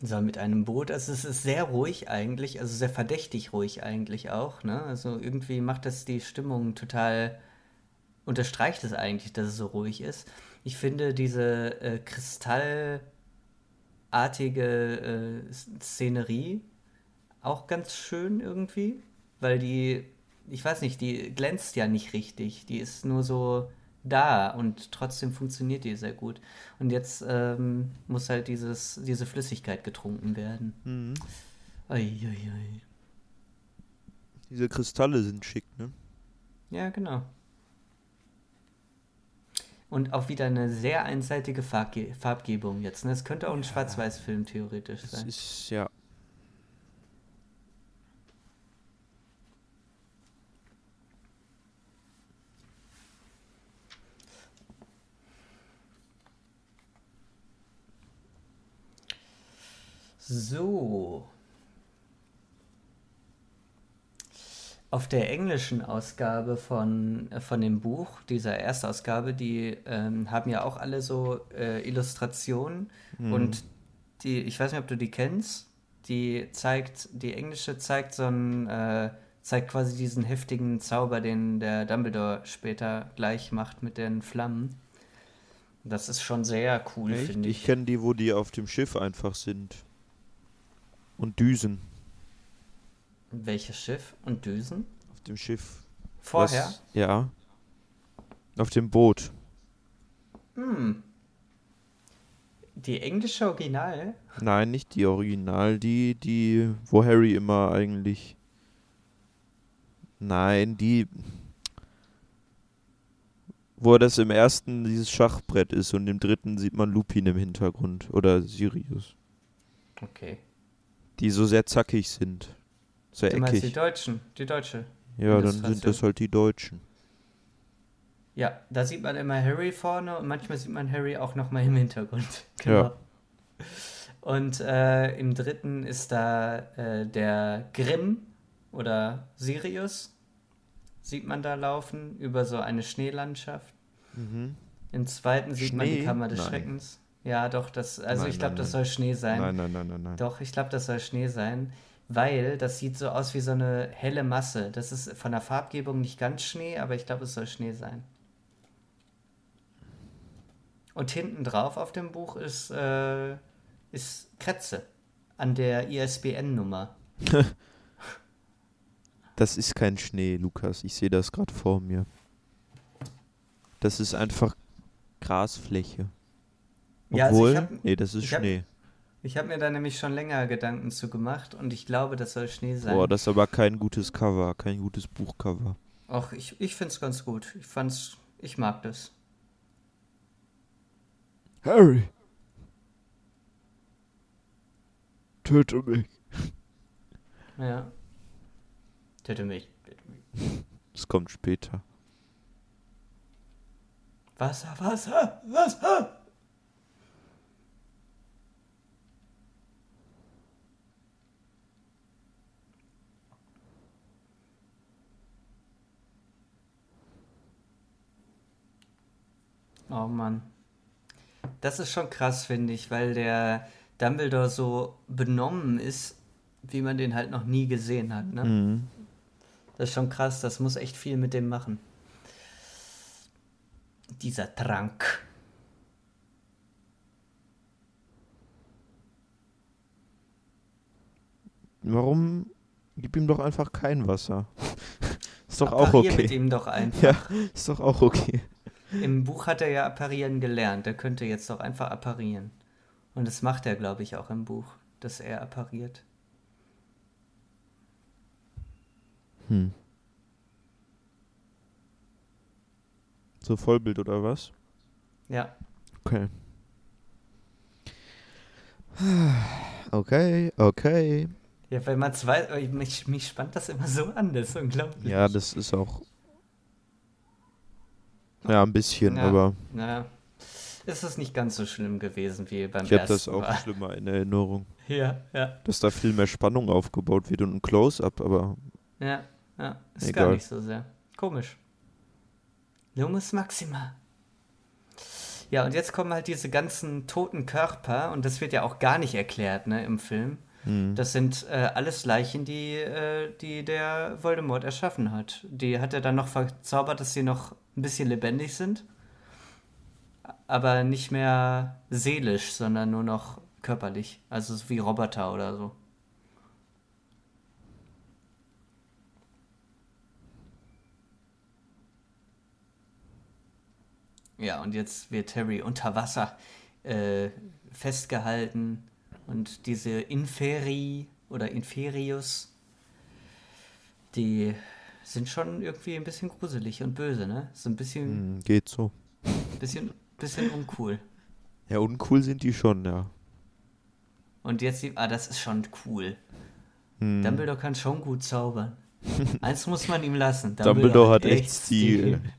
So, mit einem Boot. Also es ist sehr ruhig eigentlich, also sehr verdächtig ruhig eigentlich auch, ne? Also irgendwie macht das die Stimmung total, unterstreicht es eigentlich, dass es so ruhig ist. Ich finde diese äh, kristallartige äh, Szenerie auch ganz schön irgendwie, weil die, ich weiß nicht, die glänzt ja nicht richtig. Die ist nur so da und trotzdem funktioniert die sehr gut. Und jetzt ähm, muss halt dieses, diese Flüssigkeit getrunken werden. Mhm. Uiuiui. Diese Kristalle sind schick, ne? Ja, genau. Und auch wieder eine sehr einseitige Farbge Farbgebung jetzt. Ne? Es könnte auch ein Schwarz-Weiß-Film theoretisch Das sein. ist ja. So. Auf der englischen Ausgabe von, äh, von dem Buch, dieser Erstausgabe, die ähm, haben ja auch alle so äh, Illustrationen und die, ich weiß nicht, ob du die kennst, die zeigt, die englische zeigt so ein, äh, zeigt quasi diesen heftigen Zauber, den der Dumbledore später gleich macht mit den Flammen. Das ist schon sehr cool, finde Ich ich. kenne die, wo die auf dem Schiff einfach sind. Und düsen Welches Schiff und Düsen? auf dem Schiff. Vorher? Was, ja. Auf dem Boot. Hm. Die englische Original? Nein, nicht die Original, die, die, wo Harry immer eigentlich. Nein, die. Wo das im ersten dieses Schachbrett ist und im dritten sieht man Lupin im Hintergrund. Oder Sirius. Okay. Die so sehr zackig sind. Sehr Du meinst die eckig. Deutschen, die deutsche. Ja, dann sind das halt die Deutschen. Ja, da sieht man immer Harry vorne und manchmal sieht man Harry auch nochmal im Hintergrund. Ja. Und äh, im dritten ist da äh, der Grimm oder Sirius, sieht man da laufen, über so eine Schneelandschaft. Mhm. Im zweiten sieht man die Schnee? Kammer des Nein. Schreckens. Ja, doch, das, also Nein, ich glaube, das soll Schnee sein. Nein, nein, nein, nein, nein. Doch, ich glaube, das soll Schnee sein, weil das sieht so aus wie so eine helle Masse. Das ist von der Farbgebung nicht ganz Schnee, aber ich glaube, es soll Schnee sein. Und hinten drauf auf dem Buch ist, äh, ist Kretze an der ISBN-Nummer. Das ist kein Schnee, Lukas. Ich sehe das gerade vor mir. Das ist einfach Grasfläche. Ja, also Obwohl, ich hab- nee, das ist ich hab- Schnee. Ich habe mir da nämlich schon länger Gedanken zu gemacht und ich glaube, das soll Schnee sein. Boah, das ist aber kein gutes Cover, kein gutes Buchcover. Ach, ich, ich finde es ganz gut. Ich fand's, ich mag das. Harry! Töte mich. Ja. Töte mich. Töte mich. Das kommt später. Wasser, Wasser, Wasser! Oh Mann. Das ist schon krass, finde ich, weil der Dumbledore so benommen ist, wie man den halt noch nie gesehen hat. Ne? Mhm. Das ist schon krass, das muss echt viel mit dem machen. Dieser Trank. Warum? Gib ihm doch einfach kein Wasser. ist doch auch Apparier mit okay. ihm doch einfach. Ja, ist doch auch okay. Im Buch hat er ja apparieren gelernt. Er könnte jetzt doch einfach apparieren. Und das macht er, glaube ich, auch im Buch, dass er appariert. Hm. So Vollbild oder was? Ja. Okay. Okay, okay. Ja, weil man zwei, mich, mich spannt das immer so an, das ist unglaublich. Ja, das ist auch. Ja, ein bisschen, Ja. aber Na, ist es nicht ganz so schlimm gewesen wie beim ich habe ersten das auch Mal. schlimmer in Erinnerung. Ja, ja, Dass da viel mehr Spannung aufgebaut wird und ein Close-Up, aber ja, ja. Ist Egal. gar nicht so sehr. Komisch. Lumus Maxima. Ja, und jetzt kommen halt diese ganzen toten Körper und das wird ja auch gar nicht erklärt, ne, im Film. hm, Das sind äh, alles Leichen, die, äh, die der Voldemort erschaffen hat. Die hat er dann noch verzaubert, dass sie noch ein bisschen lebendig sind. Aber nicht mehr seelisch, sondern nur noch körperlich. Also so wie Roboter oder so. Ja, und jetzt wird Harry unter Wasser äh, festgehalten und diese Inferi oder Inferius, die sind schon irgendwie ein bisschen gruselig und böse, ne? So ein bisschen, hm, geht so. bisschen, bisschen uncool. Ja, uncool sind die schon, ja. Und jetzt, die- ah, das ist schon cool. Hm. Dumbledore kann schon gut zaubern. Eins muss man ihm lassen. Dumbledore hat echt Stil.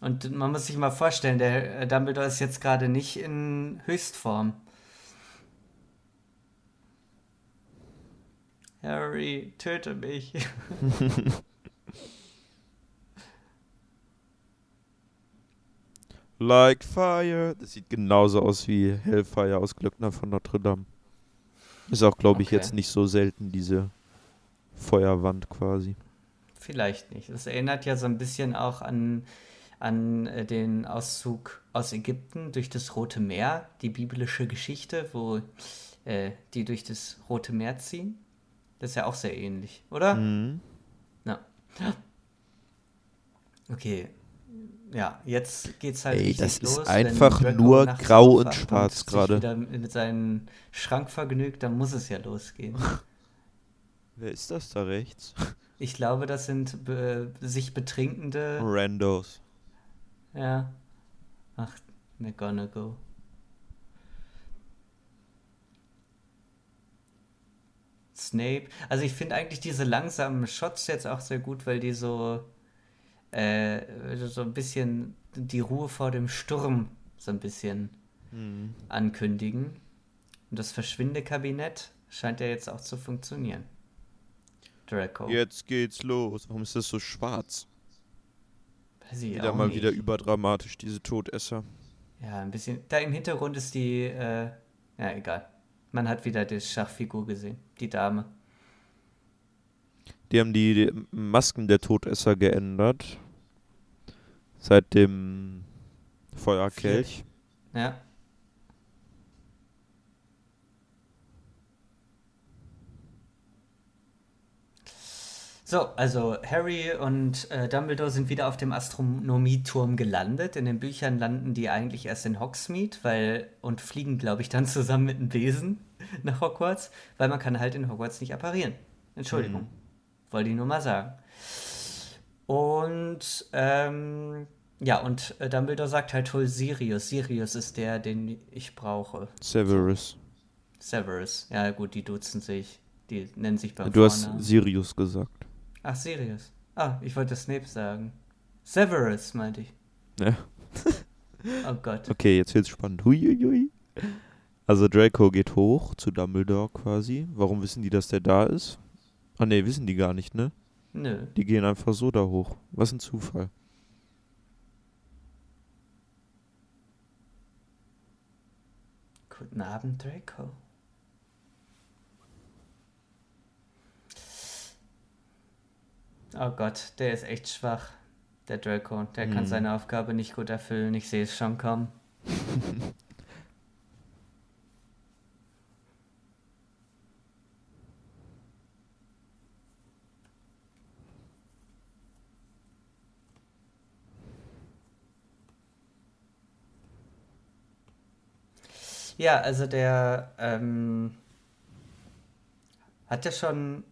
Und man muss sich mal vorstellen, der äh, Dumbledore ist jetzt gerade nicht in Höchstform. Harry, töte mich. Like Fire. Das sieht genauso aus wie Hellfire aus Glöckner von Notre Dame. Ist auch, glaube ich, Okay. jetzt nicht so selten, diese Feuerwand quasi. Vielleicht nicht. Das erinnert ja so ein bisschen auch an, an äh, den Auszug aus Ägypten durch das Rote Meer, die biblische Geschichte, wo äh, die durch das Rote Meer ziehen. Das ist ja auch sehr ähnlich, oder? Mhm. Ja. Okay. Ja, jetzt geht's halt Ey, das ist los. einfach wenn Draco nur grau und schwarz sich gerade. wieder mit seinem Schrank vergnügt, dann muss es ja losgehen. Wer ist das da rechts? Ich glaube, das sind be sich betrinkende. Randos. Ja. Ach, McGonagall. Snape. Also ich finde eigentlich diese langsamen Shots jetzt auch sehr gut, weil die so äh, so ein bisschen die Ruhe vor dem Sturm so ein bisschen Mhm. ankündigen. Und das Verschwindekabinett scheint ja jetzt auch zu funktionieren. Draco. Jetzt geht's los. Warum ist das so schwarz? Weiß ich Wieder mal nicht. wieder überdramatisch, diese Todesser. Ja, ein bisschen. Da im Hintergrund ist die, äh, ja, egal. Man hat wieder die Schachfigur gesehen, die Dame. Die haben die die Masken der Todesser geändert. Seit dem Feuerkelch. Ja. So, also Harry und äh, Dumbledore sind wieder auf dem Astronomieturm gelandet. In den Büchern landen die eigentlich erst in Hogsmeade, weil und fliegen, glaube ich, dann zusammen mit einem Besen nach Hogwarts, weil man kann halt in Hogwarts nicht apparieren. Entschuldigung, wollte ich nur mal sagen. Und ähm, ja, und äh, Dumbledore sagt halt, hol Sirius. Sirius ist der, den ich brauche. Severus. Severus. Ja, gut, die duzen sich. Die nennen sich beim Du hast. Sirius gesagt. Ach, Sirius. Ah, ich wollte Snape sagen. Severus, meinte ich. Ja. Oh Gott. Okay, jetzt wird's spannend. Huiuiui. Also Draco geht hoch zu Dumbledore quasi. Warum wissen die, dass der da ist? Ah ne, wissen die gar nicht, ne? Nö. Die gehen einfach so da hoch. Was ein Zufall. Guten Abend, Draco. Oh Gott, der ist echt schwach. Der Draco. Der kann Hm. seine Aufgabe nicht gut erfüllen. Ich sehe es schon kommen. Ja, also der ähm, hat der schon.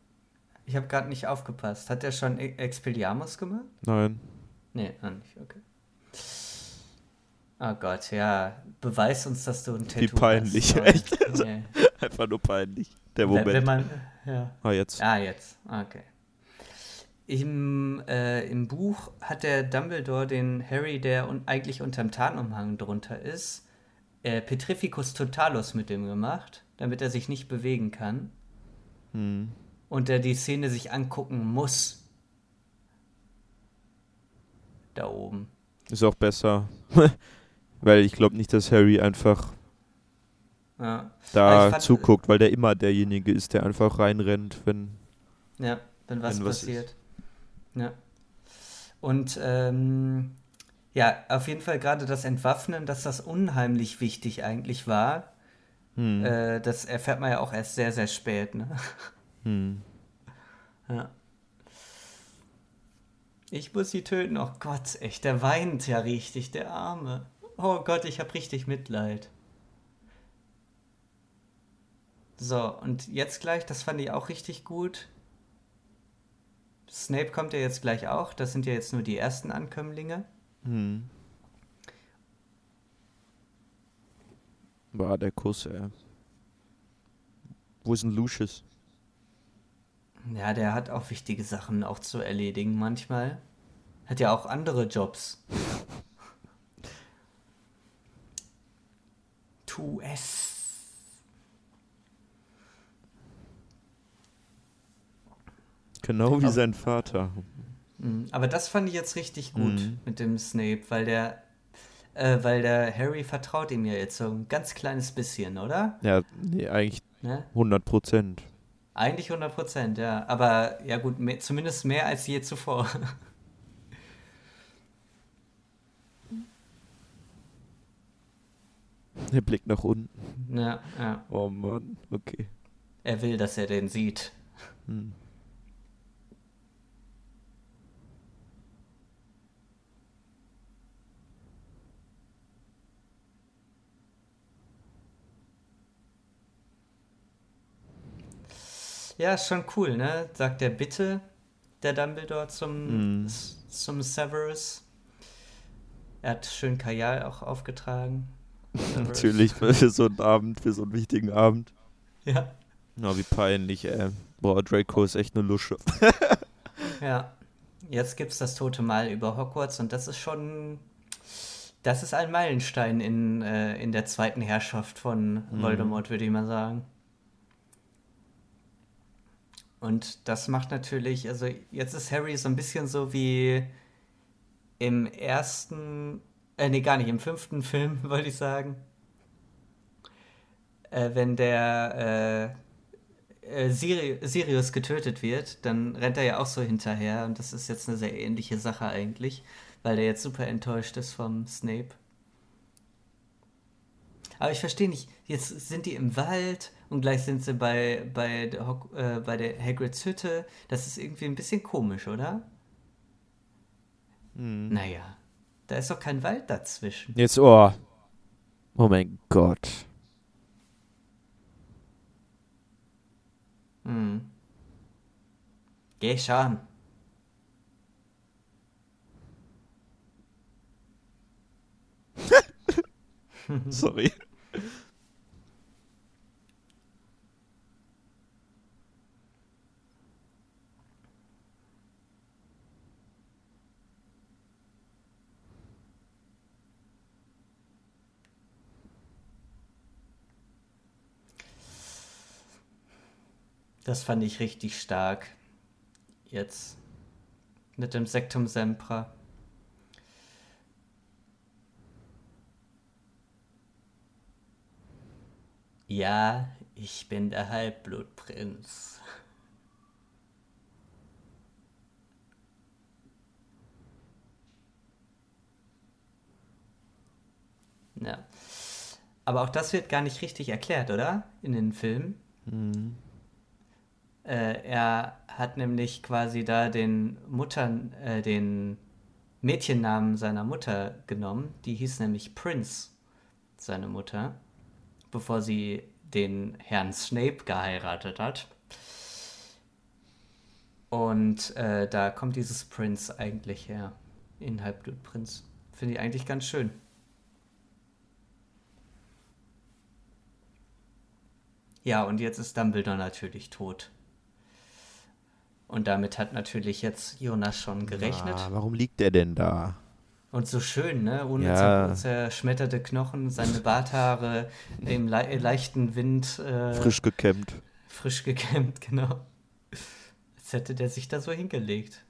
Ich habe gerade nicht aufgepasst. Hat der schon E- Expelliarmus gemacht? Nein. Nee, noch nicht, okay. Oh Gott, ja. Beweis uns, dass du ein Tattoo Wie peinlich, hast. echt. Nee. Einfach nur peinlich. Der Wenn, Moment. wenn man. Ja. ah, jetzt. Ah, jetzt. Okay. Im, äh, Im Buch hat der Dumbledore den Harry, der un eigentlich unterm Tarnumhang drunter ist, äh, Petrificus Totalus mit dem gemacht, damit er sich nicht bewegen kann. Hm. Und er die Szene sich angucken muss. Da oben. Ist auch besser. weil ich glaube nicht, dass Harry einfach Ja. Da fand- zuguckt, weil der immer derjenige ist, der einfach reinrennt, wenn. Ja, wenn was Wenn was passiert. Ja. Und ähm, ja, auf jeden Fall gerade das Entwaffnen, dass das unheimlich wichtig eigentlich war. Hm. Äh, das erfährt man ja auch erst sehr, sehr spät. Ne? Hm. Ja. Ich muss sie töten. Oh Gott, echt, der weint ja richtig, der Arme. Oh Gott, ich hab richtig Mitleid. So, und jetzt gleich, das fand ich auch richtig gut. Snape kommt ja jetzt gleich auch. Das sind ja jetzt nur die ersten Ankömmlinge. Hm. War der Kuss, ey. Wo ist denn Lucius? Ja, der hat auch wichtige Sachen auch zu erledigen manchmal. Hat ja auch andere Jobs. Tu es. Genau wie Aber- sein Vater. Mhm, Aber das fand ich jetzt richtig gut Mhm. mit dem Snape, weil der, äh, weil der Harry vertraut ihm ja jetzt so ein ganz kleines bisschen, oder? Ja, nee, eigentlich Ne? 100 Prozent. Eigentlich 100 Prozent, ja. Aber ja gut, mehr, zumindest mehr als je zuvor. Der Blick nach unten. ja, ja. Oh Mann, okay. Er will, dass er den sieht. Hm. Ja, ist schon cool, ne? Sagt er bitte, der Dumbledore zum, Mhm. s- zum Severus. Er hat schön Kajal auch aufgetragen. Natürlich für so einen Abend, für so einen wichtigen Abend. Ja, Na, wie peinlich, ey. Boah, Draco ist echt eine Lusche. ja. Jetzt gibt's das tote Mal über Hogwarts und das ist schon. Das ist ein Meilenstein in, äh, in der zweiten Herrschaft von Mhm. Voldemort, würde ich mal sagen. Und das macht natürlich, also jetzt ist Harry so ein bisschen so wie im ersten, äh, nee, gar nicht, im fünften Film, wollte ich sagen. Äh, wenn der äh, äh, Siri Sirius getötet wird, dann rennt er ja auch so hinterher und das ist jetzt eine sehr ähnliche Sache eigentlich, weil der jetzt super enttäuscht ist vom Snape. Aber ich verstehe nicht, jetzt sind die im Wald und gleich sind sie bei, bei, der, Hog äh, bei der Hagrids Hütte. Das ist irgendwie ein bisschen komisch, oder? Hm. Naja, da ist doch kein Wald dazwischen. Jetzt, oh. Oh mein Gott. Hm. Geh schon. Sorry. Das fand ich richtig stark. Jetzt. Mit dem Sektum Sempra. Ja, ich bin der Halbblutprinz. Ja. Aber auch das wird gar nicht richtig erklärt, oder? In den Filmen. Hm. Äh, er hat nämlich quasi da den Muttern, äh, den Mädchennamen seiner Mutter genommen. Die hieß nämlich Prince, seine Mutter. bevor sie den Herrn Snape geheiratet hat. Und äh, da kommt dieses Prince eigentlich her. In Halbblutprinz. Finde ich eigentlich ganz schön. Ja, und jetzt ist Dumbledore natürlich tot. Und damit hat natürlich jetzt Jonas schon gerechnet. Ah, warum liegt er denn da? Und so schön, ne? Ohne Ja. zerschmetterte Knochen, seine Barthaare im le leichten Wind äh, Frisch gekämmt. frisch gekämmt, genau. Als hätte der sich da so hingelegt.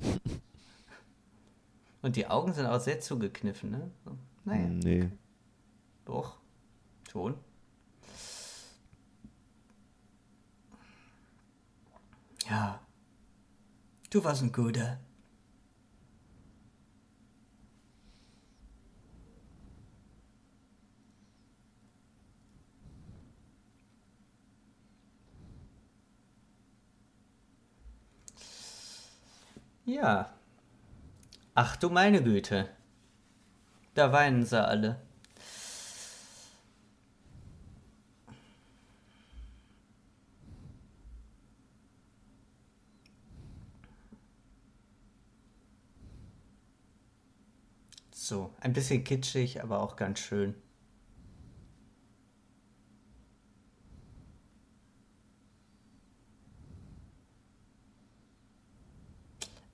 Und die Augen sind auch sehr zugekniffen, ne? So, naja, Nee. doch. Schon. Ja. Du warst ein guter. Ja. Ach du meine Güte. Da weinen sie alle. So, ein bisschen kitschig, aber auch ganz schön.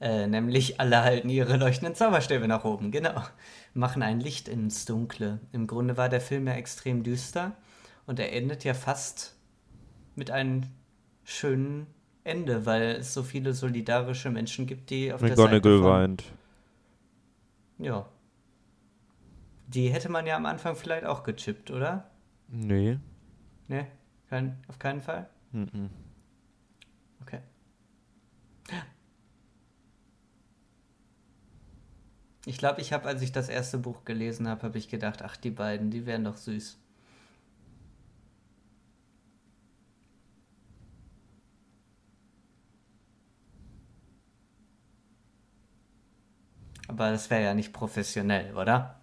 Äh, nämlich alle halten ihre leuchtenden Zauberstäbe nach oben, genau. Machen ein Licht ins Dunkle. Im Grunde war der Film ja extrem düster und er endet ja fast mit einem schönen Ende, weil es so viele solidarische Menschen gibt, die auf der Seite McGonagall von... weint. Ja. Die hätte man ja am Anfang vielleicht auch gechippt, oder? Nee. Ne? Kein, auf keinen Fall? Mhm. Okay. Ich glaube, ich habe, als ich das erste Buch gelesen habe, habe ich gedacht, ach, die beiden, die wären doch süß. Aber das wäre ja nicht professionell, oder?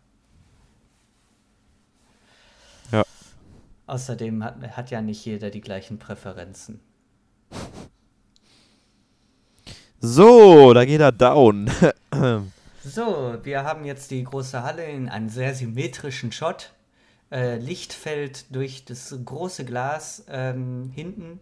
Ja. Außerdem hat, hat ja nicht jeder die gleichen Präferenzen. So, da geht er down. So, wir haben jetzt die große Halle in einem sehr symmetrischen Shot. Äh, Licht fällt durch das große Glas ähm, hinten.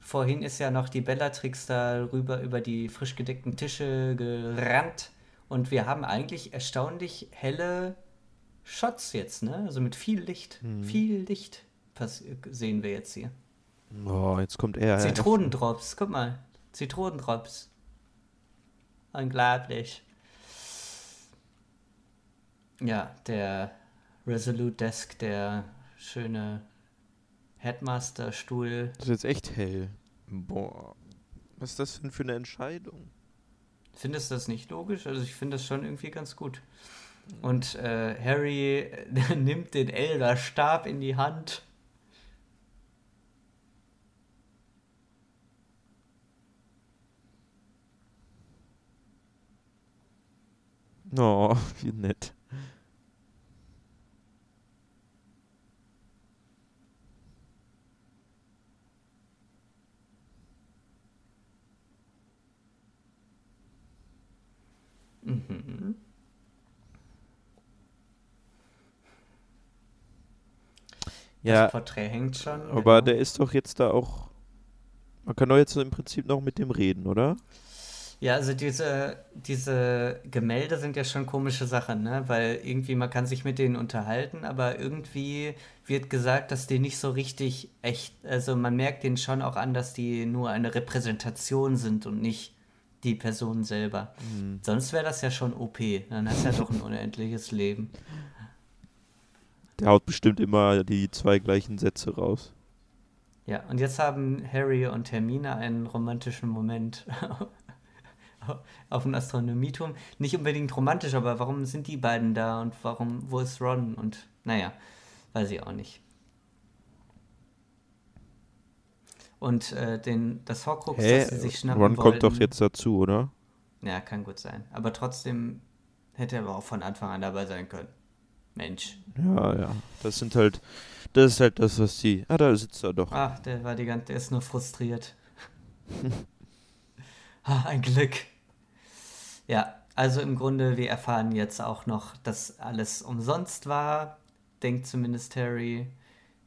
Vorhin ist ja noch die Bellatrix da rüber über die frisch gedeckten Tische gerannt. Und wir haben eigentlich erstaunlich helle Shots jetzt, ne? Also mit viel Licht. Viel Licht sehen wir jetzt hier. Oh, jetzt kommt er. Zitronendrops, guck mal. Zitronendrops. Unglaublich. Ja, der Resolute Desk, der schöne Headmaster-Stuhl. Das ist jetzt echt hell. Boah. Was ist das denn für eine Entscheidung? Findest du das nicht logisch? Also ich finde das schon irgendwie ganz gut. Und äh, Harry nimmt den Elderstab in die Hand. Oh, wie nett. Mhm. Ja, Das Porträt hängt schon. aber genau. der ist doch jetzt da auch. Man kann doch jetzt im Prinzip noch mit dem reden, oder? Ja, also diese, diese Gemälde sind ja schon komische Sachen, ne? Weil irgendwie man kann sich mit denen unterhalten, aber irgendwie wird gesagt, dass die nicht so richtig echt, also man merkt denen schon auch an, dass die nur eine Repräsentation sind und nicht die Person selber. Sonst wäre das ja schon OP, dann hast du ja doch ein unendliches Leben. Der haut bestimmt immer die zwei gleichen Sätze raus. Ja, und jetzt haben Harry und Hermine einen romantischen Moment auf dem Astronomieturm. Nicht unbedingt romantisch, aber warum sind die beiden da und warum, wo ist Ron? Und naja, weiß ich auch nicht. Und äh, den, das Horcrux, Hä? das sie sich schnappen Ron kommt doch wollten- jetzt dazu, oder? Ja, kann gut sein. Aber trotzdem hätte er aber auch von Anfang an dabei sein können. Mensch. Ja, ja. Das sind halt das ist halt das, was sie. Ah, da sitzt er doch. Ach, der war die ganze, der ist nur frustriert. ah, ein Glück. Ja, also im Grunde, wir erfahren jetzt auch noch, dass alles umsonst war, denkt zumindest Harry,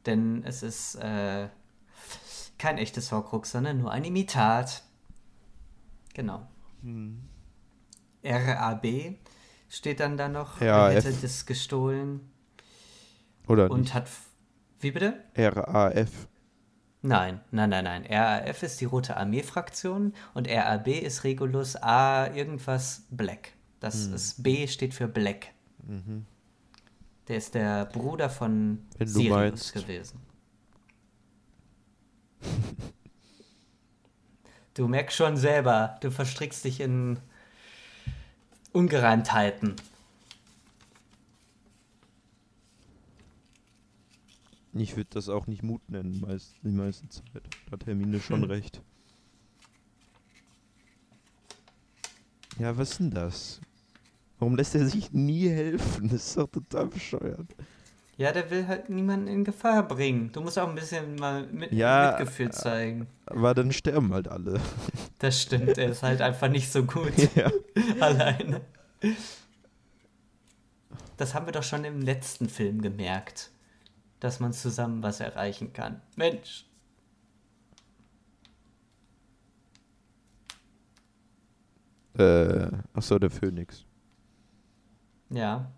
denn es ist äh, kein echtes Horcrux, sondern nur ein Imitat. Genau. Hm. RAB steht dann da noch. Ja, er hätte das gestohlen. Oder und nicht? hat. Wie bitte? RAF. Nein, nein, nein, nein. RAF ist die Rote Armee-Fraktion und RAB ist Regulus A irgendwas Black. Das hm. ist B steht für Black. Mhm. Der ist der Bruder von Wenn Sirius meinst. gewesen. Du merkst schon selber, du verstrickst dich in Ungereimtheiten. Ich würde das auch nicht Mut nennen, meist, die meiste Zeit. Da hat Hermine schon Hm. recht. Ja, was ist denn das? Warum lässt er sich nie helfen? Das ist doch total bescheuert. Ja, der will halt niemanden in Gefahr bringen. Du musst auch ein bisschen mal mit, Ja, Mitgefühl zeigen. Aber dann sterben halt alle. Das stimmt, er ist halt einfach nicht so gut ja. alleine. Das haben wir doch schon im letzten Film gemerkt, dass man zusammen was erreichen kann. Mensch. Äh, achso, der Phönix. Ja.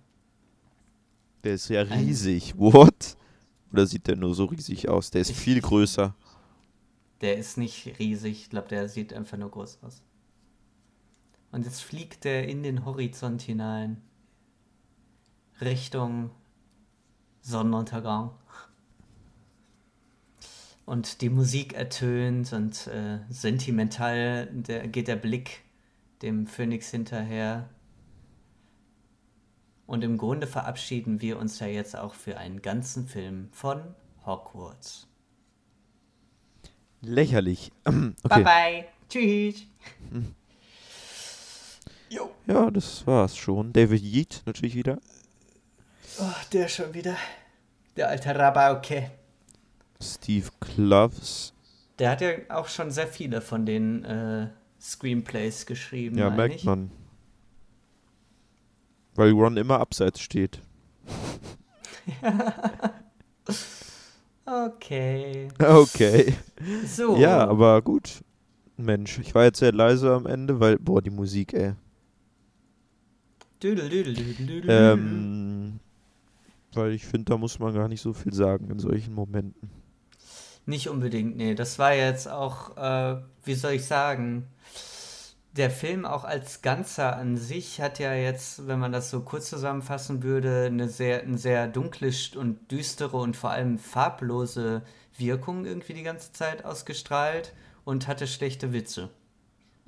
Der ist ja riesig. What? Oder sieht der nur so riesig aus? Der ist Ich- viel größer. Der ist nicht riesig, ich glaube, der sieht einfach nur groß aus. Und jetzt fliegt er in den Horizont hinein. Richtung Sonnenuntergang. Und die Musik ertönt und äh, sentimental der, geht der Blick dem Phönix hinterher. Und im Grunde verabschieden wir uns ja jetzt auch für einen ganzen Film von Hogwarts. Lächerlich. Bye okay. bye. Tschüss. Jo. Ja, das war's schon. David Yeat natürlich wieder. Oh, der schon wieder. Der alte Rabauke. Steve Kloves. Der hat ja auch schon sehr viele von den äh, Screenplays geschrieben. Ja, merkt ich. man. Weil Ron immer abseits steht. Okay. Okay. So. Ja, aber gut. Mensch, ich war jetzt sehr leise am Ende, weil, boah, die Musik, ey. Düdel, düdel, düdel, düdel. Ähm, weil ich finde, da muss man gar nicht so viel sagen in solchen Momenten. Nicht unbedingt, nee. Das war jetzt auch, äh, wie soll ich sagen, der Film auch als Ganzer an sich hat ja jetzt, wenn man das so kurz zusammenfassen würde, eine sehr, eine sehr dunkle und düstere und vor allem farblose Wirkung irgendwie die ganze Zeit ausgestrahlt und hatte schlechte Witze.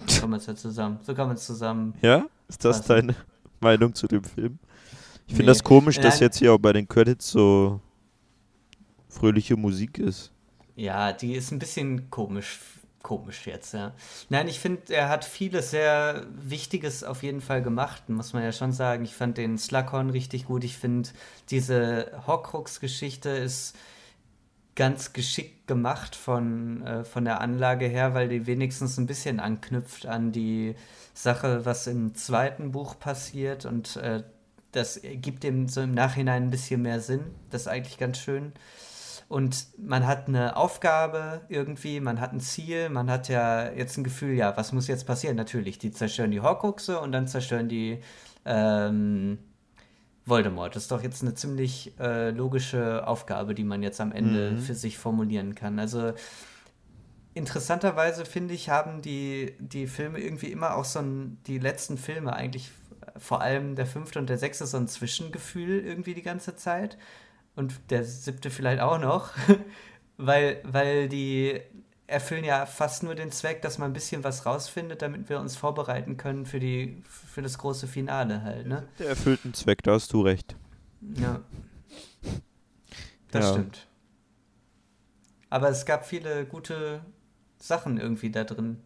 So kann man es ja zusammen. So kann man es zusammen. Ja? Ist das Was? deine Meinung zu dem Film? Ich finde Nee. das komisch, dass jetzt hier auch bei den Credits so fröhliche Musik ist. Ja, die ist ein bisschen komisch, komisch jetzt, ja. Nein, ich finde, er hat vieles sehr Wichtiges auf jeden Fall gemacht, muss man ja schon sagen. Ich fand den Slughorn richtig gut. Ich finde, diese Horcrux-Geschichte ist ganz geschickt gemacht von, äh, von der Anlage her, weil die wenigstens ein bisschen anknüpft an die Sache, was im zweiten Buch passiert und äh, das gibt dem so im Nachhinein ein bisschen mehr Sinn. Das ist eigentlich ganz schön. Und man hat eine Aufgabe irgendwie, man hat ein Ziel, man hat ja jetzt ein Gefühl, ja, was muss jetzt passieren? Natürlich, die zerstören die Horcruxe und dann zerstören die ähm, Voldemort. Das ist doch jetzt eine ziemlich äh, logische Aufgabe, die man jetzt am Ende Mhm. für sich formulieren kann. Also interessanterweise finde ich, haben die, die Filme irgendwie immer auch so ein, die letzten Filme eigentlich, vor allem der fünfte und der sechste, so ein Zwischengefühl irgendwie die ganze Zeit. Und der siebte vielleicht auch noch, weil, weil die erfüllen ja fast nur den Zweck, dass man ein bisschen was rausfindet, damit wir uns vorbereiten können für, die, für das große Finale halt, ne? Der erfüllt einen Zweck, da hast du recht. Ja. Das Ja. stimmt. Aber es gab viele gute Sachen irgendwie da drin,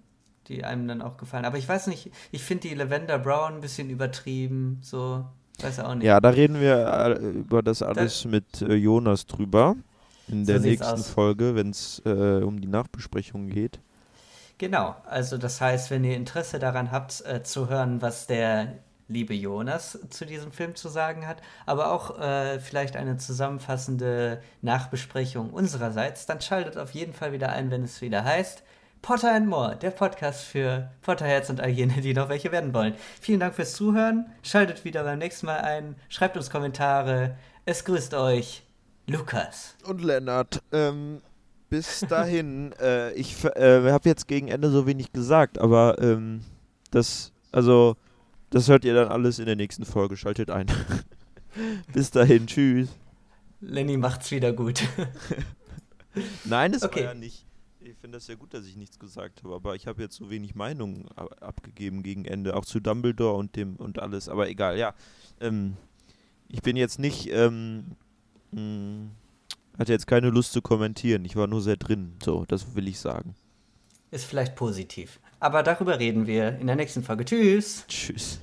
die einem dann auch gefallen. Aber ich weiß nicht, ich finde die Lavender Brown ein bisschen übertrieben, so, weiß auch nicht. Ja, da reden wir äh, über das alles mit äh, Jonas drüber. in der so nächsten Folge, wenn es äh, um die Nachbesprechung geht. Genau, also das heißt, wenn ihr Interesse daran habt, äh, zu hören, was der liebe Jonas zu diesem Film zu sagen hat, aber auch äh, vielleicht eine zusammenfassende Nachbesprechung unsererseits, dann schaltet auf jeden Fall wieder ein, wenn es wieder heißt Potter and More, der Podcast für Potterherz und all jene, die noch welche werden wollen. Vielen Dank fürs Zuhören, schaltet wieder beim nächsten Mal ein, schreibt uns Kommentare, es grüßt euch Lukas. Und Lennart, ähm, bis dahin, äh, ich äh, habe jetzt gegen Ende so wenig gesagt, aber ähm, das, also das hört ihr dann alles in der nächsten Folge. Schaltet ein. Bis dahin, tschüss. Lenny macht's wieder gut. Nein, das okay. war ja nicht. Ich finde das ja gut, dass ich nichts gesagt habe, aber ich habe jetzt so wenig Meinung abgegeben gegen Ende, auch zu Dumbledore und dem und alles. Aber egal, ja. Ähm, ich bin jetzt nicht, ähm, mh, hm, hatte jetzt keine Lust zu kommentieren. Ich war nur sehr drin. So, das will ich sagen. Ist vielleicht positiv. Aber darüber reden wir in der nächsten Folge. Tschüss. Tschüss.